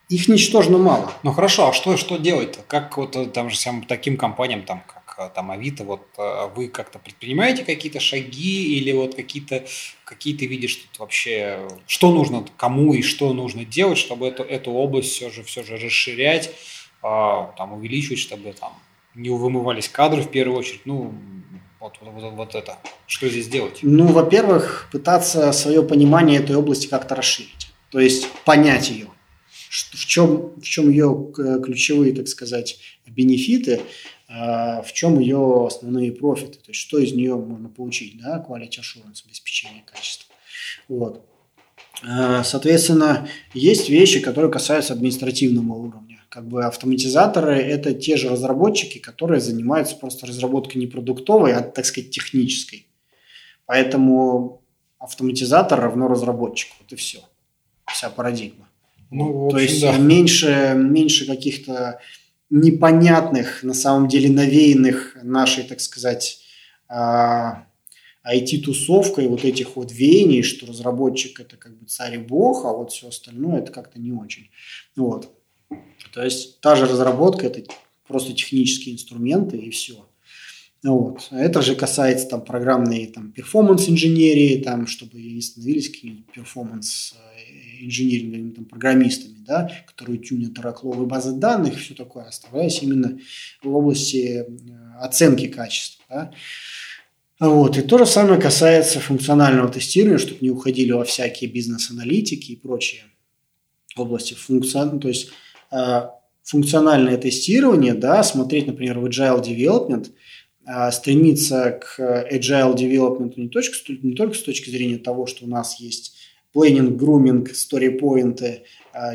Speaker 2: их ничтожно мало.
Speaker 1: Ну хорошо, а что, что делать-то? Как вот э, там же всем таким компаниям, там, как э, там Авито, вот э, вы как-то предпринимаете какие-то шаги или вот какие-то какие ты видишь тут вообще, что нужно кому и что нужно делать, чтобы эту, эту область все же, все же расширять, а, там увеличивать, чтобы там не вымывались кадры в первую очередь, ну, вот, вот, вот, вот это. Что здесь делать?
Speaker 2: Ну, во-первых, пытаться свое понимание этой области как-то расширить. То есть понять ее в чем, в чем ее ключевые, так сказать, бенефиты, а, в чем ее основные профиты, то есть что из нее можно получить, да, quality assurance, обеспечение качества. Вот. А, соответственно, есть вещи, которые касаются административного уровня. Как бы автоматизаторы – это те же разработчики, которые занимаются просто разработкой не продуктовой, а, так сказать, технической. Поэтому автоматизатор равно разработчику. Вот и все. Вся парадигма. Ну, общем, То есть да. меньше, меньше каких-то непонятных, на самом деле навеянных нашей, так сказать, IT-тусовкой а, вот этих вот веяний, что разработчик это как бы царь и бог, а вот все остальное это как-то не очень. Вот. То есть та же разработка это просто технические инструменты и все. Вот. Это же касается там программной там performance инженерии, там, чтобы становились какие-нибудь performance инженерными там, программистами, да, которые тюнят оракловые базы данных все такое, оставаясь именно в области э, оценки качества. Да. Вот. И то же самое касается функционального тестирования, чтобы не уходили во всякие бизнес-аналитики и прочие области функцион... то есть э, функциональное тестирование, да, смотреть, например, в agile development, э, стремиться к agile development не, только, не только с точки зрения того, что у нас есть плейнинг, груминг, сторипоинты,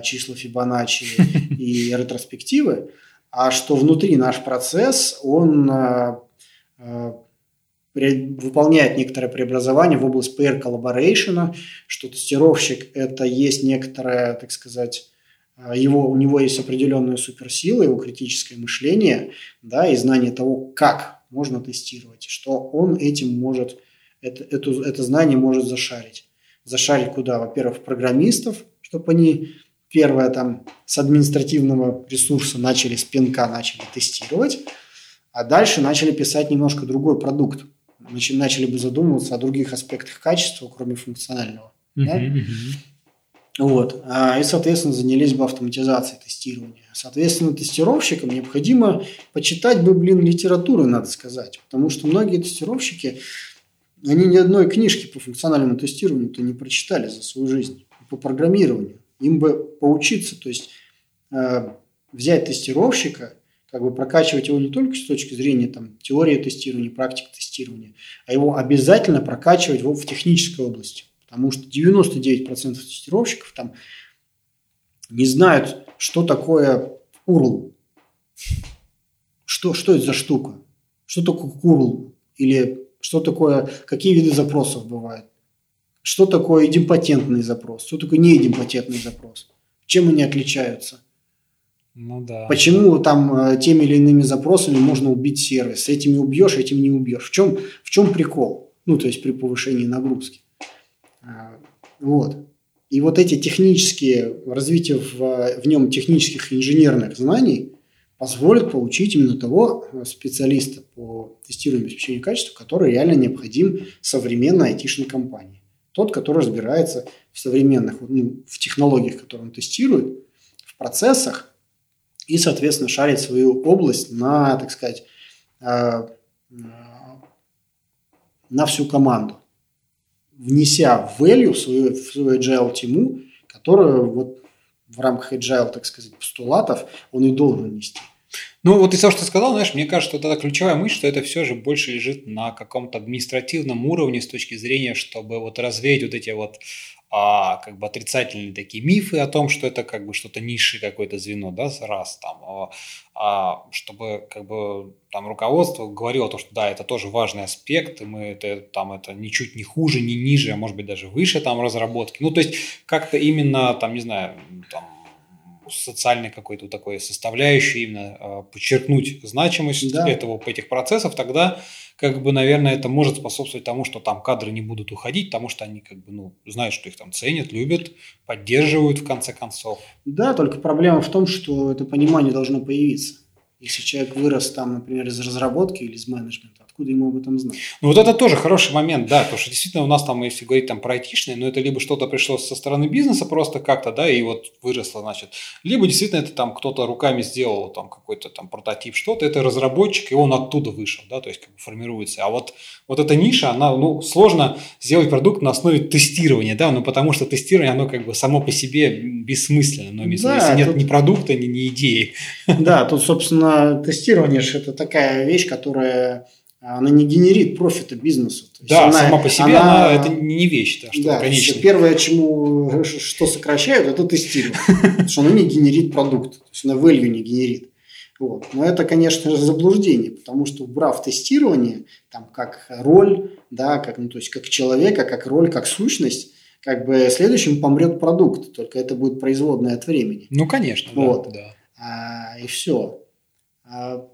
Speaker 2: числа Фибоначчи [LAUGHS] и ретроспективы, а что внутри наш процесс, он а, а, выполняет некоторое преобразование в область PR collaboration, что тестировщик – это есть некоторое, так сказать, его, у него есть определенная суперсила, его критическое мышление, да, и знание того, как можно тестировать, что он этим может, это, это, это знание может зашарить зашарить куда? Во-первых, программистов, чтобы они первое там с административного ресурса начали с пинка начали тестировать, а дальше начали писать немножко другой продукт. Начали, начали бы задумываться о других аспектах качества, кроме функционального. Uh-huh, да? Вот. А, и, соответственно, занялись бы автоматизацией тестирования. Соответственно, тестировщикам необходимо почитать бы, блин, литературу, надо сказать. Потому что многие тестировщики они ни одной книжки по функциональному тестированию-то не прочитали за свою жизнь. По программированию. Им бы поучиться, то есть э, взять тестировщика, как бы прокачивать его не только с точки зрения там, теории тестирования, практики тестирования, а его обязательно прокачивать в, в технической области. Потому что 99% тестировщиков там не знают, что такое URL. Что, что это за штука? Что такое URL? Или что такое, какие виды запросов бывают, что такое идемпотентный запрос, что такое неидемпотентный запрос, чем они отличаются. Ну да. Почему там э, теми или иными запросами можно убить сервис? Этими убьешь, этим не убьешь. В чем, в чем прикол? Ну, то есть при повышении нагрузки. А, вот. И вот эти технические, развитие в, в нем технических инженерных знаний позволит получить именно того э, специалиста по тестированию обеспечения качества, который реально необходим современной айтишной компании. Тот, который разбирается в современных, ну, в технологиях, которые он тестирует, в процессах и, соответственно, шарит свою область на, так сказать, э, э, на всю команду, внеся value в свою, в свою agile тему, которую вот в рамках agile, так сказать, постулатов он и должен нести.
Speaker 1: Ну, вот из того, что ты сказал, знаешь, мне кажется, что тогда ключевая мысль, что это все же больше лежит на каком-то административном уровне с точки зрения, чтобы вот развеять вот эти вот а, как бы отрицательные такие мифы о том, что это как бы что-то низшее какое-то звено, да, раз там, а, а, чтобы как бы там руководство говорило то, что да, это тоже важный аспект, и мы это там это ничуть не хуже, не ниже, а может быть даже выше там разработки. Ну, то есть как-то именно там, не знаю, там социальной какой-то такой составляющей, именно э, подчеркнуть значимость да. этого, этих процессов, тогда как бы, наверное, это может способствовать тому, что там кадры не будут уходить, потому что они как бы, ну, знают, что их там ценят, любят, поддерживают в конце концов.
Speaker 2: Да, только проблема в том, что это понимание должно появиться. Если человек вырос там, например, из разработки или из менеджмента, откуда ему об этом знать?
Speaker 1: Ну вот это тоже хороший момент, да, потому что действительно у нас там, если говорить там про айтишные, но это либо что-то пришло со стороны бизнеса просто как-то, да, и вот выросло, значит, либо действительно это там кто-то руками сделал там какой-то там прототип, что-то, это разработчик, и он оттуда вышел, да, то есть как бы формируется. А вот, вот эта ниша, она, ну, сложно сделать продукт на основе тестирования, да, ну потому что тестирование, оно как бы само по себе бессмысленно, но если, да, нет тут... ни продукта, ни, ни идеи.
Speaker 2: Да, тут, собственно, тестирование же это такая вещь, которая она не генерит профита бизнесу.
Speaker 1: да, она, сама по себе она, она, это не вещь, да, что
Speaker 2: да, конечно. Первое, чему что сокращают, это тестирование, [LAUGHS] потому что оно не генерит продукт, то есть она value не генерит. Вот. Но это, конечно же, заблуждение, потому что убрав тестирование, там, как роль, да, как, ну, то есть как человека, как роль, как сущность, как бы следующим помрет продукт, только это будет производное от времени.
Speaker 1: Ну, конечно, вот. да. да.
Speaker 2: А, и все. А,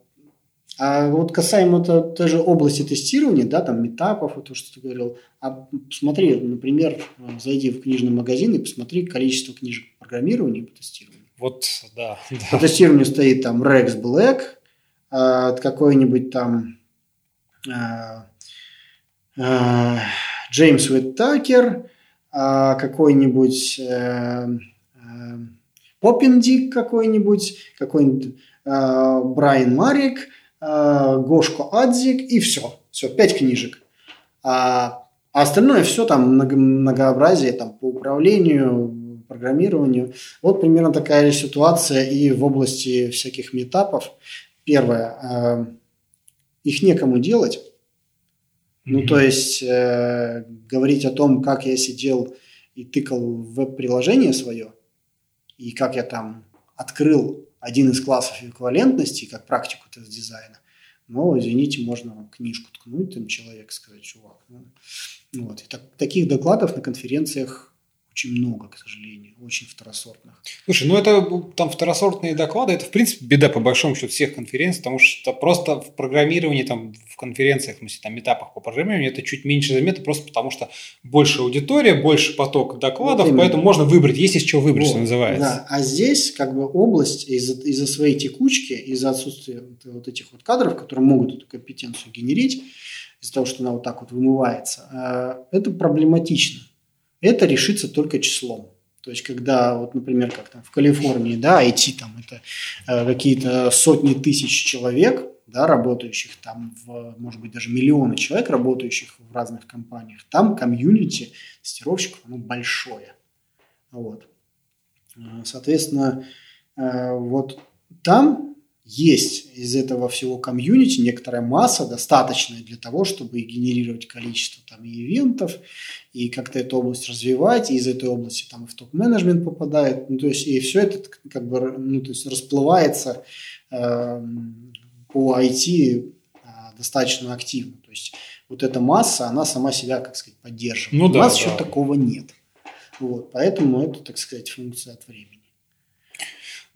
Speaker 2: а вот касаемо то, той же области тестирования, да, там метапов, то, что ты говорил, а посмотри, например, зайди в книжный магазин и посмотри количество книжек по программированию и по тестированию.
Speaker 1: Вот, да.
Speaker 2: По тестированию стоит там Rex Black, а, какой-нибудь там а, Джеймс Уиттакер, какой-нибудь а, а, Поппендик какой-нибудь, какой-нибудь Брайан Марик – Э, Гошко Адзик и все. Все, пять книжек. А, а остальное все там много, многообразие там, по управлению, программированию. Вот примерно такая ситуация и в области всяких метапов. Первое, э, их некому делать. Ну, то есть э, говорить о том, как я сидел и тыкал в веб-приложение свое, и как я там открыл один из классов эквивалентности, как практику тест-дизайна, но, извините, можно книжку ткнуть, там человек сказать, чувак. Ну, вот. И так, таких докладов на конференциях очень много, к сожалению, очень второсортных.
Speaker 1: Слушай, ну это там второсортные доклады, это в принципе беда по большому счету всех конференций, потому что просто в программировании, там, в конференциях, в смысле, там, этапах по программированию это чуть меньше заметно, просто потому что больше аудитория, больше поток докладов, вот поэтому можно выбрать, есть из чего выбрать, вот, что называется.
Speaker 2: Да, а здесь как бы область из-за из своей текучки, из-за отсутствия вот этих вот кадров, которые могут эту компетенцию генерить, из-за того, что она вот так вот вымывается, э, это проблематично это решится только числом. То есть, когда, вот, например, как там в Калифорнии, да, IT там это э, какие-то сотни тысяч человек, да, работающих там, в, может быть, даже миллионы человек, работающих в разных компаниях, там комьюнити тестировщиков, оно большое. Вот. Э, соответственно, э, вот там есть из этого всего комьюнити некоторая масса, достаточная для того, чтобы генерировать количество там и ивентов, и как-то эту область развивать, и из этой области там и в топ-менеджмент попадает, ну, то есть и все это как бы, ну, то есть расплывается э, по IT э, достаточно активно, то есть вот эта масса, она сама себя, как сказать, поддерживает. Ну, да, У нас да. еще такого нет. Вот, поэтому это, так сказать, функция от времени.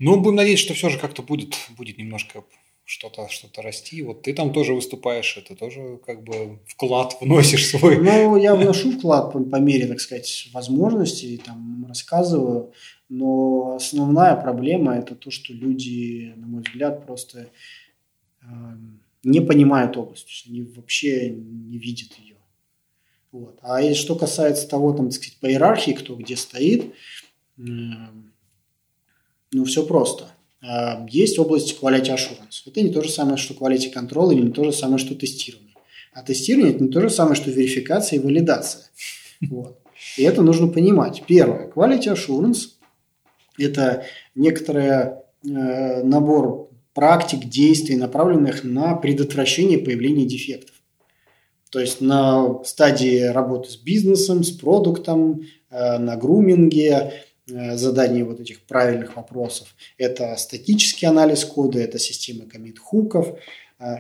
Speaker 1: Ну, будем надеяться, что все же как-то будет, будет немножко что-то что расти. Вот ты там тоже выступаешь, это тоже как бы вклад вносишь свой.
Speaker 2: Ну, я вношу вклад по, по мере, так сказать, возможностей, там рассказываю, но основная проблема это то, что люди, на мой взгляд, просто э, не понимают область, они вообще не видят ее. Вот. А что касается того, там, так сказать, по иерархии, кто где стоит, э, ну, все просто. А, есть область quality assurance. Это не то же самое, что quality control или не то же самое, что тестирование. А тестирование – это не то же самое, что верификация и валидация. [LAUGHS] Вот. И это нужно понимать. Первое. Quality assurance – это некоторый э, набор практик, действий, направленных на предотвращение появления дефектов. То есть на стадии работы с бизнесом, с продуктом, э, на груминге, задание вот этих правильных вопросов. Это статический анализ кода, это система комит-хуков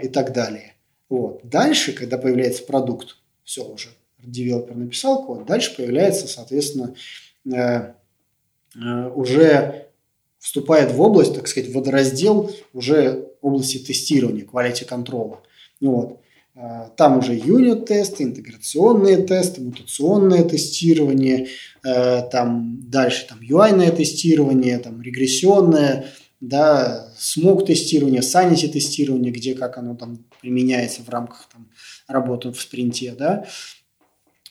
Speaker 2: и так далее. Вот. Дальше, когда появляется продукт, все уже, девелопер написал код, дальше появляется, соответственно, уже вступает в область, так сказать, водораздел уже области тестирования, quality контрола. Вот. А, там уже юнит-тесты, интеграционные тесты, мутационное тестирование, э, там дальше там UI-ное тестирование, там регрессионное, да, смог тестирование, sanity тестирование, где как оно там применяется в рамках там, работы в спринте, да.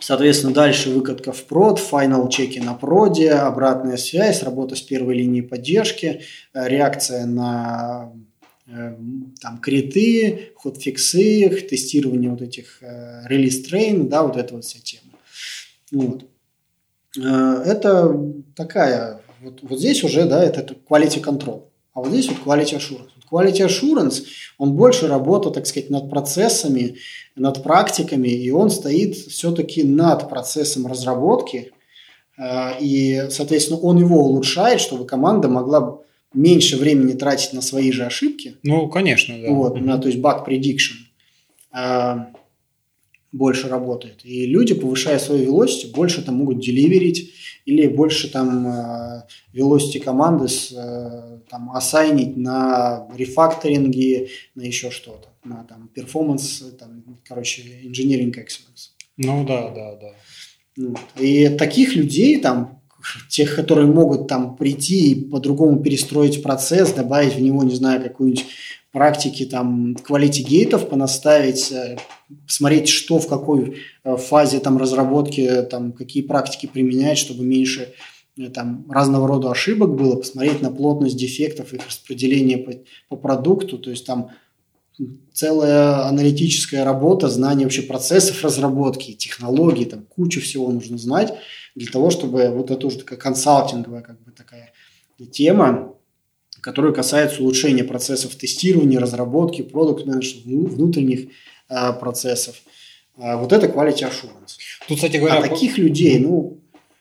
Speaker 2: Соответственно, дальше выкатка в прод, финал чеки на проде, обратная связь, работа с первой линией поддержки, э, реакция на там криты, ход-фиксы, тестирование вот этих э, релиз-трейн, да, вот эта вот вся тема. Вот. Это такая, вот, вот здесь уже, да, это quality control, а вот здесь вот quality assurance. Quality assurance, он больше работает, так сказать, над процессами, над практиками, и он стоит все-таки над процессом разработки, э, и, соответственно, он его улучшает, чтобы команда могла меньше времени тратить на свои же ошибки.
Speaker 1: Ну, конечно, да.
Speaker 2: Вот, на, то есть bug prediction э, больше работает. И люди, повышая свою velocity, больше там могут деливерить или больше там э, velocity команды с, там ассайнить на рефакторинге, на еще что-то на там перформанс, там, короче, engineering excellence.
Speaker 1: Ну да, да, да.
Speaker 2: Вот. И таких людей там тех, которые могут там прийти и по-другому перестроить процесс, добавить в него, не знаю, какую-нибудь практики там quality гейтов понаставить, э, посмотреть, что в какой э, фазе там разработки, там какие практики применять, чтобы меньше э, там разного рода ошибок было, посмотреть на плотность дефектов, их распределение по, по продукту, то есть там целая аналитическая работа, знание вообще процессов разработки, технологий, там кучу всего нужно знать для того, чтобы вот это уже такая консалтинговая как бы такая тема, которая касается улучшения процессов тестирования, разработки, продукт менеджмента, внутренних э, процессов. Э, вот это quality assurance. Тут, кстати говоря, а таких людей, ну,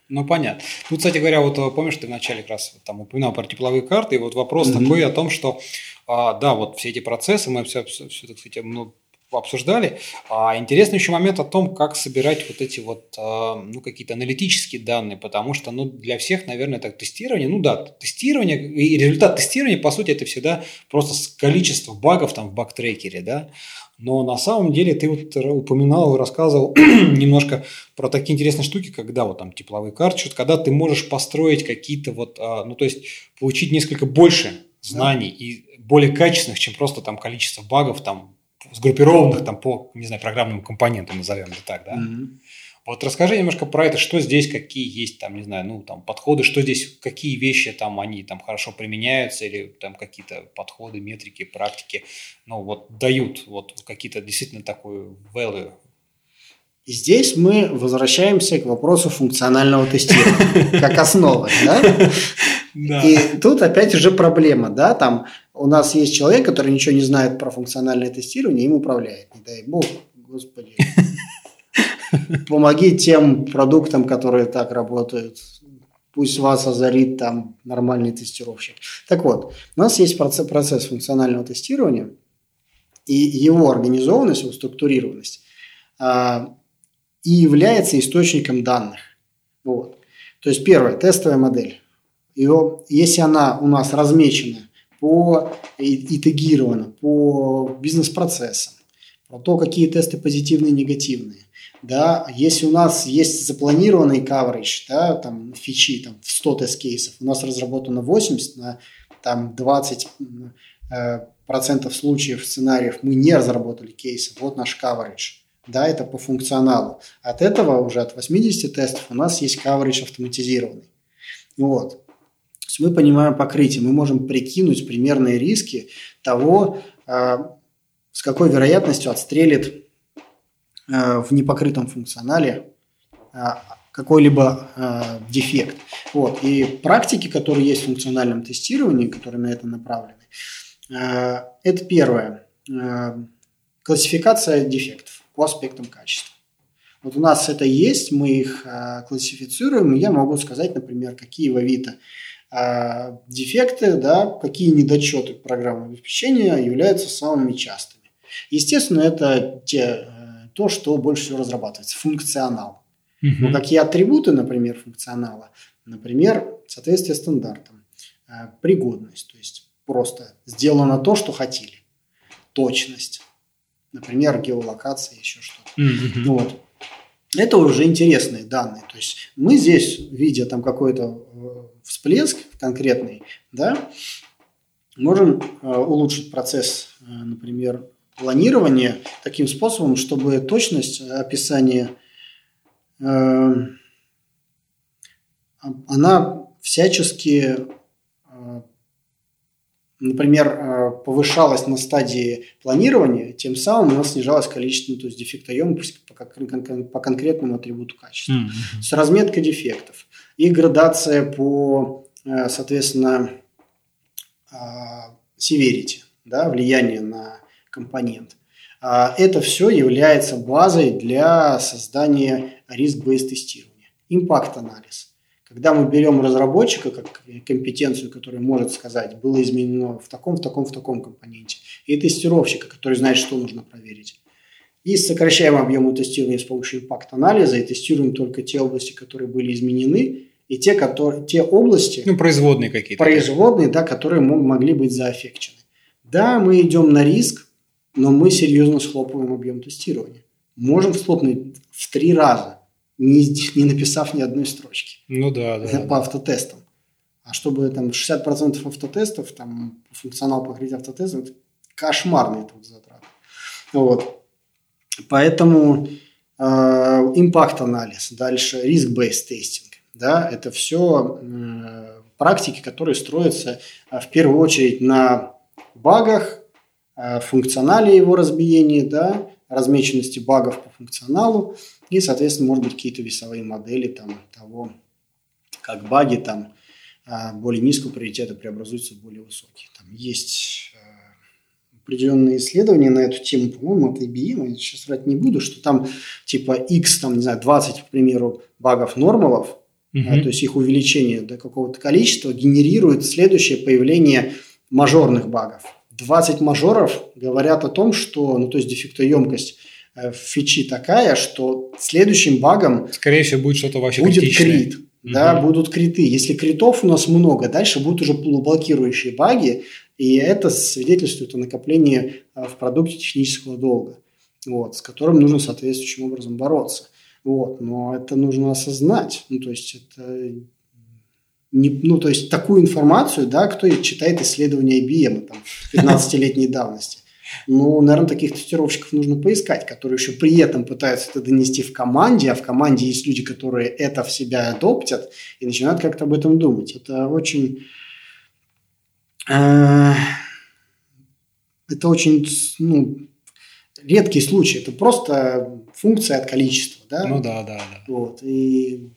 Speaker 1: ну, понятно. Тут, кстати говоря, вот помнишь, ты вначале как раз там упоминал про тепловые карты, и вот вопрос mm-hmm. такой о том, что а, да, вот все эти процессы, мы все, все, все так сказать, ну, обсуждали. А интересный еще момент о том, как собирать вот эти вот, а, ну, какие-то аналитические данные, потому что, ну, для всех, наверное, так тестирование, ну да, тестирование и результат тестирования, по сути, это всегда просто количество багов там в баг-трекере, да, но на самом деле ты вот упоминал рассказывал [CLEARS THROAT] немножко про такие интересные штуки, когда вот там тепловые карты, когда ты можешь построить какие-то вот, а, ну, то есть получить несколько больше знаний да. и более качественных, чем просто там количество багов, там, сгруппированных там по, не знаю, программным компонентам, назовем это так, да? Mm-hmm. Вот расскажи немножко про это, что здесь, какие есть там, не знаю, ну, там, подходы, что здесь, какие вещи там, они там хорошо применяются или там какие-то подходы, метрики, практики, ну, вот дают вот какие-то действительно такую value
Speaker 2: и здесь мы возвращаемся к вопросу функционального тестирования, [LAUGHS] как основы, да? Да. И тут опять уже проблема, да, там у нас есть человек, который ничего не знает про функциональное тестирование, им управляет, не дай бог, господи. [LAUGHS] Помоги тем продуктам, которые так работают. Пусть вас озарит там нормальный тестировщик. Так вот, у нас есть процесс, процесс функционального тестирования, и его организованность, его структурированность а, и является источником данных. Вот. То есть первое, тестовая модель. Ее, если она у нас размечена по и, по бизнес-процессам, про то, какие тесты позитивные и негативные, да, если у нас есть запланированный coverage, да, там фичи там, в 100 тест-кейсов, у нас разработано 80, на там 20 э, процентов случаев, сценариев мы не разработали кейсы, вот наш coverage да, это по функционалу. От этого уже от 80 тестов у нас есть coverage автоматизированный. Вот. То есть мы понимаем покрытие, мы можем прикинуть примерные риски того, э, с какой вероятностью отстрелит э, в непокрытом функционале э, какой-либо э, дефект. Вот. И практики, которые есть в функциональном тестировании, которые на это направлены, э, это первое. Э, классификация дефектов. По аспектам качества. Вот у нас это есть, мы их э, классифицируем, и я могу сказать, например, какие в Авито э, дефекты, да, какие недочеты программного обеспечения являются самыми частыми. Естественно, это те, э, то, что больше всего разрабатывается, функционал. Угу. Но какие атрибуты, например, функционала? Например, соответствие стандартам, э, пригодность, то есть просто сделано то, что хотели, точность, например, геолокация, еще что-то. Mm-hmm. Вот. Это уже интересные данные. То есть мы здесь, видя там какой-то э, всплеск конкретный, да, можем э, улучшить процесс, э, например, планирования таким способом, чтобы точность описания она всячески например, э, повышалась на стадии планирования, тем самым у нас снижалось количество, ну, то есть дефектоемкость по, по конкретному атрибуту качества. Mm-hmm. С разметкой дефектов и градация по, э, соответственно, э, severity, да, влияние на компонент. А это все является базой для создания риск-based тестирования. Импакт-анализ – когда мы берем разработчика как компетенцию, которая может сказать, было изменено в таком, в таком, в таком компоненте, и тестировщика, который знает, что нужно проверить, и сокращаем объем тестирования с помощью импакт-анализа и тестируем только те области, которые были изменены, и те, которые, те области...
Speaker 1: Ну, производные какие-то.
Speaker 2: Производные, да, которые могли быть заэффекчены. Да, мы идем на риск, но мы серьезно схлопываем объем тестирования. Можем схлопнуть в три раза не, не написав ни одной строчки.
Speaker 1: Ну да, да.
Speaker 2: По автотестам. А чтобы там 60% автотестов, там функционал покрытия автотестов, это кошмарный труд затрат. Вот. Поэтому э, импакт-анализ, дальше риск-based тестинг. Да, это все э, практики, которые строятся э, в первую очередь на багах, э, функционале его разбиения, да, размеченности багов по функционалу, и, соответственно, может быть, какие-то весовые модели там, того, как баги там а, более низкого приоритета преобразуются в более высокие. Там есть а, определенные исследования на эту тему, по-моему, от IBM, я сейчас врать не буду, что там типа X, там, не знаю, 20, к примеру, багов нормалов, угу. uh то есть их увеличение до какого-то количества генерирует следующее появление мажорных багов. 20 мажоров говорят о том, что, ну, то есть дефектоемкость Э, фичи такая, что следующим багом...
Speaker 1: Скорее всего, будет что-то вообще
Speaker 2: Будет критичное. крит. Угу. Да, будут криты. Если критов у нас много, дальше будут уже полублокирующие баги, и это свидетельствует о накоплении э, в продукте технического долга, вот, с которым нужно соответствующим образом бороться. Вот, но это нужно осознать. Ну, то есть это не, ну, то есть такую информацию, да, кто читает исследования IBM там, 15-летней давности. Ну, наверное, таких тестировщиков нужно поискать, которые еще при этом пытаются это донести в команде, а в команде есть люди, которые это в себя адоптят и начинают как-то об этом думать. Это очень... Э, это очень ну, редкий случай. Это просто функция от количества. Да?
Speaker 1: Ну да, да, да.
Speaker 2: Вот. И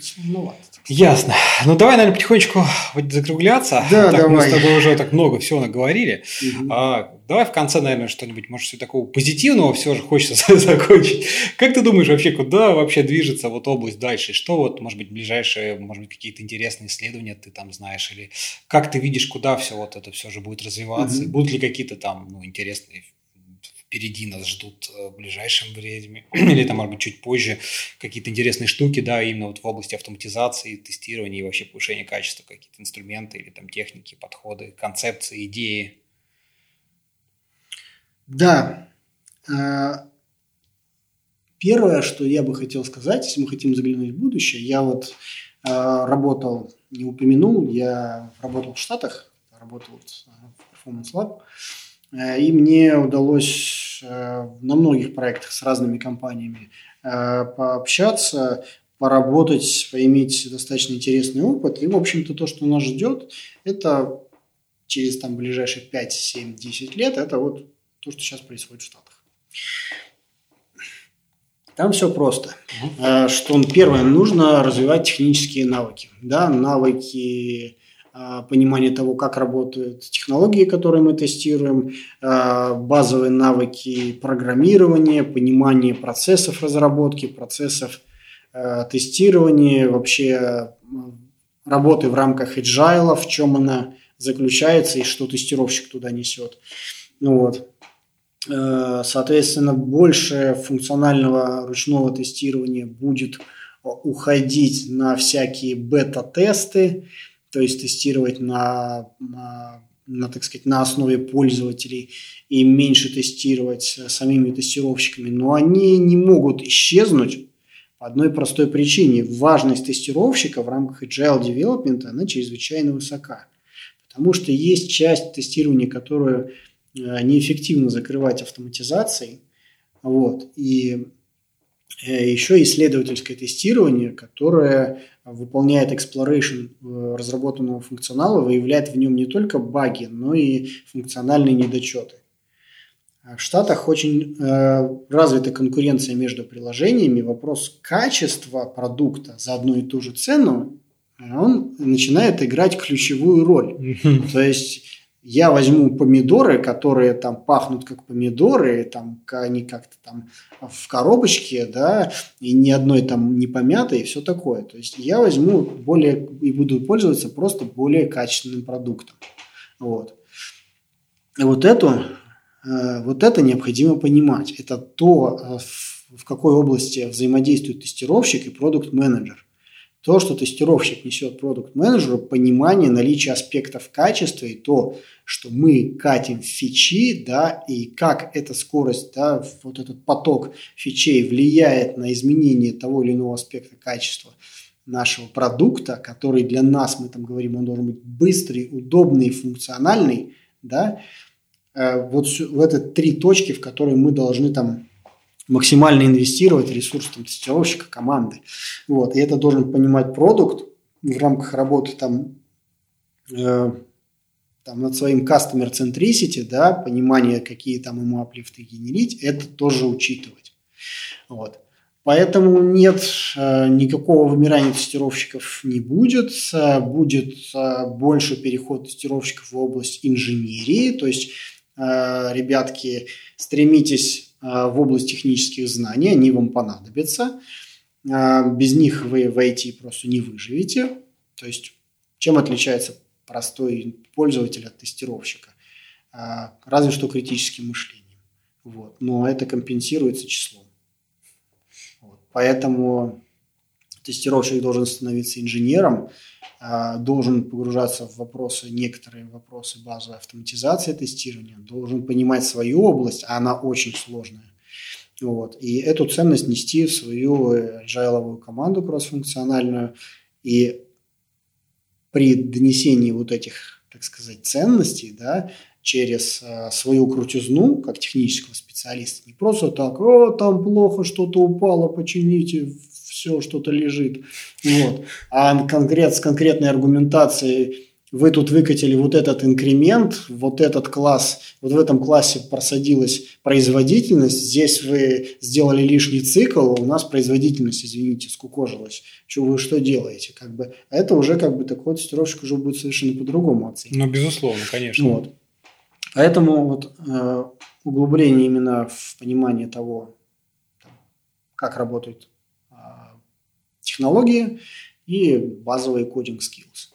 Speaker 2: Сложновато.
Speaker 1: Ясно. Ну, давай, наверное, потихонечку закругляться.
Speaker 2: Да,
Speaker 1: так,
Speaker 2: давай.
Speaker 1: Мы с тобой уже так много всего наговорили. Угу. А, давай в конце, наверное, что-нибудь, может, все такого позитивного все же хочется [LAUGHS] закончить. Как ты думаешь вообще, куда вообще движется вот область дальше? Что вот, может быть, ближайшие, может быть, какие-то интересные исследования ты там знаешь? Или как ты видишь, куда все вот это все же будет развиваться? Угу. Будут ли какие-то там ну, интересные впереди нас ждут э, в ближайшем времени, [CLEARS THROAT] или там, может быть, чуть позже какие-то интересные штуки, да, именно вот в области автоматизации, тестирования и вообще повышения качества, какие-то инструменты или там техники, подходы, концепции, идеи.
Speaker 2: Да. А, первое, что я бы хотел сказать, если мы хотим заглянуть в будущее, я вот а, работал, не упомянул, я работал в Штатах, работал в Performance Lab, и мне удалось э, на многих проектах с разными компаниями э, пообщаться, поработать, поиметь достаточно интересный опыт. И, в общем-то, то, что нас ждет, это через там, ближайшие 5, 7, 10 лет, это вот то, что сейчас происходит в Штатах. Там все просто. Что первое, нужно развивать технические навыки. Да, навыки понимание того, как работают технологии, которые мы тестируем, базовые навыки программирования, понимание процессов разработки, процессов тестирования, вообще работы в рамках agile, в чем она заключается и что тестировщик туда несет. Ну вот. Соответственно, больше функционального ручного тестирования будет уходить на всякие бета-тесты, то есть тестировать на, на, так сказать, на основе пользователей и меньше тестировать самими тестировщиками. Но они не могут исчезнуть по одной простой причине. Важность тестировщика в рамках agile development, она чрезвычайно высока. Потому что есть часть тестирования, которую э, неэффективно закрывать автоматизацией. Вот. И э, еще исследовательское тестирование, которое выполняет exploration э, разработанного функционала, выявляет в нем не только баги, но и функциональные недочеты. В Штатах очень э, развита конкуренция между приложениями. Вопрос качества продукта за одну и ту же цену он начинает играть ключевую роль. То есть я возьму помидоры, которые там пахнут как помидоры, там они как-то там в коробочке, да, и ни одной там не помятой и все такое. То есть я возьму более и буду пользоваться просто более качественным продуктом. Вот. И вот эту, э, вот это необходимо понимать. Это то, э, в какой области взаимодействует тестировщик и продукт-менеджер. То, что тестировщик несет продукт-менеджеру, понимание наличия аспектов качества и то, что мы катим фичи, да, и как эта скорость, да, вот этот поток фичей влияет на изменение того или иного аспекта качества нашего продукта, который для нас, мы там говорим, он должен быть быстрый, удобный, функциональный, да, э, вот в это три точки, в которые мы должны там максимально инвестировать ресурс там, тестировщика, команды. Вот. И это должен понимать продукт в рамках работы там, э, там над своим customer centricity, да, понимание, какие там ему аплифты генерить, это тоже учитывать. Вот. Поэтому нет э, никакого вымирания тестировщиков не будет. Э, будет э, больше переход тестировщиков в область инженерии. То есть, ребятки, стремитесь в область технических знаний, они вам понадобятся. Э, без них вы в IT просто не выживете. То есть, чем отличается простой пользователь от тестировщика? Э, разве что критическим мышлением. Вот. Но это компенсируется числом. Вот. Поэтому тестировщик должен становиться инженером, а, должен погружаться в вопросы, некоторые вопросы базовой автоматизации тестирования, должен понимать свою область, а она очень сложная. Вот. И эту ценность нести в свою agile команду кроссфункциональную. И при донесении вот этих, так сказать, ценностей, да, через э, свою крутизну, как технического специалиста, не просто так, о, там плохо что-то упало, почините, все что-то лежит. Вот. А конкрет, с конкретной аргументацией вы тут выкатили вот этот инкремент, вот этот класс, вот в этом классе просадилась производительность, здесь вы сделали лишний цикл, у нас производительность, извините, скукожилась. Что вы что делаете? Как бы, это уже как бы такой тестировщик уже будет совершенно по-другому оценивать.
Speaker 1: Ну, безусловно, конечно.
Speaker 2: Вот. Поэтому вот, э, углубление именно в понимание того, как работает технологии и базовые кодинг skills.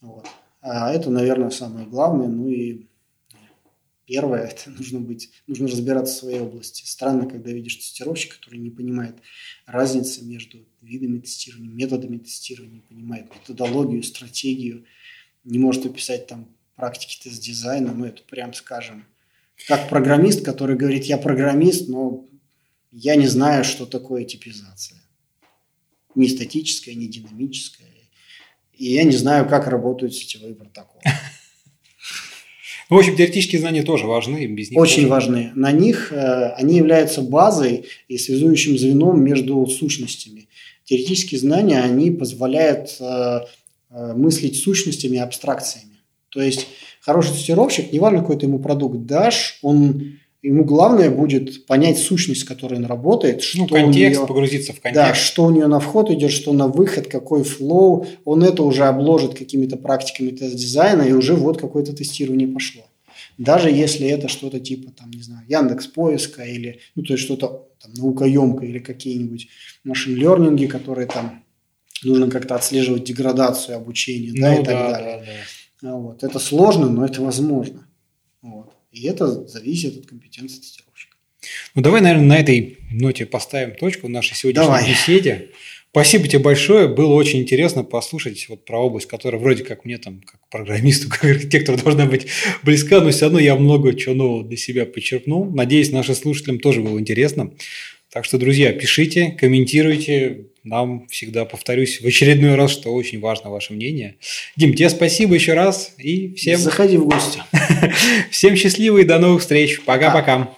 Speaker 2: Вот. А это, наверное, самое главное. Ну и первое, [LAUGHS] это нужно быть, нужно разбираться в своей области. Странно, когда видишь тестировщика, который не понимает разницы между видами тестирования, методами тестирования, не понимает методологию, стратегию, не может описать там практики тест-дизайна, ну это прям скажем, как программист, который говорит, я программист, но я не знаю, что такое типизация не статическая, не динамическая. И я не знаю, как работают сетевые протоколы. [LAUGHS]
Speaker 1: Ну, в общем, теоретические знания тоже важны.
Speaker 2: Без них Очень тоже... важны. На них э, они являются базой и связующим звеном между сущностями. Теоретические знания, они позволяют э, э, мыслить сущностями и абстракциями. То есть хороший тестировщик, неважно какой ты ему продукт дашь, он Ему главное будет понять сущность, с которой он работает. Ну,
Speaker 1: что ну, контекст, нее, погрузиться в контекст.
Speaker 2: Да, что у нее на вход идет, что на выход, какой флоу. Он это уже обложит какими-то практиками тест-дизайна, и уже вот какое-то тестирование пошло. Даже если это что-то типа, там, не знаю, Яндекс поиска или, ну, то есть что-то там, наукоемкое или какие-нибудь машин-лернинги, которые там нужно как-то отслеживать деградацию обучения, ну, да, и так да, далее. Да, да. Вот. Это сложно, но это возможно. И это зависит от компетенции тестировщика.
Speaker 1: Ну, давай, наверное, на этой ноте поставим точку в нашей сегодняшней давай. беседе. Спасибо тебе большое. Было очень интересно послушать вот про область, которая вроде как мне там, как программисту, [LAUGHS] как архитектору должна быть близка, но все равно я много чего нового для себя почерпнул. Надеюсь, нашим слушателям тоже было интересно. Так что, друзья, пишите, комментируйте. Нам всегда повторюсь в очередной раз, что очень важно ваше мнение. Дим, тебе спасибо еще раз и всем...
Speaker 2: Заходи в гости. [LAUGHS]
Speaker 1: Всем счастливо и до новых встреч. Пока-пока.